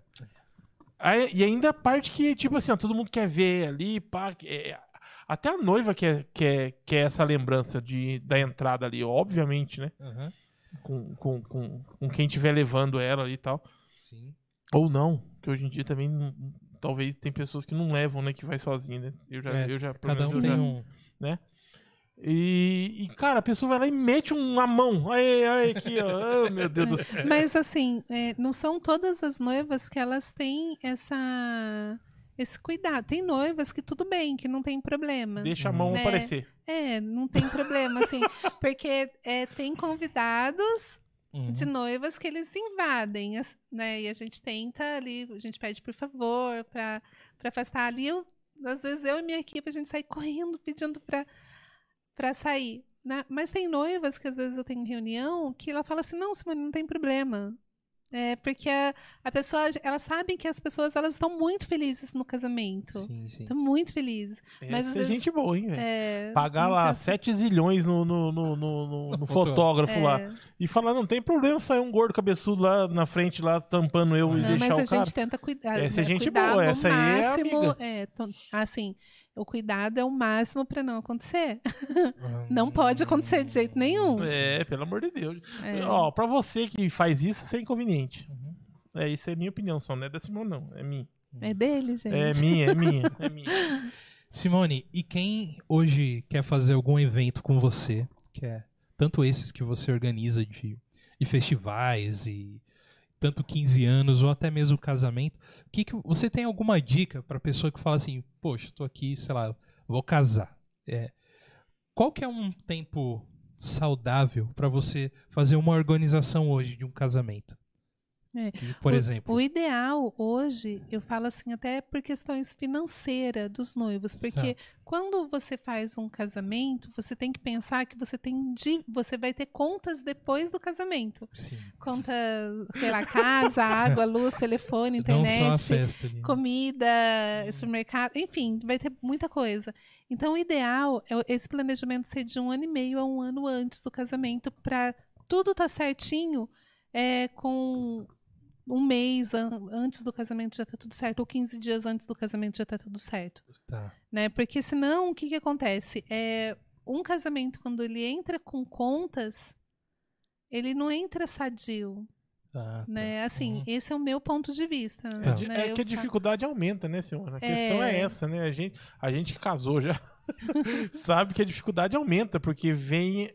Aí- e ainda a parte que, tipo assim, ó, todo mundo quer ver ali, pá. é- até a noiva quer, quer, quer essa lembrança de, da entrada ali, obviamente, né? cara. Aham, Com, com, com, com quem estiver levando ela ali e tal. sim. Ou não, que hoje em dia também não- talvez tem pessoas que não levam, né? Que vai sozinha, né? Eu já, É, eu já Cada um eu tem já- um. E, e, cara, a pessoa vai lá e mete uma mão. Aí, olha aqui, ó. Oh, meu Deus do céu. Mas assim, é, não são todas as noivas que elas têm essa esse cuidado. Tem noivas que tudo bem, que não tem problema. Deixa a mão Né? aparecer. É, não tem problema, assim, porque é, tem convidados Uhum. de noivas que eles invadem, né? E a gente tenta ali, a gente pede por favor para para afastar ali. Eu, às vezes eu e minha equipe a gente sai correndo pedindo para para sair. né? Mas tem noivas que às vezes eu tenho reunião que ela fala assim, não, Simone, não tem problema. É porque a, a pessoa, elas sabem que as pessoas elas estão muito felizes no casamento. Sim, sim. Estão muito felizes. Mas Essa às é vezes- gente boa, hein, velho? É, Pagar lá tá- 7 zilhões no, no, no, no, no- no fotógrafo. fotógrafo lá. é. E falar, não tem problema sair um gordo cabeçudo lá na frente, lá tampando eu e Não, deixar mas o a cara. gente tenta cuidar. Essa é né, gente cuidar boa, essa aí é máximo, amiga. é, assim, o cuidado é o máximo para não acontecer. não pode acontecer de jeito nenhum. É, pelo amor de Deus. É. Ó, pra você que faz isso, isso é inconveniente. Uhum. É, isso é minha opinião, só não é da Simone, não. É minha. É dele, gente. É minha, é minha, é minha. Simone, e quem hoje quer fazer algum evento com você, que é tanto esses que você organiza de, de festivais e tanto 15 anos ou até mesmo casamento, o que, que você tem alguma dica para pessoa que fala assim, poxa, tô aqui, sei lá, vou casar. É, qual que é um tempo saudável para você fazer uma organização hoje de um casamento? É. Por O- exemplo, O ideal hoje, eu falo assim, até por questões financeiras dos noivos, porque quando você faz um casamento, você tem que pensar que você tem você vai ter contas depois do casamento. sim, Conta, sei lá, casa, água, luz, telefone, internet, festa né? comida, supermercado, enfim, vai ter muita coisa. Então, o ideal é esse planejamento ser de um ano e meio a um ano antes do casamento, para tudo estar certinho, é, com um mês an- antes do casamento já tá tudo certo, ou 15 dias antes do casamento já tá tudo certo. Tá. Né? Porque senão, o que, que acontece? É, um casamento, quando ele entra com contas, ele não entra sadio. Ah, tá. Né? Assim, Uhum. esse é o meu ponto de vista. É, né? é que a dificuldade aumenta, né, senhora? A questão é É. essa, né? A gente, a gente casou já sabe que a dificuldade aumenta, porque vem.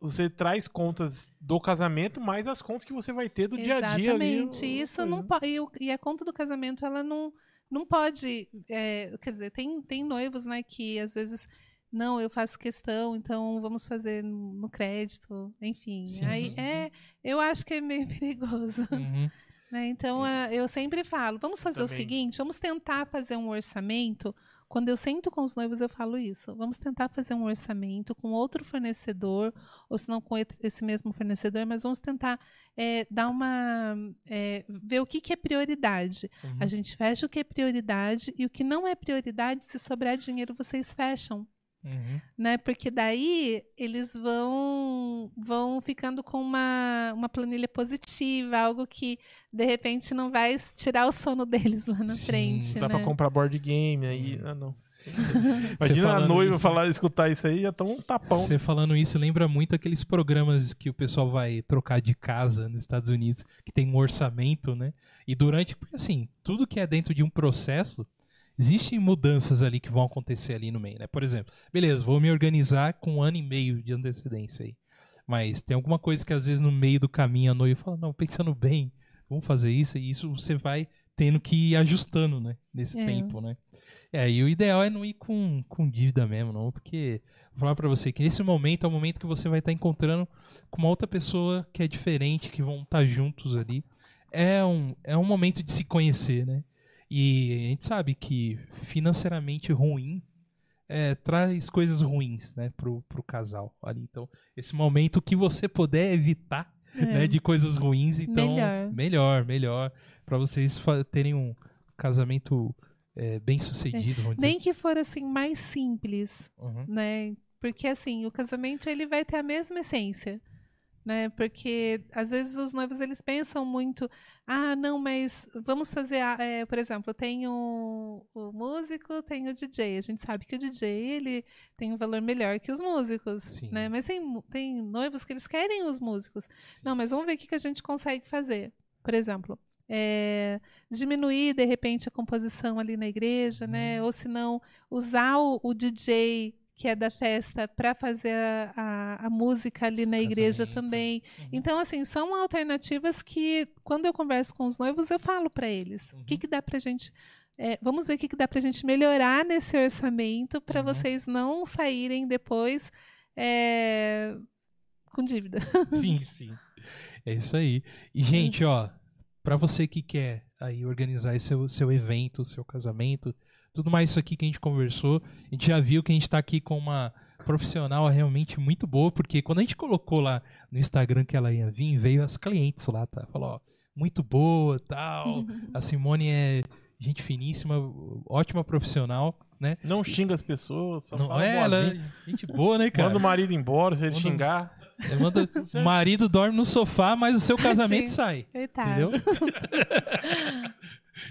Você traz contas do casamento, mais as contas que você vai ter do dia a dia. Exatamente. o- Isso não né? pode. E, o- e a conta do casamento, ela não, não pode. é, quer dizer, tem, tem noivos, né, que às vezes. Não, eu faço questão, então vamos fazer no crédito, enfim. Sim. Aí é, eu acho que é meio perigoso. Uhum. né? Então, eh, eu sempre falo, vamos fazer o Também. seguinte, vamos tentar fazer um orçamento. Quando eu sento com os noivos, eu falo isso. Vamos tentar fazer um orçamento com outro fornecedor, ou se não com esse mesmo fornecedor, mas vamos tentar eh, dar uma. eh, ver o que, que é prioridade. Uhum. A gente fecha o que é prioridade e o que não é prioridade, se sobrar dinheiro, vocês fecham Uhum. né? Porque daí eles vão vão ficando com uma, uma planilha positiva, algo que de repente não vai tirar o sono deles lá na Sim, frente, Dá né? pra comprar board game aí. Ah, não. Imagina a noiva isso- falar, escutar isso aí, já tão um tapão. Você falando isso lembra muito aqueles programas que o pessoal vai trocar de casa nos Estados Unidos, que tem um orçamento, né? E durante, porque assim, tudo que é dentro de um processo, existem mudanças ali que vão acontecer ali no meio, né? Por exemplo, beleza, vou me organizar com um ano e meio de antecedência aí. Mas tem alguma coisa que às vezes no meio do caminho a noiva fala, não, pensando bem, vamos fazer isso, e isso você vai tendo que ir ajustando, né? Nesse É. tempo, né? É, e o ideal é não ir com, com dívida mesmo, não, porque vou falar pra você que nesse momento é o momento que você vai estar encontrando com uma outra pessoa que é diferente, que vão estar juntos ali. É um, é um momento de se conhecer, né? E a gente sabe que financeiramente ruim é, traz coisas ruins, né, pro, pro casal ali. Então, esse momento que você puder evitar, É. né, de coisas ruins, então Melhor. melhor, melhor para vocês terem um casamento é, bem sucedido, vamos dizer. Nem que for assim mais simples, Uhum. né? Porque assim, o casamento ele vai ter a mesma essência, né? Porque às vezes os noivos eles pensam muito, ah, não, mas vamos fazer, é, por exemplo, tem o, o músico, tem o DJ. A gente sabe que o DJ ele tem um valor melhor que os músicos, Sim. né? Mas tem, tem noivos que eles querem os músicos. Não, mas vamos ver o que, que a gente consegue fazer. Por exemplo, é, diminuir de repente a composição ali na igreja, né? Ou se não, usar o, o DJ que é da festa para fazer a, a, a música ali na igreja também. Uhum. Então, assim, são alternativas que, quando eu converso com os noivos, eu falo para eles. O que, Uhum. que dá pra gente. é, vamos ver o que, que dá pra gente melhorar nesse orçamento para Uhum. vocês não saírem depois é, com dívida. Sim, sim. É isso aí. E, gente, ó, pra você que quer aí organizar esse seu, seu evento, seu casamento, tudo mais isso aqui que a gente conversou, a gente já viu que a gente tá aqui com uma profissional realmente muito boa, porque quando a gente colocou lá no Instagram que ela ia vir, veio as clientes lá, tá? Falou, ó, muito boa, tal. A Simone é gente finíssima, ótima profissional, né? Não xinga as pessoas, só Não fala é, ela é gente boa, né, cara? Manda o marido embora, se ele Manda- xingar. Ela manda- o marido dorme no sofá, mas o seu casamento Sim. sai. Eita. Entendeu?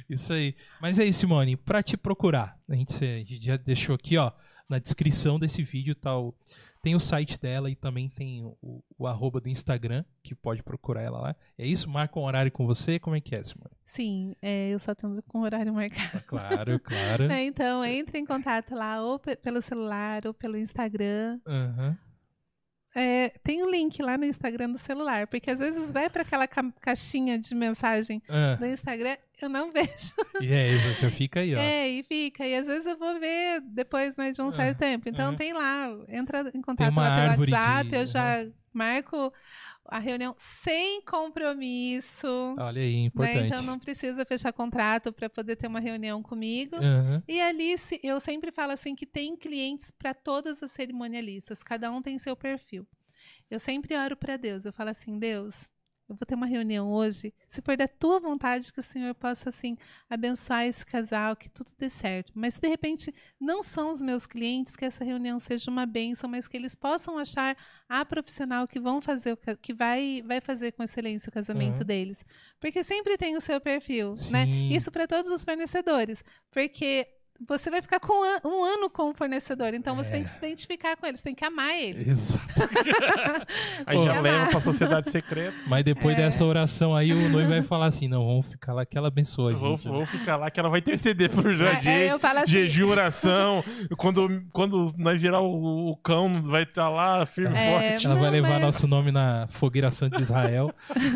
Isso aí. Mas aí, Simone, pra te procurar, a gente, a gente já deixou aqui, ó, na descrição desse vídeo tal. Tem o site dela e também tem o, o arroba do Instagram, que pode procurar ela lá. É isso? Marca um horário com você? Como é que é, Simone? Sim, é, eu só tendo com horário marcado. Claro, claro. É, então, entre em contato lá, ou pe- pelo celular, ou pelo Instagram. Aham. É, tem o link lá no Instagram do celular, porque às vezes vai para aquela ca- caixinha de mensagem Ah, do Instagram, eu não vejo. e é isso, já fica aí, ó. É, e fica. E às vezes eu vou ver depois né, de um certo tempo. Então uhum. tem lá, entra em contato lá pelo WhatsApp, de- eu já marco a reunião sem compromisso. Olha aí, né? importante. Então não precisa fechar contrato para poder ter uma reunião comigo. Aham. E ali eu sempre falo assim que tem clientes para todas as cerimonialistas, cada um tem seu perfil. Eu sempre oro para Deus, eu falo assim, Deus, eu vou ter uma reunião hoje, se for da tua vontade que o Senhor possa assim abençoar esse casal, que tudo dê certo. Mas se de repente não são os meus clientes, que essa reunião seja uma bênção, mas que eles possam achar a profissional que vão fazer que vai vai fazer com excelência o casamento Uhum. deles. Porque sempre tem o seu perfil, né? Sim. Isso para todos os fornecedores, porque você vai ficar com um ano com o fornecedor, então você É. tem que se identificar com ele, você tem que amar ele. Exato. Aí Pô. já leva pra sociedade secreta. Mas depois É. dessa oração aí, o noivo vai falar assim: não, vamos ficar lá que ela abençoa a Eu vou, gente. né? vou ficar lá que ela vai interceder por Jardim. É, eu falo assim, Jejum, oração. quando, quando nós virar o, o cão, vai estar lá firme e É, forte. Ela vai Não, levar mas- nosso nome na fogueira santa de Israel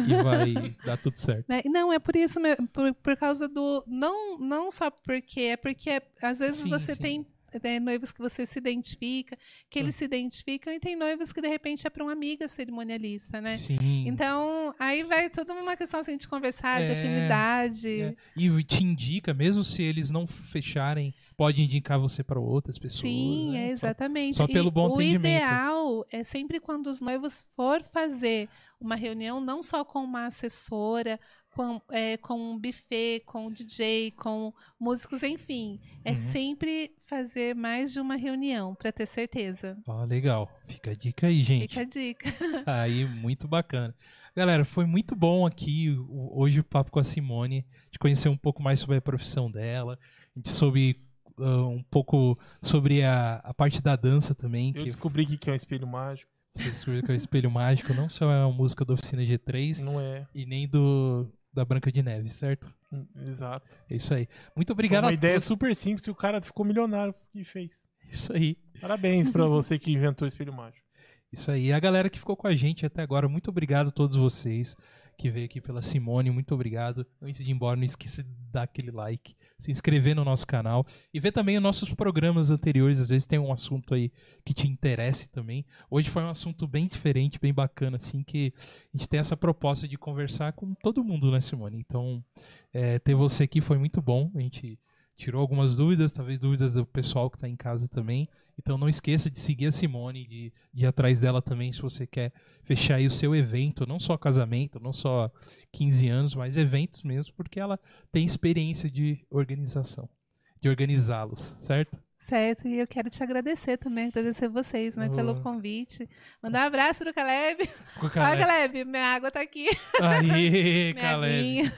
e vai dar tudo certo. né? Não, é por isso, por, por causa do. Não, não só porque, é porque às vezes Sim, você sim. tem. né, noivos que você se identifica, que eles se identificam, e tem noivos que de repente é para uma amiga cerimonialista, né? Sim. Então, aí vai tudo uma questão assim, de conversar, de É, afinidade. É. E te indica, mesmo se eles não fecharem, pode indicar você para outras pessoas. Sim, né? é Só- exatamente. só pelo E bom o atendimento. ideal é sempre quando os noivos for fazer uma reunião, não só com uma assessora, com, é, com um buffet, com um DJ, com músicos, enfim. É Uhum. sempre fazer mais de uma reunião, para ter certeza. Ó, legal. Fica a dica aí, gente. Fica a dica. Aí, muito bacana. Galera, foi muito bom aqui hoje o papo com a Simone, de conhecer um pouco mais sobre a profissão dela, a gente soube ah, um pouco sobre a, a parte da dança também, Eu que descobri que que é um espelho mágico. você descobriu que é o Espelho Mágico, não só é uma música da Oficina G3 Não é. e nem do da Branca de Neve, certo? Hum, Exato. É isso aí. Muito Foi obrigado uma a ideia super simples e o cara ficou milionário e fez. Isso aí. Parabéns pra você que inventou o espelho mágico. Isso aí. A galera que ficou com a gente até agora, muito obrigado a todos vocês que veio aqui pela Simone, muito obrigado. Antes de ir embora, não esqueça de dar aquele like, se inscrever no nosso canal e ver também os nossos programas anteriores. Às vezes tem um assunto aí que te interesse também. Hoje foi um assunto bem diferente, bem bacana, assim, que a gente tem essa proposta de conversar com todo mundo, né, Simone? Então, é, ter você aqui foi muito bom. A gente tirou algumas dúvidas, talvez dúvidas do pessoal que está em casa também. Então não esqueça de seguir a Simone, de, de ir atrás dela também se você quer fechar aí o seu evento, não só casamento, não só 15 anos, mas eventos mesmo, porque ela tem experiência de organização, de organizá-los, certo? Certo, e eu quero te agradecer também, agradecer vocês, né, pelo convite. Mandar um abraço pro Caleb. Com o Olha, Caleb. Caleb, minha água tá aqui. Aí, Caleb. aguinha.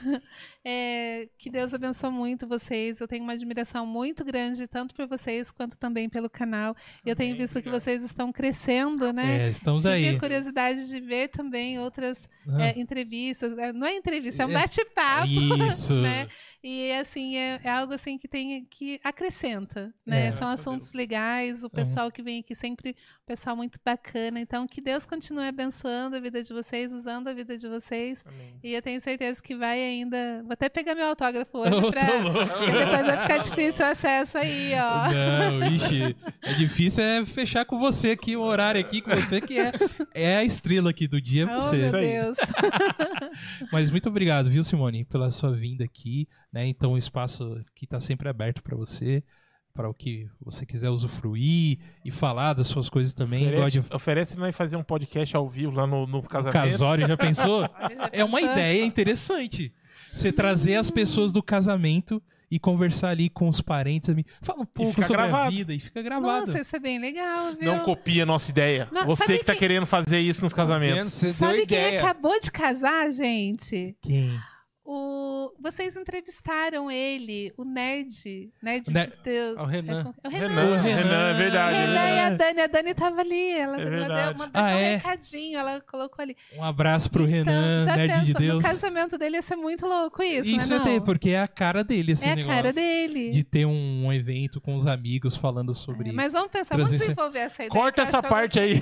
É, que Deus abençoe muito vocês. Eu tenho uma admiração muito grande, tanto por vocês quanto também pelo canal. Eu tenho visto que obrigado. vocês estão crescendo, né? É, estamos Tive aí. a curiosidade de ver também outras Ah, é, entrevistas. É, Não é entrevista, é um É. bate-papo. Isso. né? E assim, é, é algo assim que tem que acrescenta, né? É. São assuntos legais, o pessoal que vem aqui sempre, pessoal muito bacana. Então, que Deus continue abençoando a vida de vocês, usando a vida de vocês. Amém. E eu tenho certeza que vai ainda. Vou até pegar meu autógrafo hoje pra. Porque depois vai ficar difícil o acesso aí, ó. Não, ixi, é difícil é fechar com você aqui, o horário aqui com você, que é, é a estrela aqui do dia, é Oh, você. meu Isso aí. Deus. Mas muito obrigado, viu, Simone, pela sua vinda aqui, né? Então o espaço aqui está sempre aberto para você, para o que você quiser usufruir e falar das suas coisas também. Oferece, de oferece nós fazer um podcast ao vivo lá no, nos casamentos. casório, já pensou? É uma pensou? ideia interessante. Você trazer as pessoas do casamento e conversar ali com os parentes. Fala um pouco sobre a gravado. vida e fica gravado. Nossa, isso é bem legal, viu? Não copia a nossa ideia. Não, Você que tá que- querendo fazer isso nos casamentos. Você Sabe quem acabou de casar, gente? Quem? O vocês entrevistaram ele, o nerd, nerd Ne- de Deus. É o Renan. É, é o Renan. Renan, Renan, é verdade. Renan né? e a Dani, a Dani tava ali, ela, É ela deu, uma, deixou Ah, um é? recadinho, ela colocou ali. Um abraço pro Renan, então, já nerd pensa, de Deus. no casamento dele ia ser muito louco isso, Isso né, é ter, não? porque é a cara dele esse É a negócio. cara dele. De ter um, evento com os amigos falando sobre. É, Mas vamos pensar, vamos desenvolver essa ideia. Corta essa parte aí.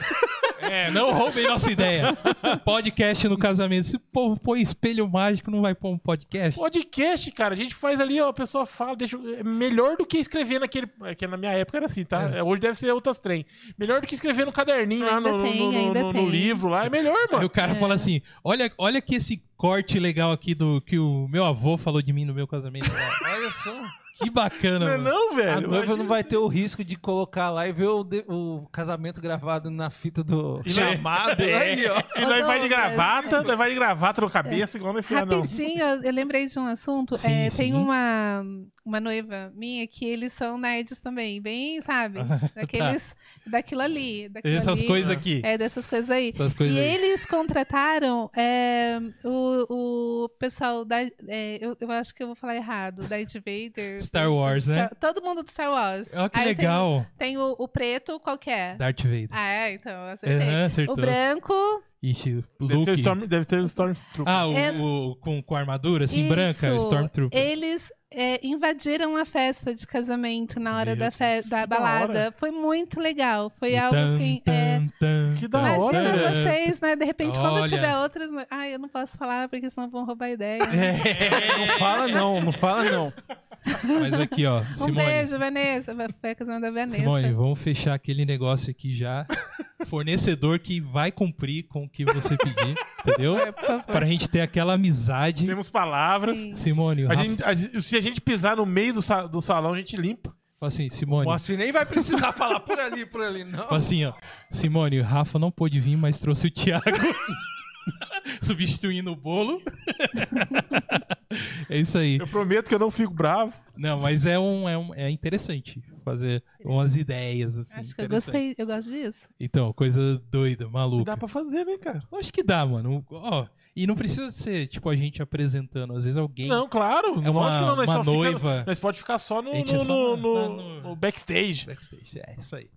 É, não roubem nossa ideia. Podcast no casamento. Se o povo põe espelho mágico, não vai pôr um podcast? Podcast, cara, a gente faz ali, ó, a pessoa fala, deixa. É melhor do que escrever naquele. É que na minha época era assim, tá? É. Hoje deve ser outras trem. Melhor do que escrever no caderninho lá Ainda no, no- tem, no- ainda no- no livro lá. É melhor, Aí mano. o cara fala assim: olha, olha que esse corte legal aqui do que o meu avô falou de mim no meu casamento. Olha só. Que bacana, Não é mano. não, A velho? noiva Imagina. não vai ter o risco de colocar lá e ver o, de- o casamento gravado na fita do chamado. É. Aí, ó. E nós Ô, vai de Douglas, gravata, nós vai de gravata no cabeça, igual no filho, não. Rapidinho, eu, eu lembrei de um assunto. Sim, É, sim. tem uma, uma noiva minha que eles são nerds também, bem, sabe? Daqueles, daquilo ali. Daquilo Tá. Essas ali. coisas aqui. É, dessas coisas aí. Essas coisas e aí. eles contrataram é, o, o pessoal da. é, eu, eu acho que eu vou falar errado. Darth Vader. Star Wars, né? Todo mundo do Star Wars. Olha que Aí tem- legal. Tem, o, o preto, qual que é? Darth Vader. Ah, é, então, acertei. Aham, acertou. O branco. Ixi, o Deve ser, o Luke. Storm, deve ser o Stormtrooper. Ah, o, É- o- com, com armadura, assim, branca, Isso. Stormtrooper. Eles é, invadiram a festa de casamento na hora Meu da, fe- da da balada. hora. Foi muito legal. Foi E algo tan, assim. é, tan, tan, Que da tan, hora, Imagina vocês, né? De repente, quando Olha. tiver outras. no- Ai, eu não posso falar porque senão vão roubar a ideia. É. Não fala não, não fala não. Mas aqui, ó, Um Simone. beijo, Vanessa. Foi a casamento da Vanessa. Simone, vamos fechar aquele negócio aqui já. Fornecedor que vai cumprir com o que você pedir, entendeu? Por favor. Pra gente ter aquela amizade. Temos palavras. Sim. Simone, o A Rafa, gente- a- se a gente pisar no meio do, sa- do salão, a gente limpa. fala assim, Simone, O Moacir nem vai precisar falar por ali, por ali, não. fala assim, ó. Simone, o Rafa não pôde vir, mas trouxe o Thiago. Substituindo o bolo. é isso aí. Eu prometo que eu não fico bravo. Não, mas é um, é um é interessante fazer umas ideias assim. Acho que eu gostei. Eu gosto disso. Então, coisa doida, maluca. Dá pra fazer, né, cara? Acho que dá, mano. Ó, e não precisa ser tipo a gente apresentando, às vezes alguém Não, claro. é lógico uma, que não. Nós uma só fica- noiva nós pode ficar só no, é no, só no- na- no- na- no- no backstage. backstage. É isso aí.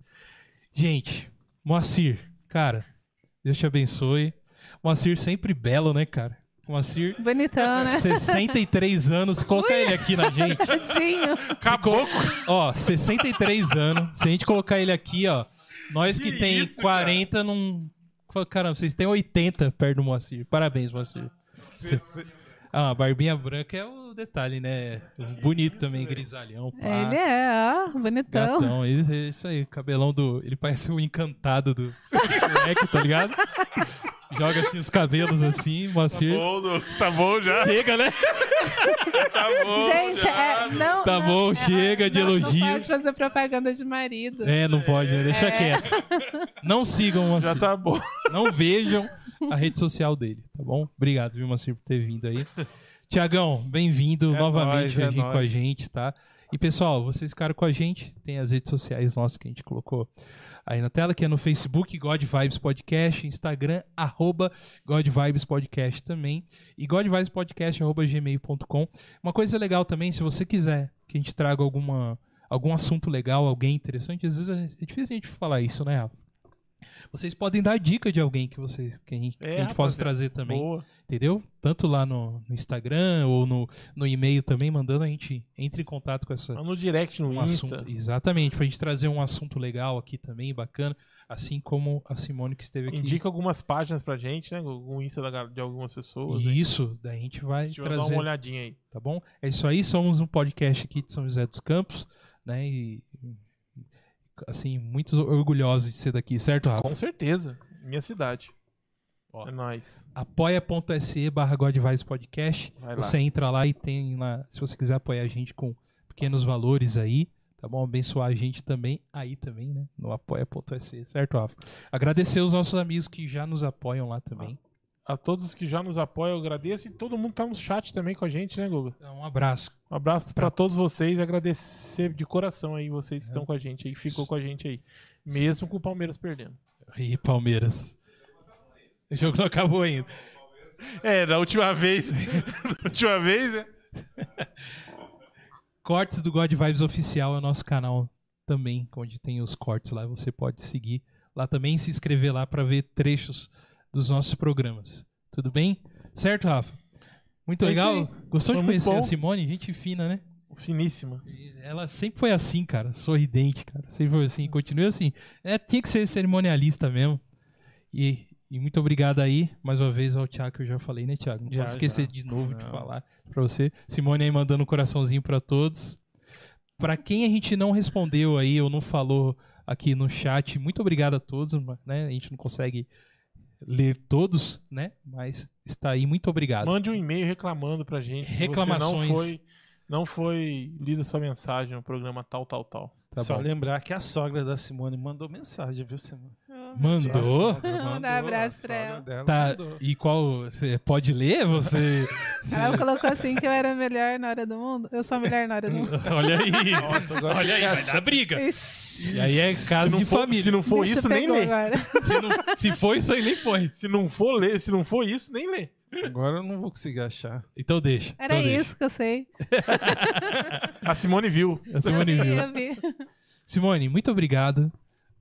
Gente, Moacir, cara, Deus te abençoe. Moacir sempre belo, né, cara? Moacir, Bonitão, né? 63 anos, colocar ele aqui na gente. Tadinho. Acabou. Ó, 63 anos. Se a gente colocar ele aqui, ó. Nós que, Que tem isso, 40 não. Caramba, vocês têm 80 perto do Moacir. Parabéns, Moacir. Cê- Ah, a barbinha branca é o detalhe, né? Bonito também, grisalhão. pá. Ele é, ó, bonitão. Gatão, isso, isso aí, cabelão do. Ele parece o encantado do Shrek, tá ligado? Joga assim os cabelos assim, Moacir. Bom, não- tá bom já. Chega, né? Tá bom. Gente, já. é, não. Tá não, bom, é, chega de não, elogio. Não pode fazer propaganda de marido. É, não pode, né? Deixa quieto. Não sigam o Moacir. Já tá bom. Não vejam a rede social dele, tá bom? Obrigado, viu, Moacir, por ter vindo aí. Tiagão, bem-vindo É novamente nóis, é aqui com a gente, tá? E pessoal, vocês ficaram com a gente, tem as redes sociais nossas que a gente colocou aí na tela, que é no Facebook, God Vibes Podcast, Instagram, arroba God Vibes Podcast também, e God Vibes Podcast, arroba gmail.com. Uma coisa legal também, se você quiser que a gente traga alguma, algum assunto legal, alguém interessante, às vezes é difícil a gente falar isso, né, Rafa? Vocês podem dar dica de alguém que vocês que a gente, que a É, gente possa trazer também, Boa. entendeu? Tanto lá no, no Instagram ou no, no e-mail também, mandando a gente entre em contato com essa no direct, no um Insta. assunto, exatamente, pra gente trazer um assunto legal aqui também, bacana, assim como a Simone que esteve aqui. Indica algumas páginas pra gente, né? Algum Insta de algumas pessoas. né? Isso, daí a gente vai A gente vai dar trazer, uma olhadinha aí. tá bom? É isso aí, somos um podcast aqui de São José dos Campos, né? E assim, muito orgulhosos de ser daqui, certo, Rafa? Com certeza. Minha cidade. Ó. É nóis. apoia.se barra Godvice Podcast. Você entra lá e tem lá, se você quiser apoiar a gente com pequenos valores aí, tá bom? Abençoar a gente também aí também, né? No apoia.se, certo, Rafa? Agradecer os nossos amigos que já nos apoiam lá também. A todos que já nos apoiam, eu agradeço. E todo mundo tá no chat também com a gente, né, Guga? Então, um abraço. Um abraço pra todos vocês. Agradecer de coração aí vocês que É. estão com a gente aí, que ficou com a gente aí. Mesmo com o Palmeiras perdendo. E Palmeiras. O jogo não acabou ainda. É, da última vez. da última vez, né? Cortes do God Vibes Oficial é o nosso canal também, onde tem os cortes lá. Você pode seguir lá também e se inscrever lá para ver trechos dos nossos programas. Tudo bem? Certo, Rafa? Muito É isso legal. Gostou Foi de conhecer a. Simone? Gente fina, né? Finíssima. Ela sempre foi assim, cara. Sorridente, cara. Sempre foi assim. Continua assim. É, tinha que ser cerimonialista mesmo. E, e muito obrigado aí, mais uma vez, ao Thiago, que eu já falei, né, Thiago? Não Já, posso esquecer já. de novo de Não. falar pra você. Simone aí mandando um coraçãozinho pra todos. Pra quem a gente não respondeu aí ou não falou aqui no chat, muito obrigado a todos, né? A gente não consegue ler todos, né? Mas está aí, muito obrigado. Mande um e-mail reclamando pra gente. Reclamações. Você não foi, não foi lida sua mensagem no programa tal, tal, tal. Tá Só bom. lembrar que a sogra da Simone mandou mensagem, viu, Simone? Mandou? Mandar mandou, abraço pra ela. dela Tá, mandou. e qual. Você pode ler? Você. Ela colocou assim que eu era a melhor na hora do mundo. Eu sou a melhor na hora do mundo. Olha aí. Nossa, agora- Olha aí, vai dar briga. Ixi, E aí é caso não, de for, família. se não for bicho isso, nem lê. Se, não, se for isso aí, nem põe. Se não for ler, se não for isso, nem lê. Agora eu não vou conseguir achar. Então deixa. Era então deixa. isso que eu sei. A Simone viu. A Simone viu. Eu vi. Simone, muito obrigado.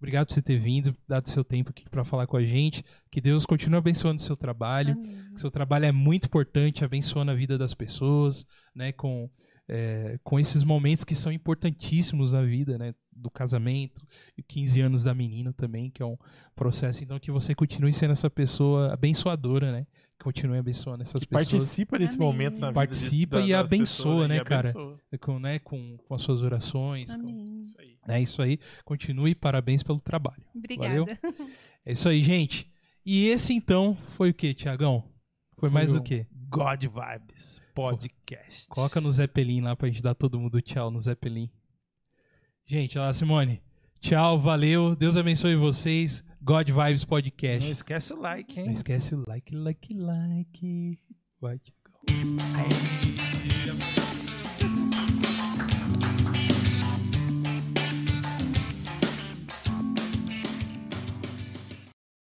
Obrigado por você ter vindo, dado seu tempo aqui para falar com a gente. Que Deus continue abençoando o seu trabalho. Amém. que seu trabalho é muito importante, abençoando a vida das pessoas, né? Com, é, com esses momentos que são importantíssimos na vida, né? Do casamento, e 15 anos da menina também, que é um processo. Então, que você continue sendo essa pessoa abençoadora, né? Continue abençoando essas Que pessoas. participa desse Amém. momento na vida. Participa de- e abençoa, pessoas, né, e cara? abençoa. Com, né, com, com as suas orações. com- Amém. Isso aí. É isso aí. Continue, parabéns pelo trabalho. Obrigada. É isso aí, gente. E esse então foi o que, Tiagão? Foi, mais o quê? God Vibes Podcast. Coloca no Zeppelin lá pra gente dar todo mundo tchau no Zeppelin. Gente, olha lá, Simone. Tchau, valeu. Deus abençoe vocês. God Vibes Podcast. Não esquece o like, hein? Não esquece o like, like, like. Vai, Tiagão.